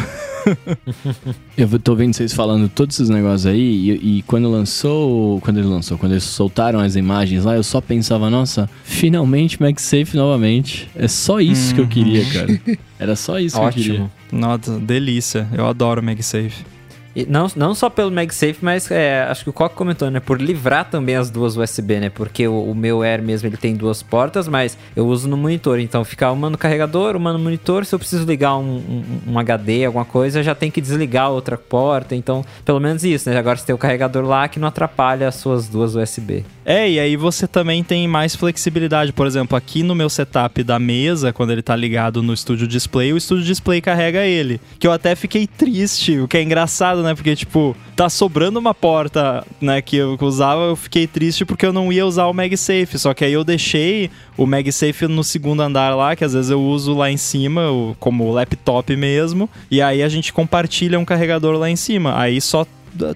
eu tô vendo vocês falando todos esses negócios aí e, e, quando lançou, quando ele lançou, quando eles soltaram as imagens lá, eu só pensava, nossa, finalmente MagSafe novamente. É só isso uhum. que eu queria, cara. Era só isso Ótimo. que eu queria. Nossa, delícia. Eu adoro MagSafe. E não, não só pelo MagSafe, mas é, acho que o Coque comentou, né? Por livrar também as duas USB, né? Porque o, o, meu Air mesmo ele tem duas portas, mas eu uso no monitor. Então fica uma no carregador, uma no monitor. Se eu preciso ligar um, um, um HD, alguma coisa, já tem que desligar outra porta. Então, pelo menos isso, né? Agora você tem o carregador lá que não atrapalha as suas duas USB. É, e aí você também tem mais flexibilidade. Por exemplo, aqui no meu setup da mesa, quando ele tá ligado no Studio Display, o Studio Display carrega ele. Que eu até fiquei triste, o que é engraçado, né? Porque, tipo, tá sobrando uma porta, né, que eu usava, eu fiquei triste porque eu não ia usar o MagSafe. Só que aí eu deixei o MagSafe no segundo andar lá, que às vezes eu uso lá em cima, como laptop mesmo. E aí a gente compartilha um carregador lá em cima. Aí só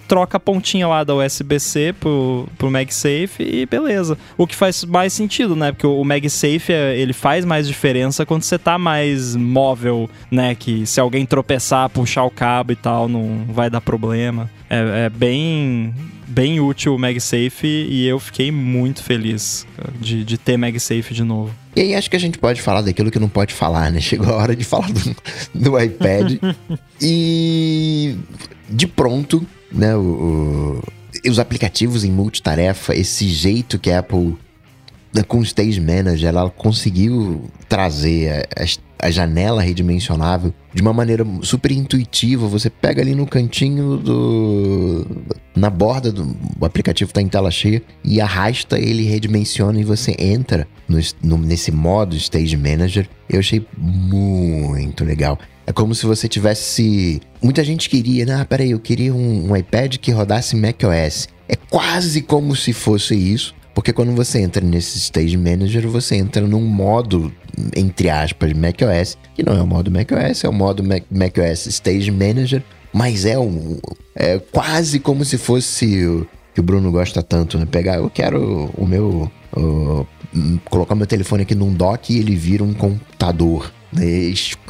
troca a pontinha lá da USB-C pro, pro MagSafe e beleza. O que faz mais sentido, né? Porque o MagSafe, é, ele faz mais diferença quando você tá mais móvel, né? Que se alguém tropeçar, puxar o cabo e tal, não vai dar problema. É, é bem bem útil o MagSafe e eu fiquei muito feliz de, de ter MagSafe de novo. E aí acho que a gente pode falar daquilo que não pode falar, né? Chegou a hora de falar do, do iPad. e de pronto, né, o, o, os aplicativos em multitarefa, esse jeito que a Apple né, com o Stage Manager, ela conseguiu trazer a, a, janela redimensionável de uma maneira super intuitiva. Você pega ali no cantinho do. na borda do o aplicativo está em tela cheia e arrasta ele, redimensiona e você entra no, no, nesse modo Stage Manager. Eu achei muito legal. É como se você tivesse. Muita gente queria, né? Ah, peraí, eu queria um, um iPad que rodasse macOS. É quase como se fosse isso. Porque quando você entra nesse Stage Manager, você entra num modo, entre aspas, macOS, que não é o modo macOS, é o modo Mac macOS Stage Manager, mas é um. É quase como se fosse o que o Bruno gosta tanto, né? Pegar, eu quero o meu. O, colocar meu telefone aqui num dock e ele vira um computador.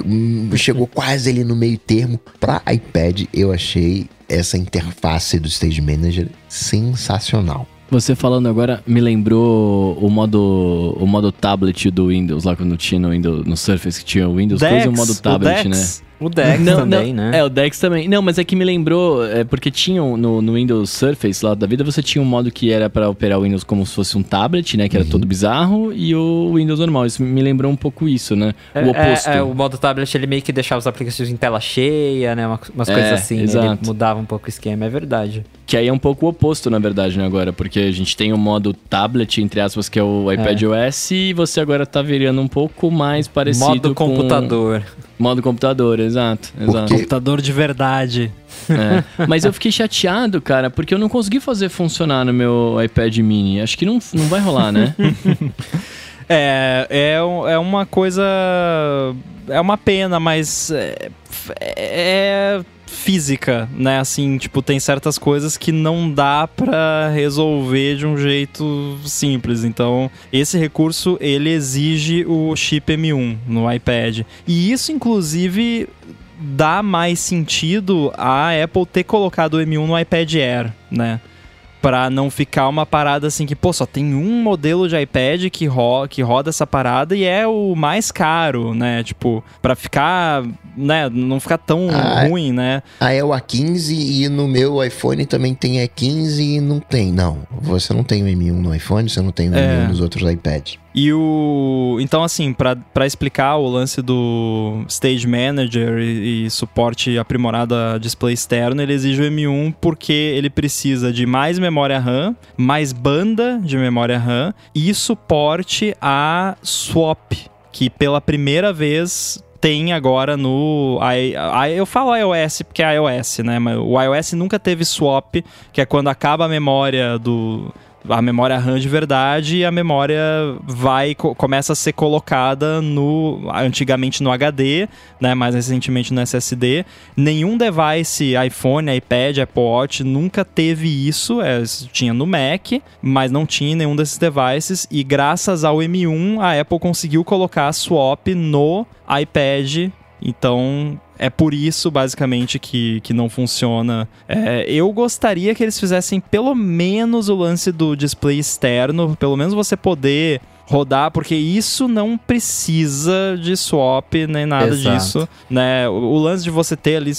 Hum, chegou quase ali no meio termo. Para iPad, eu achei essa interface do Stage Manager sensacional. Você falando agora me lembrou o modo o modo tablet do Windows lá quando tinha no Windows no Surface que tinha o Windows Dex, coisa o modo tablet, o né? O Dex Não, também, não, né? É, o Dex também. Não, mas é que me lembrou, é, porque tinham no, no Windows Surface lá da vida, você tinha um modo que era pra operar o Windows como se fosse um tablet, né? Que era todo bizarro, e o Windows normal. Isso me lembrou um pouco isso, né? É, o oposto. É, é, o modo tablet ele meio que deixava os aplicativos em tela cheia, né? Uma- Umas É, coisas assim. né? Ele exato. mudava um pouco o esquema, é verdade. Que aí é um pouco o oposto, na verdade, né, agora. Porque a gente tem o modo tablet, entre aspas, que é o iPad OS, e você agora tá virando um pouco mais parecido modo com... computador. Modo computador, exato. exato. Porque- Computador de verdade. É. Mas eu fiquei chateado, cara, porque eu não consegui fazer funcionar no meu iPad mini. Acho que não, não vai rolar, né? É, é, é uma coisa. É uma pena, mas é, é física, né? Assim, tipo, tem certas coisas que não dá pra resolver de um jeito simples. Então, esse recurso ele exige o chip M1 no iPad. E isso, inclusive, dá mais sentido a Apple ter colocado o M1 no iPad Air, né? Pra não ficar uma parada assim que, pô, só tem um modelo de iPad que, ro que roda essa parada e é o mais caro, né? Tipo, pra ficar, né, não ficar tão Ah, é. ruim, né? Ah, é o A15 e no meu iPhone também tem E15 e não tem. Não, você não tem o M1 no iPhone, você não tem o M1 É. nos outros iPads. E o. Então, assim, pra explicar o lance do Stage Manager e, e suporte aprimorado a display externo, ele exige o M1 porque ele precisa de mais memória RAM, mais banda de memória RAM e suporte a swap, que pela primeira vez tem agora no. Eu falo iOS porque é iOS, né? Mas o iOS nunca teve swap, que é quando acaba a memória do. A memória RAM de verdade e a memória vai co- começa a ser colocada no antigamente no HD, né, mais recentemente no SSD. Nenhum device iPhone, iPad, Apple Watch nunca teve isso, é, tinha no Mac, mas não tinha nenhum desses devices e graças ao M1 a Apple conseguiu colocar a swap no iPad então, é por isso, basicamente, que, que não funciona. É, eu gostaria que eles fizessem pelo menos o lance do display externo, pelo menos você poder rodar, porque isso não precisa de swap nem nada Exato. disso, né? O, o lance de você ter ali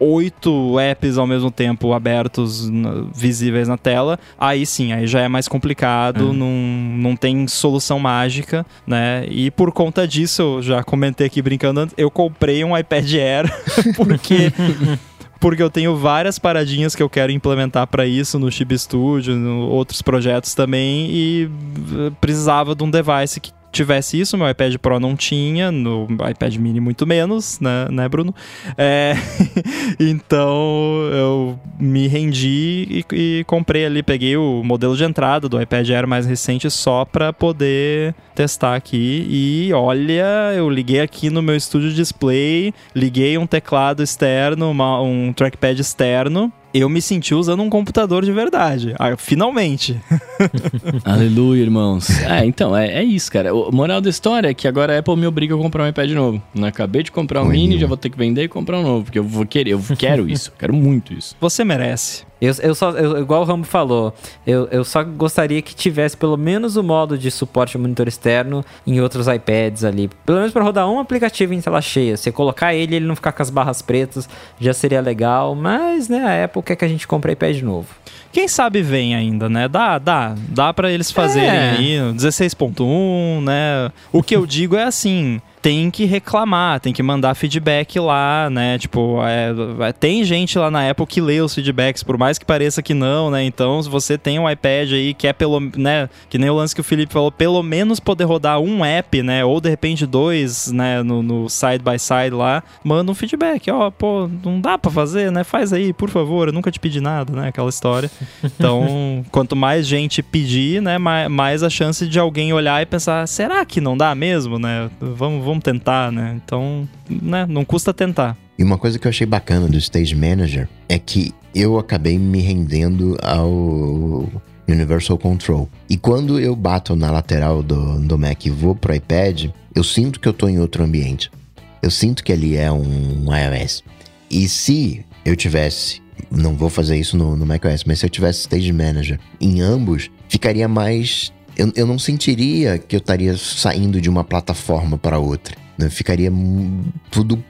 oito apps ao mesmo tempo abertos, na- visíveis na tela, aí sim, aí já é mais complicado, não, não tem solução mágica, né? E por conta disso, eu já comentei aqui brincando antes, eu comprei um iPad Air, porque porque eu tenho várias paradinhas que eu quero implementar para isso no Chip Studio, no outros projetos também e eh, precisava de um device que tivesse isso, meu iPad Pro não tinha, no iPad Mini muito menos, né, né Bruno? É, então eu me rendi e, e comprei ali, peguei o modelo de entrada do iPad Air mais recente só para poder testar aqui e olha, eu liguei aqui no meu estúdio display, liguei um teclado externo, uma- um trackpad externo. Eu me senti usando um computador de verdade. Ah, finalmente. Aleluia, irmãos. É, então, é, é isso, cara. O moral da história é que agora a Apple me obriga a comprar um iPad novo. Né? Acabei de comprar um Oi, mini, Nil. já vou ter que vender e comprar um novo, porque eu vou querer, eu quero isso, quero muito isso. Você merece. Eu, eu só, eu- igual o Rambo falou, eu, eu só gostaria que tivesse pelo menos o modo de suporte ao monitor externo em outros iPads ali. Pelo menos para rodar um aplicativo em tela cheia. Se colocar ele ele não ficar com as barras pretas, já seria legal. Mas, né, a Apple quer que a gente compre iPad novo. Quem sabe vem ainda, né? Dá, dá. Dá pra eles fazerem É. aí 16.1, né? O que eu digo é assim, tem que reclamar, tem que mandar feedback lá, né? Tipo, é, é, tem gente lá na Apple que lê os feedbacks, por mais que pareça que não, né? Então, se você tem um iPad aí, quer pelo, né? Que nem o lance que o Felipe falou, pelo menos poder rodar um app, né? Ou de repente dois, né? No, no side by side lá, manda um feedback, ó, pô, não dá pra fazer, né? Faz aí, por favor, eu nunca te pedi nada, né? Aquela história. Então, quanto mais gente pedir, né, ma- mais a chance de alguém olhar e pensar, será que não dá mesmo, né? Vamos, vamos tentar, né? Então, né, não custa tentar. E uma coisa que eu achei bacana do Stage Manager é que eu acabei me rendendo ao Universal Control. E quando eu bato na lateral do, do Mac e vou pro iPad, eu sinto que eu tô em outro ambiente. Eu sinto que ali é um iOS. E se eu tivesse, não vou fazer isso no, no macOS, mas se eu tivesse Stage Manager em ambos, ficaria mais. Eu, eu não sentiria que eu estaria saindo de uma plataforma para outra. né? Ficaria tudo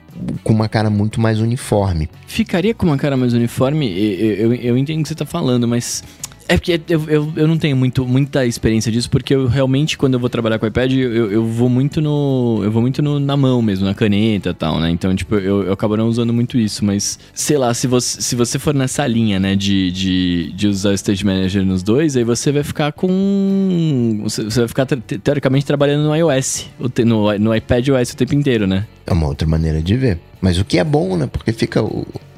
com uma cara muito mais uniforme. Ficaria com uma cara mais uniforme, eu, eu, eu entendo o que você tá falando, mas é porque eu, eu, eu não tenho muito, muita experiência disso, porque eu realmente, quando eu vou trabalhar com o iPad, eu, eu vou muito no. Eu vou muito no, na mão mesmo, na caneta e tal, né? Então, tipo, eu, eu acabo não usando muito isso. Mas, sei lá, se você, se você for nessa linha, né, de, de, de usar o Stage Manager nos dois, aí você vai ficar com. Você, você vai ficar, te, teoricamente, trabalhando no iOS, no, no iPad OS o tempo inteiro, né? É uma outra maneira de ver. Mas o que é bom, né? Porque fica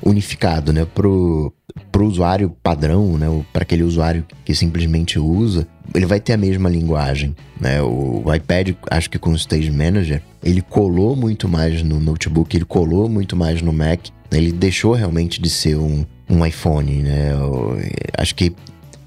unificado, né? Pro, pro usuário padrão, né? Para aquele usuário que simplesmente usa, ele vai ter a mesma linguagem, né? O, o, iPad, acho que com o Stage Manager, ele colou muito mais no notebook, ele colou muito mais no Mac. Ele deixou realmente de ser um, um iPhone, né? Eu, acho que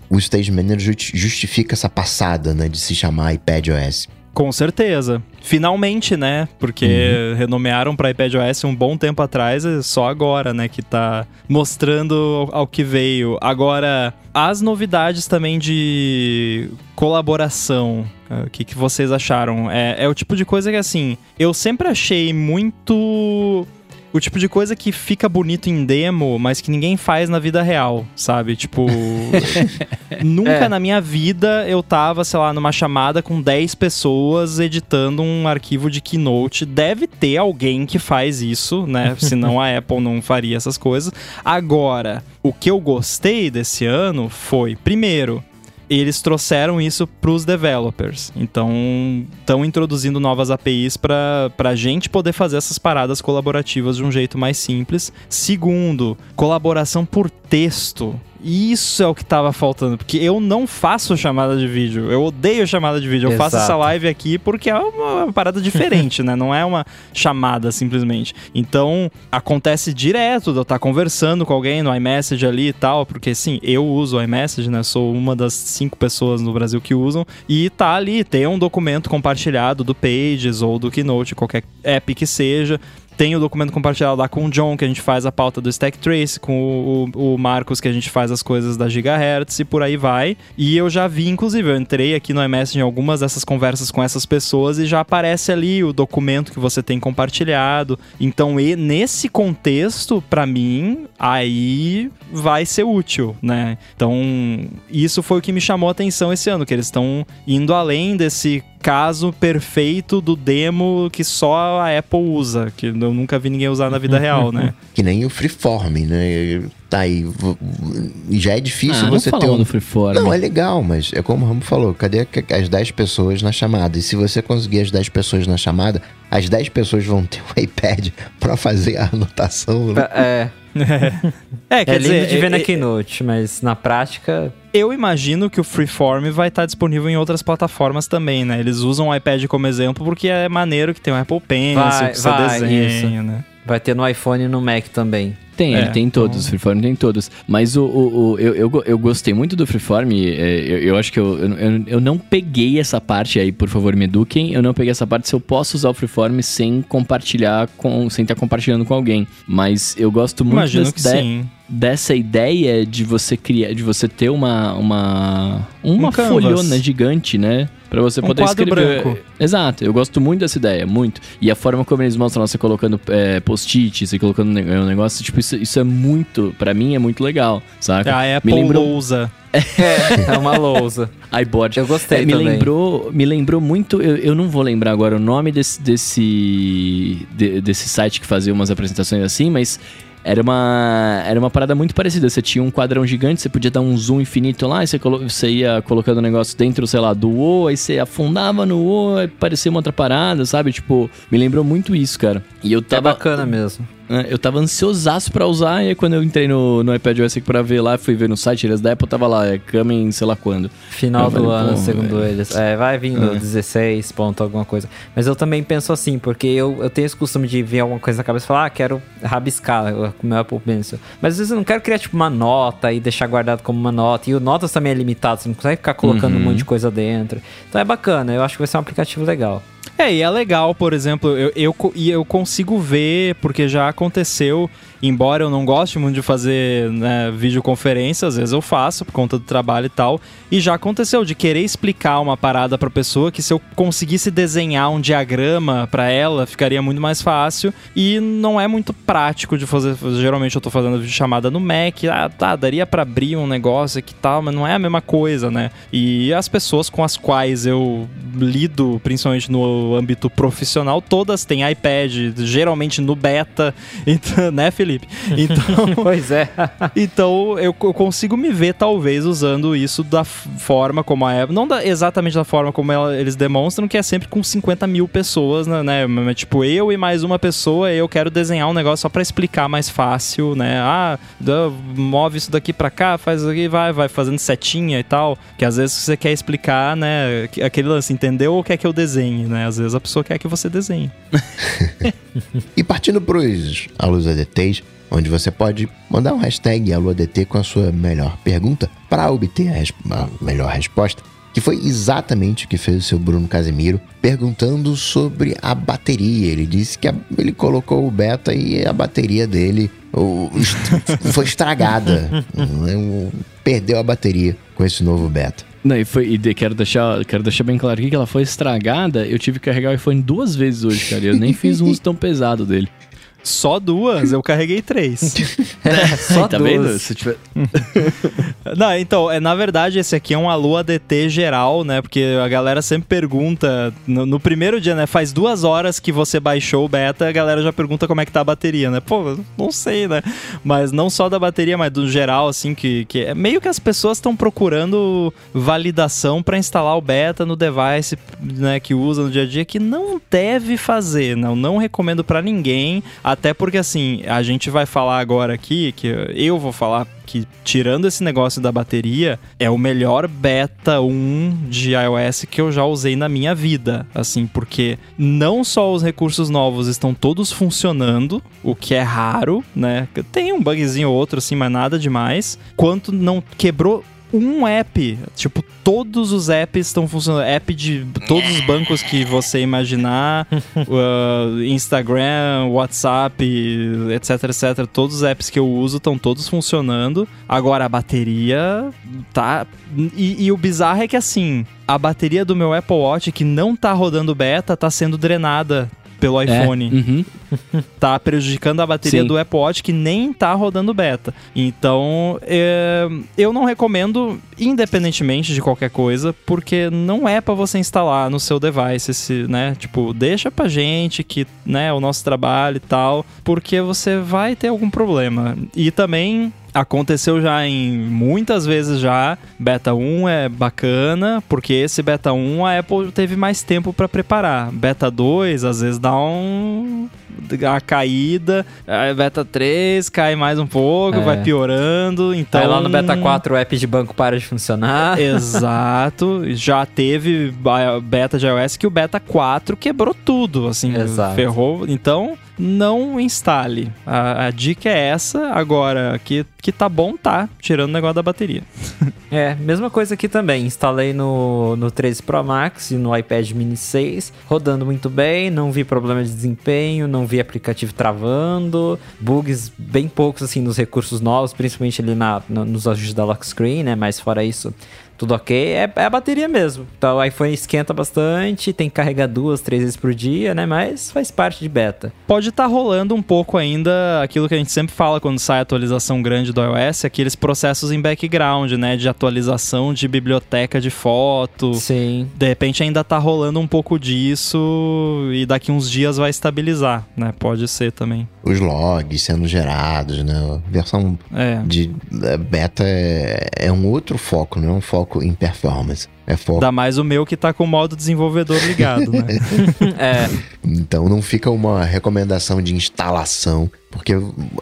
o Stage Manager justifica essa passada, né? De se chamar iPad OS. Com certeza. Finalmente, né? Porque uhum. renomearam para iPadOS um bom tempo atrás, é só agora, né, que tá mostrando ao que veio. Agora, as novidades também de colaboração, o que, que vocês acharam? É, é o tipo de coisa que, assim, eu sempre achei muito o tipo de coisa que fica bonito em demo, mas que ninguém faz na vida real, sabe? Tipo, nunca é. na minha vida eu tava, sei lá, numa chamada com 10 pessoas editando um arquivo de Keynote. Deve ter alguém que faz isso, né? Senão a Apple não faria essas coisas. Agora, o que eu gostei desse ano foi, primeiro, eles trouxeram isso para os developers. Então, estão introduzindo novas APIs para a gente poder fazer essas paradas colaborativas de um jeito mais simples. Segundo, colaboração por texto. Isso é o que tava faltando, porque eu não faço chamada de vídeo. Eu odeio chamada de vídeo. Eu Exato. faço essa live aqui porque é uma parada diferente, né? Não é uma chamada simplesmente. Então, acontece direto de eu estar conversando com alguém no iMessage ali e tal, porque sim, eu uso o iMessage, né? Sou uma das cinco pessoas no Brasil que usam. E tá ali, tem um documento compartilhado do Pages ou do Keynote, qualquer app que seja tem o documento compartilhado lá com o John, que a gente faz a pauta do Stack Trace, com o, o, Marcos, que a gente faz as coisas da Gigahertz e por aí vai. E eu já vi, inclusive, eu entrei aqui no iMessage em algumas dessas conversas com essas pessoas e já aparece ali o documento que você tem compartilhado. Então, e, nesse contexto, para mim, aí vai ser útil, né? Então, isso foi o que me chamou a atenção esse ano, que eles estão indo além desse caso perfeito do demo que só a Apple usa, que eu nunca vi ninguém usar na vida real, né? Que nem o Freeform, né? Tá aí. Já é difícil ah, você ter um. Do freeform. Não, é legal, mas é como o Ramo falou: cadê as 10 pessoas na chamada? E se você conseguir as 10 pessoas na chamada, as 10 pessoas vão ter o iPad para fazer a anotação. Né? É. é, quer é dizer, lindo de ver é, na é, Keynote, mas na prática. Eu imagino que o Freeform vai estar disponível em outras plataformas também, né? Eles usam o iPad como exemplo porque é maneiro que tem o Apple Pencil, vai, que você vai, desenha, isso. né? Vai ter no iPhone e no Mac também. Tem, é, ele tem todos, então... o Freeform tem todos. Mas o, o, o eu, eu, eu, gostei muito do Freeform, é, eu, eu acho que eu, eu, eu, não peguei essa parte aí, por favor me eduquem, eu não peguei essa parte se eu posso usar o Freeform sem compartilhar com, sem estar compartilhando com alguém. Mas eu gosto muito Imagino que sim dessa ideia de você criar, de você ter uma uma uma um folhona gigante, né? Pra você um poder escrever. Branco. Exato, eu gosto muito dessa ideia, muito. E a forma como eles mostram você colocando é, post-its e colocando um negócio, tipo, isso, isso é muito, para mim é muito legal, saca? A Apple me lembrou... lousa. É, é uma lousa. iBoard. Eu gostei é, me também. lembrou Me lembrou muito, eu, eu não vou lembrar agora o nome desse, desse, de, desse site que fazia umas apresentações assim, mas era uma, era uma parada muito parecida. Você tinha um quadrão gigante, você podia dar um zoom infinito lá, e você, você ia colocando o negócio dentro, sei lá, do O, aí você afundava no O, aí parecia uma outra parada, sabe? Tipo, me lembrou muito isso, cara. E eu é tava. É bacana mesmo. Né? Eu tava ansiosaço pra usar, e aí quando eu entrei no, no iPadOS pra ver lá, fui ver no site, eles da Apple tava lá, é coming sei lá quando. Final do ano, segundo eles. É, vai vindo é. 16 ponto alguma coisa. Mas eu também penso assim, porque eu, eu tenho esse costume de ver alguma coisa na cabeça e falar, ah, quero rabiscar com o meu Apple Pencil. Mas às vezes eu não quero criar tipo uma nota e deixar guardado como uma nota. E o Notas também é limitado, você não consegue ficar colocando uhum. um monte de coisa dentro. Então é bacana, eu acho que vai ser um aplicativo legal. É, e é legal, por exemplo, eu, eu, e eu consigo ver, porque já aconteceu embora eu não goste muito de fazer né, videoconferência, às vezes eu faço por conta do trabalho e tal. E já aconteceu de querer explicar uma parada pra pessoa que se eu conseguisse desenhar um diagrama para ela, ficaria muito mais fácil. E não é muito prático de fazer. Geralmente eu tô fazendo chamada no Mac. Ah, tá, daria para abrir um negócio aqui e tal, mas não é a mesma coisa, né? E as pessoas com as quais eu lido, principalmente no âmbito profissional, todas têm iPad, geralmente no beta, então, né, Felipe? Então, pois é. então eu, eu, consigo me ver talvez usando isso da forma como a Apple, não da, exatamente da forma como ela, eles demonstram, que é sempre com 50 mil pessoas, né, né? Tipo, eu e mais uma pessoa, eu quero desenhar um negócio só para explicar mais fácil, né? Ah, move isso daqui para cá, faz isso aqui, vai, vai fazendo setinha e tal, que às vezes você quer explicar, né, aquele lance, entendeu ou quer que eu desenhe, né? Às vezes a pessoa quer que você desenhe. e partindo pros alunos ADTs, onde você pode mandar um hashtag AluADT com a sua melhor pergunta para obter a, a melhor resposta que foi exatamente o que fez o seu Bruno Casemiro, perguntando sobre a bateria. Ele disse que a, ele colocou o beta e a bateria dele o, foi estragada. Perdeu a bateria com esse novo beta. Não, e, foi, e quero, deixar, quero deixar bem claro aqui que ela foi estragada. Eu tive que carregar o iPhone duas vezes hoje, cara. Eu nem fiz um uso tão pesado dele. Só duas, eu carreguei três. é, só tá duas. Vendo? Se tiver... Não, então, é, na verdade, esse aqui é um Alô ADT geral, né? Porque a galera sempre pergunta. No, no, primeiro dia, né? Faz duas horas que você baixou o beta, a galera já pergunta como é que tá a bateria, né? Pô, não sei, né? Mas não só da bateria, mas do geral, assim, que, que é meio que as pessoas estão procurando validação para instalar o beta no device, né? Que usa no dia a dia, que não deve fazer, não. Não recomendo para ninguém. Até porque, assim, a gente vai falar agora aqui, que eu vou falar que, tirando esse negócio da bateria, é o melhor beta 1 de iOS que eu já usei na minha vida. Assim, porque não só os recursos novos estão todos funcionando, o que é raro, né? Tem um bugzinho ou outro, assim, mas nada demais. Quanto não quebrou um app. Tipo, todos os apps estão funcionando. App de todos os bancos que você imaginar, uh, Instagram, WhatsApp, etc, etc. Todos os apps que eu uso estão todos funcionando. Agora a bateria tá. E, e o bizarro é que assim, a bateria do meu Apple Watch que não tá rodando beta tá sendo drenada pelo é. iPhone. É. Uhum. tá prejudicando a bateria Sim. do Apple Watch que nem tá rodando beta. Então, é, eu não recomendo, independentemente de qualquer coisa, porque não é para você instalar no seu device, esse, né? Tipo, deixa pra gente que, né, o nosso trabalho e tal, porque você vai ter algum problema. E também Aconteceu já em muitas vezes já. Beta 1 é bacana, porque esse beta 1 a Apple teve mais tempo para preparar. Beta 2 às vezes dá um a caída. A beta 3 cai mais um pouco, é. vai piorando. Então Aí lá no beta 4 o app de banco para de funcionar. Exato. Já teve beta de iOS que o beta 4 quebrou tudo, assim, Exato. ferrou. Então, não instale. A, a, dica é essa. Agora, que, que tá bom, tá. Tirando o negócio da bateria. é, mesma coisa aqui também. Instalei no, no 13 Pro Max e no iPad Mini 6. Rodando muito bem, não vi problema de desempenho, não vi aplicativo travando. Bugs bem poucos, assim, nos recursos novos, principalmente ali na, nos ajustes da lock screen, né? Mas fora isso, tudo ok, é, é, a bateria mesmo. Então o iPhone esquenta bastante, tem que carregar duas, três vezes por dia, né? Mas faz parte de beta. Pode estar tá rolando um pouco ainda aquilo que a gente sempre fala quando sai atualização grande do iOS, aqueles processos em background, né? De atualização de biblioteca de foto. Sim. De repente ainda tá rolando um pouco disso e daqui uns dias vai estabilizar, né? Pode ser também. Os logs sendo gerados, né? A versão é. de é, beta é, é um outro foco, não é um foco foco em performance. É foco. Ainda mais o meu que tá com o modo desenvolvedor ligado, né? é. Então não fica uma recomendação de instalação, porque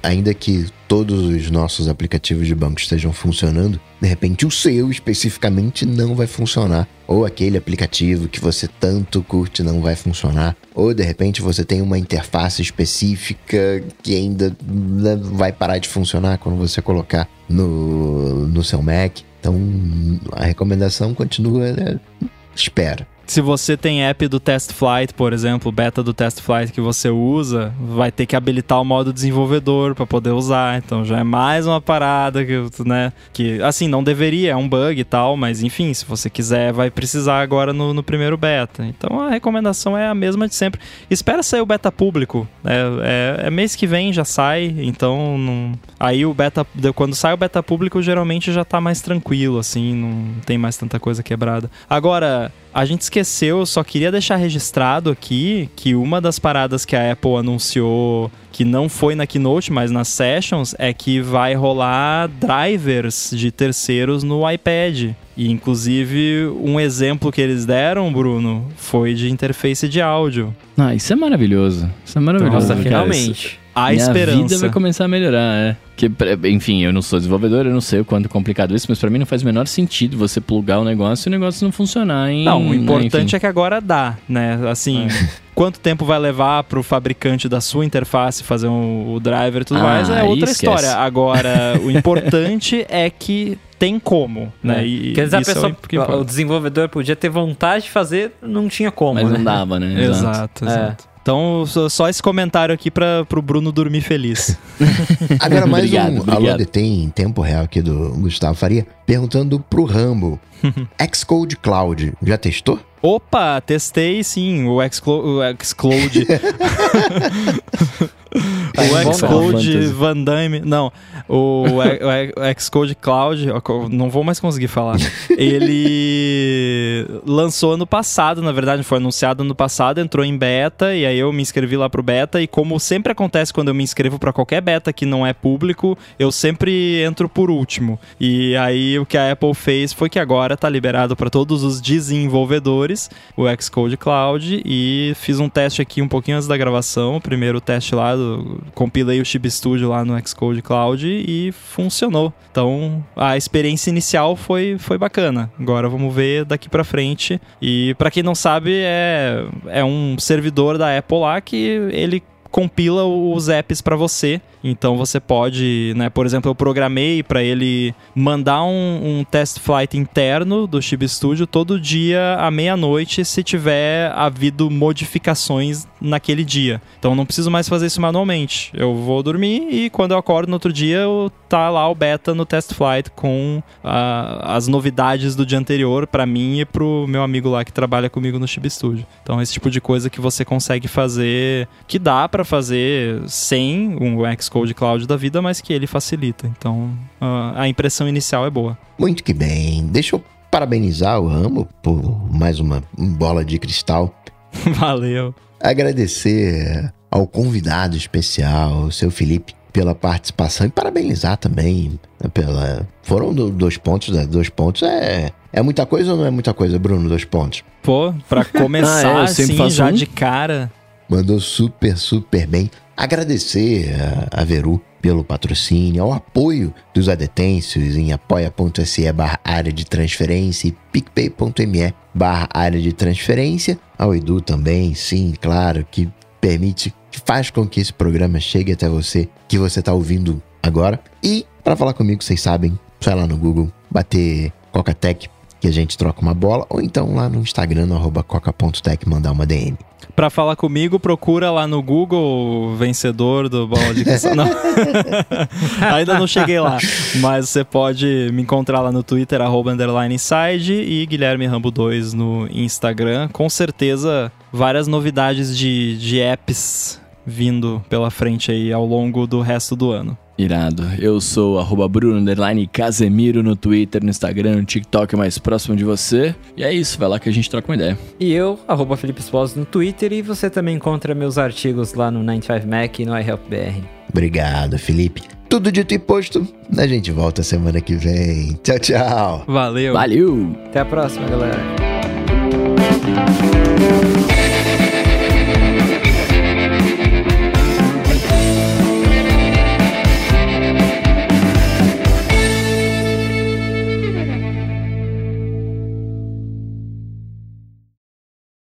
ainda que todos os nossos aplicativos de banco estejam funcionando, de repente o seu especificamente não vai funcionar. Ou aquele aplicativo que você tanto curte não vai funcionar. Ou de repente você tem uma interface específica que ainda vai parar de funcionar quando você colocar no, no seu Mac. Então, a recomendação continua, né? espera. se você tem app do Test Flight, por exemplo, beta do Test Flight que você usa, vai ter que habilitar o modo desenvolvedor para poder usar. Então já é mais uma parada que, né, que assim, não deveria, é um bug e tal, mas enfim, se você quiser, vai precisar agora no, no primeiro beta. Então a recomendação é a mesma de sempre. Espera sair o beta público. É, é, é mês que vem já sai, então não... aí o beta, quando sai o beta público, geralmente já tá mais tranquilo, assim, não tem mais tanta coisa quebrada. Agora, a gente esqueceu, só queria deixar registrado aqui que uma das paradas que a Apple anunciou que não foi na Keynote, mas nas Sessions, é que vai rolar drivers de terceiros no iPad. E inclusive um exemplo que eles deram, Bruno, foi de interface de áudio. Ah, isso é maravilhoso. Isso é maravilhoso. Nossa, finalmente. A Minha esperança. vida vai começar a melhorar, é. Que, enfim, eu não sou desenvolvedor, eu não sei o quanto é complicado isso, mas pra mim não faz o menor sentido você plugar o negócio e o negócio não funcionar em... Não, o importante enfim. é que agora dá, né? Assim, quanto tempo vai levar pro fabricante da sua interface fazer um- o driver e tudo Ah, mais é aí outra esquece. história. Agora, o importante é que tem como, né? E Quer dizer, a é o pessoa, que importa. o desenvolvedor podia ter vontade de fazer, não tinha como, Mas né? não dava, né? Exato, É. exato. Então, só- esse comentário aqui para pro Bruno dormir feliz. Agora mais Obrigado, um obrigado. alô de tem em tempo real aqui do Gustavo Faria, perguntando pro Rambo, Xcode Cloud, já testou? Opa, testei sim o Exclo- o Xcloud. Tá o bom Xcode. Van Damme. Não, o, o, Xcode Cloud, não vou mais conseguir falar. Ele lançou ano passado, na verdade, foi anunciado ano passado, entrou em beta e aí eu me inscrevi lá pro beta. E como sempre acontece quando eu me inscrevo para qualquer beta que não é público, eu sempre entro por último. E aí o que a Apple fez foi que agora tá liberado para todos os desenvolvedores o Xcode Cloud e fiz um teste aqui um pouquinho antes da gravação, o primeiro teste lá, compilei o Chip Studio lá no Xcode Cloud e funcionou. Então a experiência inicial foi, foi bacana. Agora vamos ver daqui pra frente. E pra quem não sabe, é, é um servidor da Apple lá que ele compila os apps para você. Então você pode, né, por exemplo, eu programei para ele mandar um, um test flight interno do Chib Studio todo dia à meia-noite se tiver havido modificações naquele dia. Então não preciso mais fazer isso manualmente. Eu vou dormir e quando eu acordo no outro dia, eu tá lá o beta no test flight com ah, as novidades do dia anterior para mim e pro meu amigo lá que trabalha comigo no Chib Studio. Então esse tipo de coisa que você consegue fazer, que dá para fazer sem um Xcode Cloud da vida, mas que ele facilita. Então a impressão inicial é boa. Muito que bem. Deixa eu parabenizar o Rambo por mais uma bola de cristal. Valeu. Agradecer ao convidado especial, o seu Felipe, pela participação e parabenizar também né, pela. Foram do- dois pontos, né? Dois pontos é. É muita coisa ou não é muita coisa, Bruno? Dois pontos. Pô, pra começar Ah, é, eu sempre assim, já um. de cara. Mandou super, super bem. Agradecer a, a Veru pelo patrocínio, ao apoio dos adetêncios em apoia.se barra área de transferência e picpay.me barra área de transferência. Ao Edu também, sim, claro, que permite, que faz com que esse programa chegue até você, que você está ouvindo agora. E para falar comigo, vocês sabem, só ir lá no Google, bater Coca-Tech, que a gente troca uma bola, ou então lá no Instagram, no arroba coca.tech, mandar uma DM. Pra falar comigo, procura lá no Google vencedor do Bola de Cristal. Não. Ainda não cheguei lá. Mas você pode me encontrar lá no Twitter, arroba underline inside, e Guilherme Rambo 2 no Instagram. Com certeza, várias novidades de, de apps vindo pela frente aí ao longo do resto do ano. Irado. Eu sou arroba Bruno underline Casemiro no Twitter, no Instagram, no TikTok mais próximo de você. E é isso, vai lá que a gente troca uma ideia. E eu, arroba Felipe Esposo no Twitter, e você também encontra meus artigos lá no 95Mac e no iHelpBR. Obrigado, Felipe. Tudo dito e posto, a gente volta semana que vem. Tchau, tchau. Valeu! Valeu! Até a próxima, galera.